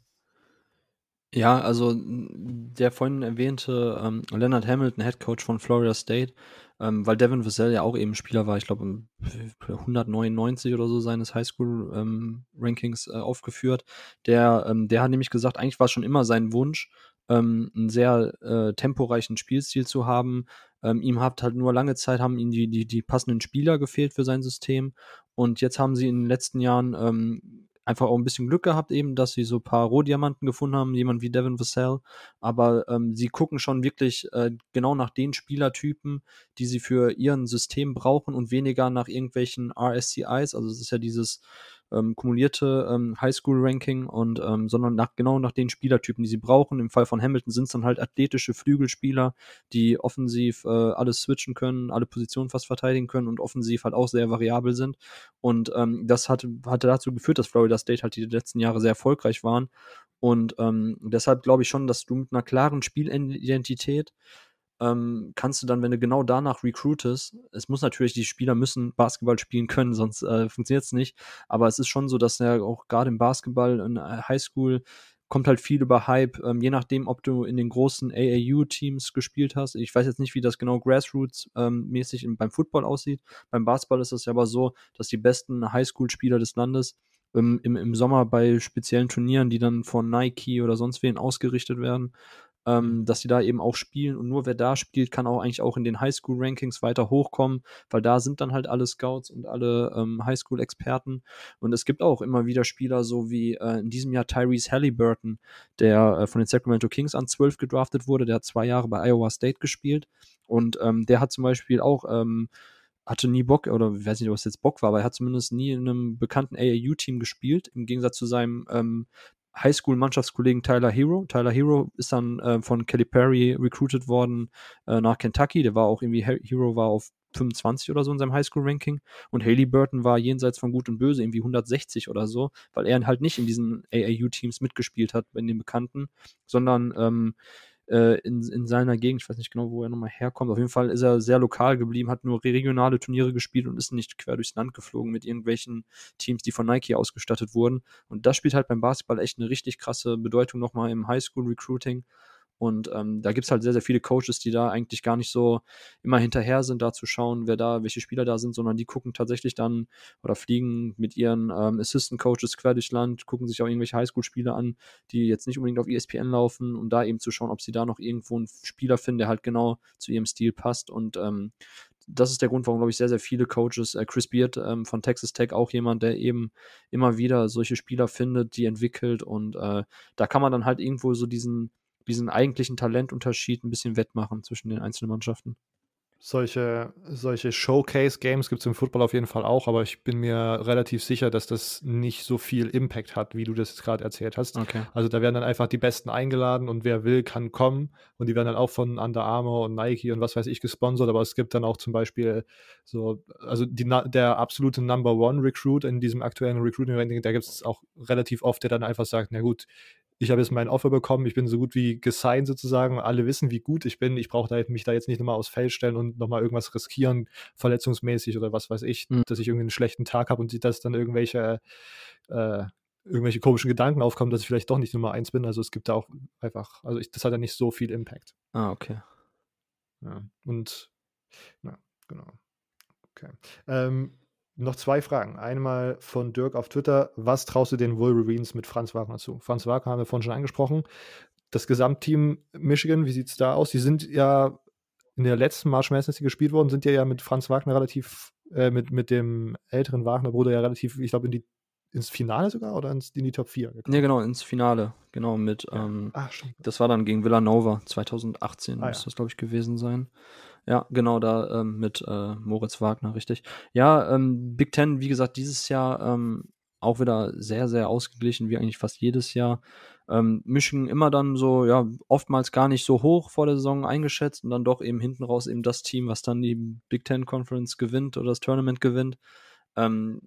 Ja, also der vorhin erwähnte ähm, Leonard Hamilton, Head Coach von Florida State, ähm, weil Devin Vassell ja auch eben Spieler war, ich glaube 199 oder so seines Highschool-Rankings ähm, äh, aufgeführt. Der, ähm, der hat nämlich gesagt, eigentlich war es schon immer sein Wunsch, ähm, einen sehr äh, temporeichen Spielstil zu haben. Ähm, ihm hat halt nur lange Zeit haben ihm die, die, die passenden Spieler gefehlt für sein System. Und jetzt haben sie in den letzten Jahren einfach auch ein bisschen Glück gehabt, eben, dass sie so ein paar Rohdiamanten gefunden haben, jemand wie Devin Vassell. Aber ähm, sie gucken schon wirklich äh, genau nach den Spielertypen, die sie für ihren System brauchen und weniger nach irgendwelchen RSCIs. Also es ist ja dieses ähm, kumulierte ähm, Highschool-Ranking und ähm, sondern nach, genau nach den Spielertypen, die sie brauchen. Im Fall von Hamilton sind es dann halt athletische Flügelspieler, die offensiv äh, alles switchen können, alle Positionen fast verteidigen können und offensiv halt auch sehr variabel sind. Und ähm, das hat, hatte dazu geführt, dass Florida State halt die letzten Jahre sehr erfolgreich waren. Und ähm, deshalb glaube ich schon, dass du mit einer klaren Spielidentität ähm, kannst du dann, wenn du genau danach recruitest, es muss natürlich, die Spieler müssen Basketball spielen können, sonst äh, funktioniert es nicht. Aber es ist schon so, dass ja auch gerade im Basketball in Highschool kommt halt viel über Hype, ähm, je nachdem, ob du in den großen AAU-Teams gespielt hast. Ich weiß jetzt nicht, wie das genau Grassroots-mäßig ähm, beim Football aussieht. Beim Basketball ist es ja aber so, dass die besten Highschool-Spieler des Landes im, im, im Sommer bei speziellen Turnieren, die dann von Nike oder sonst wen ausgerichtet werden, ähm, mhm. dass sie da eben auch spielen und nur wer da spielt, kann auch eigentlich auch in den Highschool-Rankings weiter hochkommen, weil da sind dann halt alle Scouts und alle ähm, Highschool-Experten. Und es gibt auch immer wieder Spieler, so wie äh, in diesem Jahr Tyrese Halliburton, der äh, von den Sacramento Kings an 12 gedraftet wurde, der hat zwei Jahre bei Iowa State gespielt. Und ähm, der hat zum Beispiel auch ähm, hatte nie Bock, oder ich weiß nicht, ob es jetzt Bock war, aber er hat zumindest nie in einem bekannten AAU-Team gespielt, im Gegensatz zu seinem ähm, Highschool-Mannschaftskollegen Tyler Hero. Tyler Hero ist dann äh, von Kelly Perry recruited worden äh, nach Kentucky. Der war auch irgendwie, Hero war auf 25 oder so in seinem Highschool-Ranking. Und Haley Burton war jenseits von Gut und Böse, irgendwie 160 oder so, weil er halt nicht in diesen AAU-Teams mitgespielt hat, in den Bekannten, sondern ähm, äh, in, in seiner Gegend. Ich weiß nicht genau, wo er nochmal herkommt. Auf jeden Fall ist er sehr lokal geblieben, hat nur regionale Turniere gespielt und ist nicht quer durchs Land geflogen mit irgendwelchen Teams, die von Nike ausgestattet wurden. Und das spielt halt beim Basketball echt eine richtig krasse Bedeutung nochmal im Highschool-Recruiting. Und ähm, da gibt es halt sehr, sehr viele Coaches, die da eigentlich gar nicht so immer hinterher sind, da zu schauen, wer da, welche Spieler da sind, sondern die gucken tatsächlich dann oder fliegen mit ihren ähm, Assistant Coaches quer durchs Land, gucken sich auch irgendwelche Highschool-Spiele an, die jetzt nicht unbedingt auf ESPN laufen, um da eben zu schauen, ob sie da noch irgendwo einen Spieler finden, der halt genau zu ihrem Stil passt. Und ähm, das ist der Grund, warum, glaube ich, sehr, sehr viele Coaches, äh, Chris Beard ähm, von Texas Tech, auch jemand, der eben immer wieder solche Spieler findet, die entwickelt und äh, da kann man dann halt irgendwo so diesen, diesen eigentlichen Talentunterschied ein bisschen wettmachen zwischen den einzelnen Mannschaften. Solche, solche Showcase-Games gibt es im Football auf jeden Fall auch, aber ich bin mir relativ sicher, dass das nicht so viel Impact hat, wie du das jetzt gerade erzählt hast. Okay. Also da werden dann einfach die Besten eingeladen und wer will, kann kommen und die werden dann auch von Under Armour und Nike und was weiß ich gesponsert, aber es gibt dann auch zum Beispiel so, also die, der absolute Number One Recruit in diesem aktuellen Recruiting-Ranking, da gibt es auch relativ oft, der dann einfach sagt, na gut, ich habe jetzt mein Offer bekommen, ich bin so gut wie gesigned sozusagen, alle wissen, wie gut ich bin, ich brauche mich da jetzt nicht nochmal aufs Feld stellen und nochmal irgendwas riskieren, verletzungsmäßig oder was weiß ich, mhm. dass ich irgendwie einen schlechten Tag habe und sieht, dass dann irgendwelche, äh, irgendwelche komischen Gedanken aufkommen, dass ich vielleicht doch nicht Nummer eins bin. Also es gibt da auch einfach, also ich, das hat ja nicht so viel Impact. Ah, okay. Ja, und, ja, genau. Okay. Ähm, noch zwei Fragen. Einmal von Dirk auf Twitter. Was traust du den Wolverines mit Franz Wagner zu? Franz Wagner haben wir vorhin schon angesprochen. Das Gesamtteam Michigan, wie sieht es da aus? Die sind ja in der letzten March Madness, die gespielt worden, sind ja, ja mit Franz Wagner relativ, äh, mit, mit dem älteren Wagner-Bruder ja relativ, ich glaube, in die ins Finale sogar oder ins, in die Top 4? Gekommen? Nee, genau, ins Finale. Genau, mit, ja. ähm, Ach, das war dann gegen Villanova 2018, ah, muss ja. das, glaube ich, gewesen sein. Ja, genau, da ähm, mit äh, Moritz Wagner, richtig. Ja, ähm, Big Ten, wie gesagt, dieses Jahr ähm, auch wieder sehr, sehr ausgeglichen, wie eigentlich fast jedes Jahr. Ähm, Michigan immer dann so, ja, oftmals gar nicht so hoch vor der Saison eingeschätzt und dann doch eben hinten raus eben das Team, was dann die Big Ten Conference gewinnt oder das Tournament gewinnt. Ähm,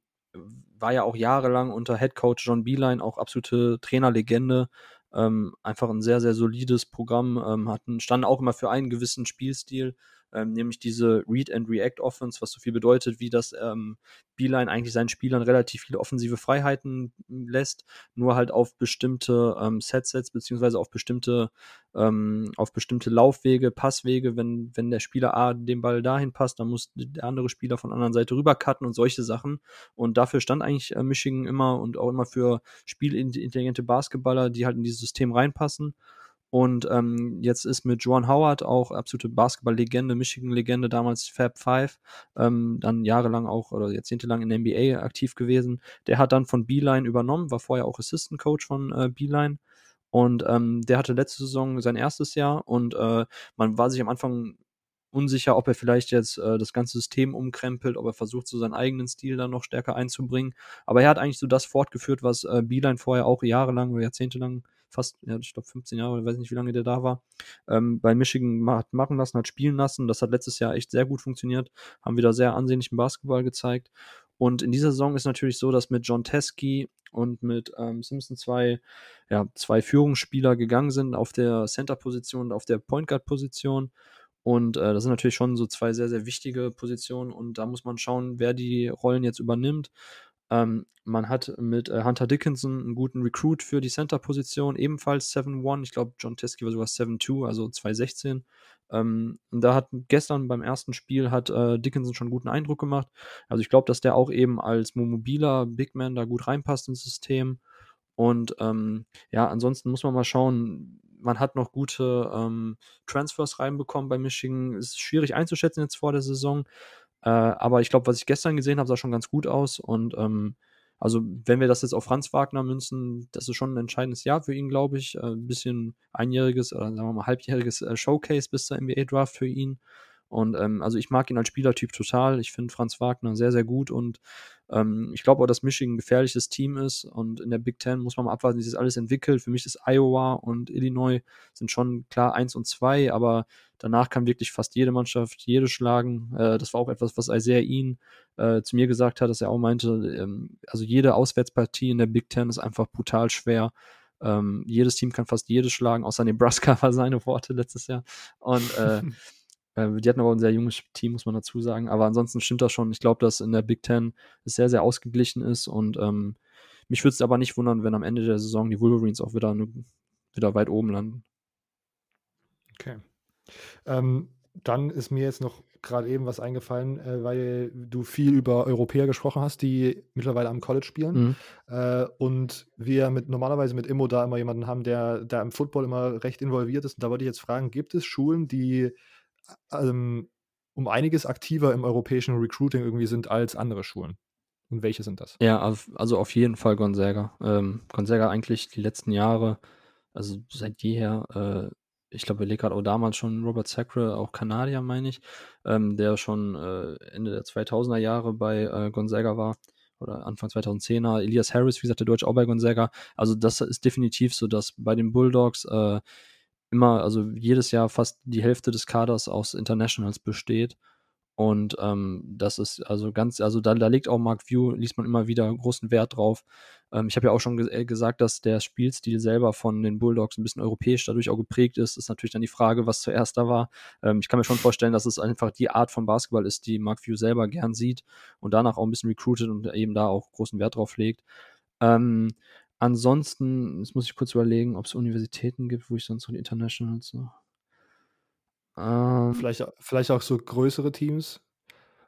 war ja auch jahrelang unter Head Coach John Beeline auch absolute Trainerlegende. Ähm, einfach ein sehr, sehr solides Programm, ähm, hatten, standen auch immer für einen gewissen Spielstil ähm, nämlich diese Read and React Offense, was so viel bedeutet, wie das ähm, Beeline eigentlich seinen Spielern relativ viele offensive Freiheiten lässt, nur halt auf bestimmte ähm, Setsets beziehungsweise auf bestimmte ähm, auf bestimmte Laufwege, Passwege, wenn wenn der Spieler A den Ball dahin passt, dann muss der andere Spieler von der anderen Seite rüber cutten und solche Sachen. Und dafür stand eigentlich äh, Michigan immer und auch immer für spielintelligente Basketballer, die halt in dieses System reinpassen Und ähm, jetzt ist mit Joan Howard auch absolute Basketball-Legende, Michigan-Legende, damals Fab Five, ähm, dann jahrelang auch oder jahrzehntelang in der NBA aktiv gewesen. Der hat dann von Beeline übernommen, war vorher auch Assistant Coach von äh, Beeline. Und ähm, der hatte letzte Saison sein erstes Jahr und äh, man war sich am Anfang unsicher, ob er vielleicht jetzt äh, das ganze System umkrempelt, ob er versucht, so seinen eigenen Stil dann noch stärker einzubringen. Aber er hat eigentlich so das fortgeführt, was äh, Beeline vorher auch jahrelang oder jahrzehntelang fast, ja, ich glaube 15 Jahre, ich weiß nicht, wie lange der da war, ähm, bei Michigan hat machen lassen, hat spielen lassen. Das hat letztes Jahr echt sehr gut funktioniert, haben wieder sehr ansehnlichen Basketball gezeigt. Und in dieser Saison ist natürlich so, dass mit John Teskey und mit ähm, Simpson zwei, ja, zwei Führungsspieler gegangen sind auf der Center-Position und auf der Point Guard-Position. Und äh, das sind natürlich schon so zwei sehr, sehr wichtige Positionen. Und da muss man schauen, wer die Rollen jetzt übernimmt. Ähm, man hat mit äh, Hunter Dickinson einen guten Recruit für die Center-Position, ebenfalls 7-1. Ich glaube, John Teskey war sogar 7-2, also 2-16. Ähm, und da hat gestern beim ersten Spiel hat äh, Dickinson schon einen guten Eindruck gemacht. Also ich glaube, dass der auch eben als mobiler Big Man da gut reinpasst ins System. Und ähm, ja, ansonsten muss man mal schauen, man hat noch gute ähm, Transfers reinbekommen bei Michigan. Ist schwierig einzuschätzen jetzt vor der Saison. Äh, aber ich glaube, was ich gestern gesehen habe, sah schon ganz gut aus. Und ähm, also, wenn wir das jetzt auf Franz Wagner münzen, das ist schon ein entscheidendes Jahr für ihn, glaube ich. Äh, ein bisschen einjähriges oder sagen wir mal halbjähriges äh, Showcase bis zur NBA-Draft für ihn. Und ähm, also ich mag ihn als Spielertyp total. Ich finde Franz Wagner sehr, sehr gut und ähm, ich glaube auch, dass Michigan ein gefährliches Team ist und in der Big Ten muss man mal abwarten, wie sich das alles entwickelt. Für mich ist Iowa und Illinois sind schon klar eins und zwei, aber danach kann wirklich fast jede Mannschaft jede schlagen. Äh, das war auch etwas, was Isaiah ihn äh, zu mir gesagt hat, dass er auch meinte, ähm, also jede Auswärtspartie in der Big Ten ist einfach brutal schwer. Ähm, jedes Team kann fast jedes schlagen, außer Nebraska war seine Worte letztes Jahr. Und äh, die hatten aber ein sehr junges Team, muss man dazu sagen. Aber ansonsten stimmt das schon. Ich glaube, dass in der Big Ten es sehr, sehr ausgeglichen ist. Und ähm, mich würde es aber nicht wundern, wenn am Ende der Saison die Wolverines auch wieder, ne, wieder weit oben landen. Okay. Ähm, dann ist mir jetzt noch gerade eben was eingefallen, äh, weil du viel über Europäer gesprochen hast, die mittlerweile am College spielen. Mhm. Äh, und wir mit normalerweise mit Immo da immer jemanden haben, der da im Football immer recht involviert ist. Und da wollte ich jetzt fragen, gibt es Schulen, die ähm, um einiges aktiver im europäischen Recruiting irgendwie sind als andere Schulen. Und welche sind das? Ja, also auf jeden Fall Gonzaga. Ähm, Gonzaga eigentlich die letzten Jahre, also seit jeher, äh, ich glaube, er gerade auch damals schon Robert Sacre, auch Kanadier, meine ich, ähm, der schon äh, Ende der 2000er Jahre bei äh, Gonzaga war oder Anfang 2010er. Elias Harris, wie gesagt, der Deutsch auch bei Gonzaga. Also das ist definitiv so, dass bei den Bulldogs äh, immer, also jedes Jahr fast die Hälfte des Kaders aus Internationals besteht. Und ähm, das ist also ganz, also da, da legt auch Mark View, liest man immer wieder großen Wert drauf. Ähm, ich habe ja auch schon ge äh, gesagt, dass der Spielstil selber von den Bulldogs ein bisschen europäisch dadurch auch geprägt ist. Ist natürlich dann die Frage, was zuerst da war. Ähm, ich kann mir schon vorstellen, dass es einfach die Art von Basketball ist, die Mark View selber gern sieht und danach auch ein bisschen recruited und eben da auch großen Wert drauf legt. Ähm, Ansonsten, jetzt muss ich kurz überlegen, ob es Universitäten gibt, wo ich sonst noch die Internationals so. Ähm, vielleicht, vielleicht auch so größere Teams.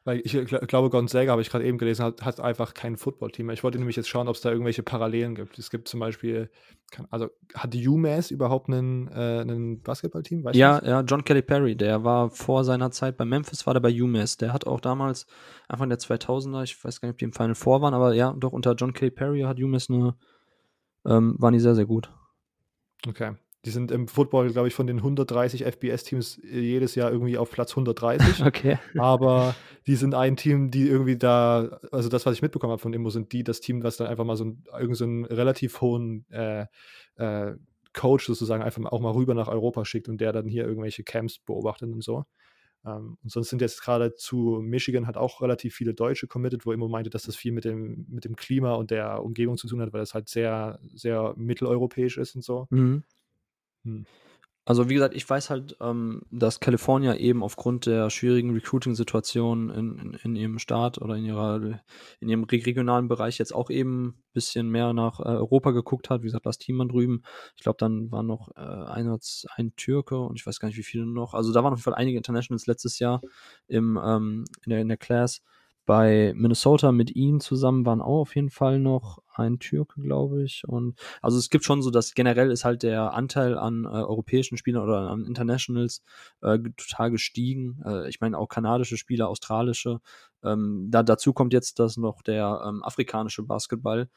Weil ich glaube, Gonzaga, habe ich gerade eben gelesen, hat, hat einfach kein Footballteam. Ich wollte nämlich jetzt schauen, ob es da irgendwelche Parallelen gibt. Es gibt zum Beispiel, also hat UMass überhaupt einen, äh, einen Basketballteam? ja, ja, John Kelly Perry, der war vor seiner Zeit bei Memphis, war der bei UMass. Der hat auch damals, Anfang der 2000er, ich weiß gar nicht, ob die im Final Four waren, aber ja, doch unter John Kelly Perry hat UMass eine ähm, waren die sehr, sehr gut. Okay. Die sind im Football, glaube ich, von den 130 FBS-Teams äh, jedes Jahr irgendwie auf Platz 130. okay. Aber die sind ein Team, die irgendwie da, also das, was ich mitbekommen habe von Immo, sind die das Team, was dann einfach mal so, ein, irgend so einen relativ hohen äh, äh, Coach sozusagen einfach auch mal rüber nach Europa schickt und der dann hier irgendwelche Camps beobachtet und so. Ähm, und sonst sind jetzt gerade zu Michigan hat auch relativ viele Deutsche committed, wo immer meinte, dass das viel mit dem, mit dem Klima und der Umgebung zu tun hat, weil es halt sehr, sehr mitteleuropäisch ist und so. Mhm. Hm. Also wie gesagt, ich weiß halt, ähm, dass California eben aufgrund der schwierigen Recruiting-Situation in, in, in, ihrem Staat oder in ihrer in ihrem regionalen Bereich jetzt auch eben ein bisschen mehr nach äh, Europa geguckt hat. Wie gesagt, das Team drüben. Ich glaube, dann war noch äh, ein, ein Türke und ich weiß gar nicht, wie viele noch. Also da waren auf jeden Fall einige Internationals letztes Jahr im, ähm, in, der, in der Class. Bei Minnesota mit ihnen zusammen waren auch auf jeden Fall noch ein Türke, glaube ich. Und also es gibt schon so, dass generell ist halt der Anteil an äh, europäischen Spielern oder an Internationals äh, total gestiegen. Äh, ich meine auch kanadische Spieler, australische. Ähm, da, dazu kommt jetzt, dass noch der ähm, afrikanische Basketball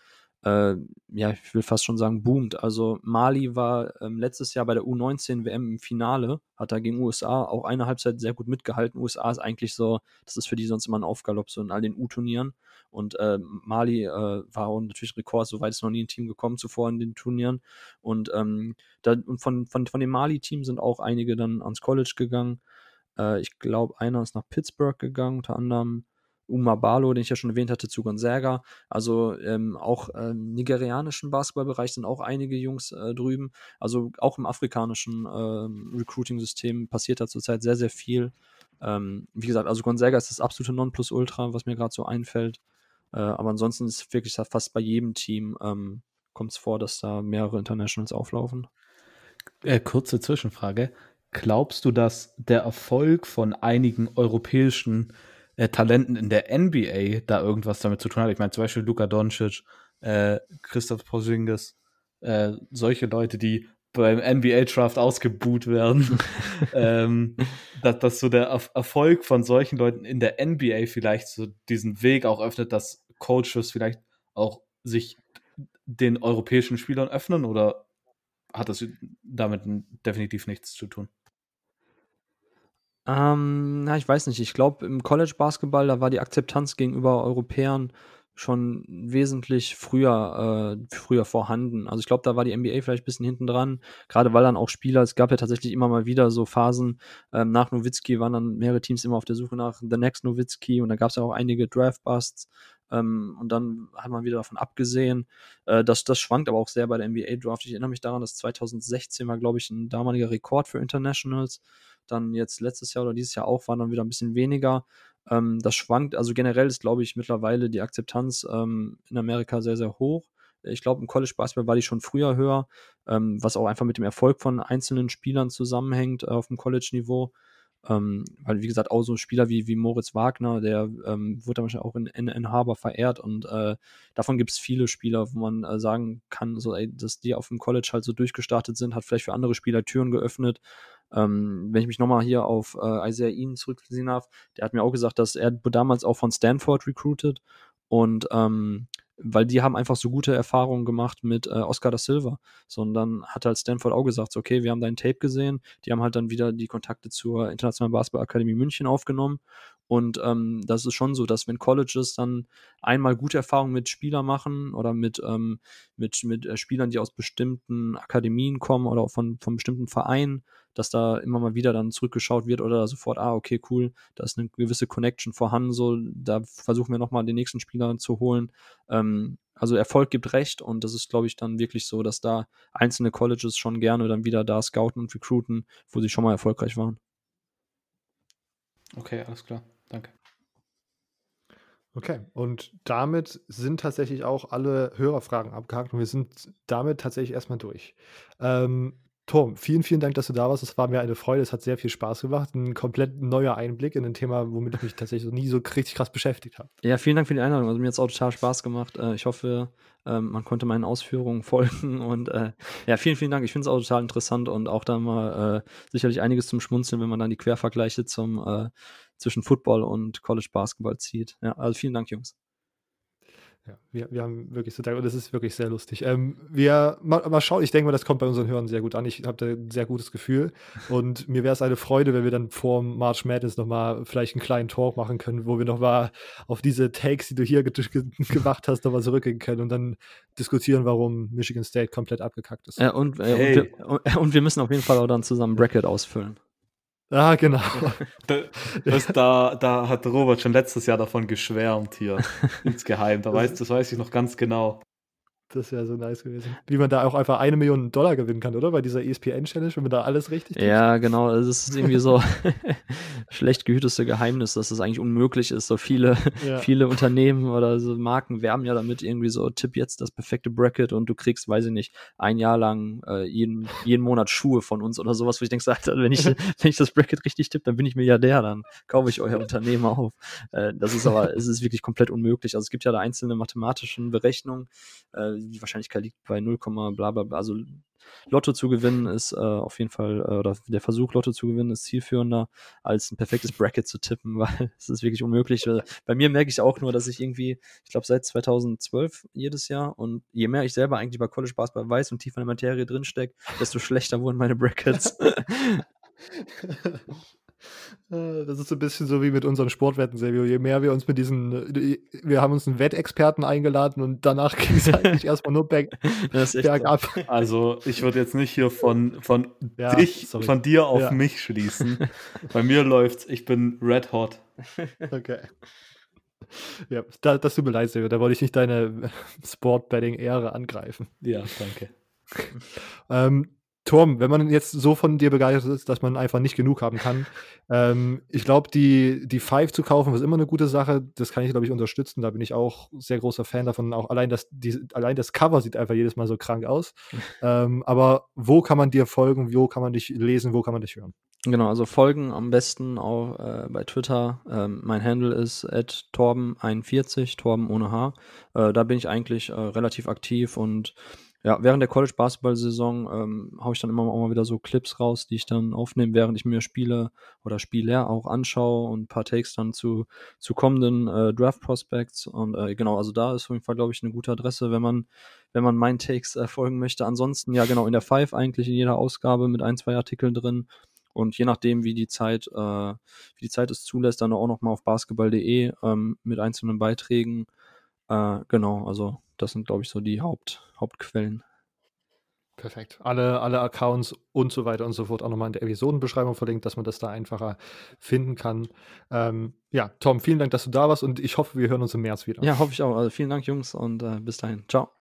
äh, ja, ich will fast schon sagen, boomt. Also Mali war ähm, letztes Jahr bei der U19 WM im Finale, hat da gegen USA auch eine Halbzeit sehr gut mitgehalten. USA ist eigentlich so, das ist für die sonst immer ein Aufgalopp, so in all den U-Turnieren. Und äh, Mali äh, war natürlich Rekord, soweit ist noch nie ein Team gekommen zuvor in den Turnieren. Und, ähm, da, von, von, von dem Mali-Team sind auch einige dann ans College gegangen. Äh, ich glaube, einer ist nach Pittsburgh gegangen, unter anderem Umabalo, den ich ja schon erwähnt hatte, zu Gonzaga. Also ähm, auch ähm, nigerianischen Basketballbereich sind auch einige Jungs äh, drüben. Also auch im afrikanischen ähm, Recruiting-System passiert da zurzeit sehr, sehr viel. Ähm, wie gesagt, also Gonzaga ist das absolute Nonplusultra, was mir gerade so einfällt. Äh, aber ansonsten ist wirklich fast bei jedem Team ähm, kommt es vor, dass da mehrere Internationals auflaufen. Äh, kurze Zwischenfrage. Glaubst du, dass der Erfolg von einigen europäischen äh, Talenten in der NBA da irgendwas damit zu tun hat. Ich meine, zum Beispiel Luka Doncic, äh, Christoph Porzingis, äh, solche Leute, die beim NBA-Draft ausgebuht werden, ähm, dass, dass so der Erfolg von solchen Leuten in der NBA vielleicht so diesen Weg auch öffnet, dass Coaches vielleicht auch sich den europäischen Spielern öffnen oder hat das damit definitiv nichts zu tun? Ähm, na, ich weiß nicht. Ich glaube, im College-Basketball, da war die Akzeptanz gegenüber Europäern schon wesentlich früher, äh, früher vorhanden. Also ich glaube, da war die NBA vielleicht ein bisschen hinten dran, gerade weil dann auch Spieler, es gab ja tatsächlich immer mal wieder so Phasen, ähm, nach Nowitzki waren dann mehrere Teams immer auf der Suche nach The Next Nowitzki und da gab es ja auch einige Draft-Busts ähm, und dann hat man wieder davon abgesehen. Äh, das, das schwankt aber auch sehr bei der NBA-Draft. Ich erinnere mich daran, dass 2016 war, glaube ich, ein damaliger Rekord für Internationals dann jetzt letztes Jahr oder dieses Jahr auch, waren dann wieder ein bisschen weniger. Ähm, das schwankt, also generell ist, glaube ich, mittlerweile die Akzeptanz ähm, in Amerika sehr, sehr hoch. Ich glaube, im College Basketball war die schon früher höher, ähm, was auch einfach mit dem Erfolg von einzelnen Spielern zusammenhängt äh, auf dem College-Niveau. Ähm, weil, wie gesagt, auch so Spieler wie, wie Moritz Wagner, der ähm, wird dann wahrscheinlich auch in, in, in Haber verehrt und äh, davon gibt es viele Spieler, wo man äh, sagen kann, so, ey, dass die auf dem College halt so durchgestartet sind, hat vielleicht für andere Spieler Türen geöffnet. Ähm, wenn ich mich nochmal hier auf äh, Isaiah Ian zurückziehen darf, der hat mir auch gesagt, dass er damals auch von Stanford recruited und ähm, weil die haben einfach so gute Erfahrungen gemacht mit äh, Oscar da Silva. So, und dann hat halt Stanford auch gesagt, so, okay, wir haben dein Tape gesehen. Die haben halt dann wieder die Kontakte zur Internationalen Basketballakademie München aufgenommen. Und ähm, das ist schon so, dass wenn Colleges dann einmal gute Erfahrungen mit Spielern machen oder mit, ähm, mit, mit äh, Spielern, die aus bestimmten Akademien kommen oder von, von bestimmten Vereinen, dass da immer mal wieder dann zurückgeschaut wird oder sofort, ah, okay, cool, da ist eine gewisse Connection vorhanden, so, da versuchen wir nochmal den nächsten Spieler zu holen. Ähm, also Erfolg gibt recht und das ist, glaube ich, dann wirklich so, dass da einzelne Colleges schon gerne dann wieder da scouten und recruiten, wo sie schon mal erfolgreich waren. Okay, alles klar. Danke. Okay, und damit sind tatsächlich auch alle Hörerfragen abgehakt und wir sind damit tatsächlich erstmal durch. Ähm, Tom, vielen, vielen Dank, dass du da warst. Es war mir eine Freude. Es hat sehr viel Spaß gemacht. Ein komplett neuer Einblick in ein Thema, womit ich mich tatsächlich nie so richtig krass beschäftigt habe. Ja, vielen Dank für die Einladung. Also mir hat es auch total Spaß gemacht. Äh, ich hoffe, ähm, man konnte meinen Ausführungen folgen. Und äh, ja, vielen, vielen Dank. Ich finde es auch total interessant und auch da mal äh, sicherlich einiges zum Schmunzeln, wenn man dann die Quervergleiche zum, zwischen Football und College Basketball zieht. Ja, also vielen Dank, Jungs. Ja, wir, wir haben wirklich so, und das ist wirklich sehr lustig. Ähm, wir mal, mal schauen, ich denke mal, das kommt bei unseren Hörern sehr gut an. Ich habe da ein sehr gutes Gefühl. Und mir wäre es eine Freude, wenn wir dann vor March Madness nochmal vielleicht einen kleinen Talk machen können, wo wir nochmal auf diese Takes, die du hier ge ge gemacht hast, nochmal zurückgehen können und dann diskutieren, warum Michigan State komplett abgekackt ist. Ja, und, äh, hey. und, wir, und wir müssen auf jeden Fall auch dann zusammen Bracket ausfüllen. Ah, genau. Das, da, da hat Robert schon letztes Jahr davon geschwärmt hier. Insgeheim. Da weiß, das weiß ich noch ganz genau. Das wäre so nice gewesen. Wie man da auch einfach eine Million Dollar gewinnen kann, oder? Bei dieser ESPN-Challenge, wenn man da alles richtig tippt. Ja, genau. Also das ist irgendwie so schlecht gehüteste Geheimnis, dass es eigentlich unmöglich ist. So viele, ja. viele Unternehmen oder so Marken werben ja damit irgendwie so, tipp jetzt das perfekte Bracket und du kriegst, weiß ich nicht, ein Jahr lang äh, jeden, jeden Monat Schuhe von uns oder sowas, wo ich denke, wenn ich, wenn ich das Bracket richtig tippe, dann bin ich Milliardär, dann kaufe ich euer Unternehmen auf. Äh, das ist aber, es ist wirklich komplett unmöglich. Also es gibt ja da einzelne mathematischen Berechnungen, äh, die Wahrscheinlichkeit liegt bei 0, bla bla bla. Also Lotto zu gewinnen ist äh, auf jeden Fall, äh, oder der Versuch, Lotto zu gewinnen, ist zielführender, als ein perfektes Bracket zu tippen, weil es ist wirklich unmöglich. Äh, bei mir merke ich auch nur, dass ich irgendwie, ich glaube, seit 2012 jedes Jahr und je mehr ich selber eigentlich bei College Basketball weiß und tiefer in der Materie drinstecke, desto schlechter wurden meine Brackets. Äh, das ist so ein bisschen so wie mit unseren Sportwetten, Silvio. Je mehr wir uns mit diesen, äh, wir haben uns einen Wettexperten eingeladen und danach ging es eigentlich erstmal nur berg, bergab. So. Also ich würde jetzt nicht hier von, von ja, dich, sorry. von dir auf ja. mich schließen. Bei mir läuft's, ich bin red hot. Okay. Ja, da, das tut mir leid, Silvio. Da wollte ich nicht deine Sportbetting-Ehre angreifen. Ja, danke. ähm, Tom, wenn man jetzt so von dir begeistert ist, dass man einfach nicht genug haben kann, ähm, ich glaube, die, die Five zu kaufen ist immer eine gute Sache. Das kann ich, glaube ich, unterstützen. Da bin ich auch sehr großer Fan davon. Auch allein das, die, allein das Cover sieht einfach jedes Mal so krank aus. ähm, aber wo kann man dir folgen? Wo kann man dich lesen? Wo kann man dich hören? Genau, also folgen am besten auch äh, bei Twitter. Ähm, mein Handle ist torben41, Torben ohne H. Äh, da bin ich eigentlich äh, relativ aktiv und ja, während der College-Basketball-Saison ähm, haue ich dann immer auch mal wieder so Clips raus, die ich dann aufnehme, während ich mir Spiele oder Spieler auch anschaue und ein paar Takes dann zu, zu kommenden äh, Draft-Prospects. Und äh, genau, also da ist auf jeden Fall, glaube ich, eine gute Adresse, wenn man, wenn man meinen Takes äh, folgen möchte. Ansonsten, ja, genau, in der Five eigentlich in jeder Ausgabe mit ein, zwei Artikeln drin. Und je nachdem, wie die Zeit, äh, wie die Zeit es zulässt, dann auch noch mal auf basketball.de ähm, mit einzelnen Beiträgen. Äh, genau, also das sind, glaube ich, so die Haupt, Hauptquellen. Perfekt. Alle, alle Accounts und so weiter und so fort auch nochmal in der Episodenbeschreibung verlinkt, dass man das da einfacher finden kann. Ähm, ja, Tom, vielen Dank, dass du da warst und ich hoffe, wir hören uns im März wieder. Ja, hoffe ich auch. Also vielen Dank, Jungs, und äh, bis dahin. Ciao.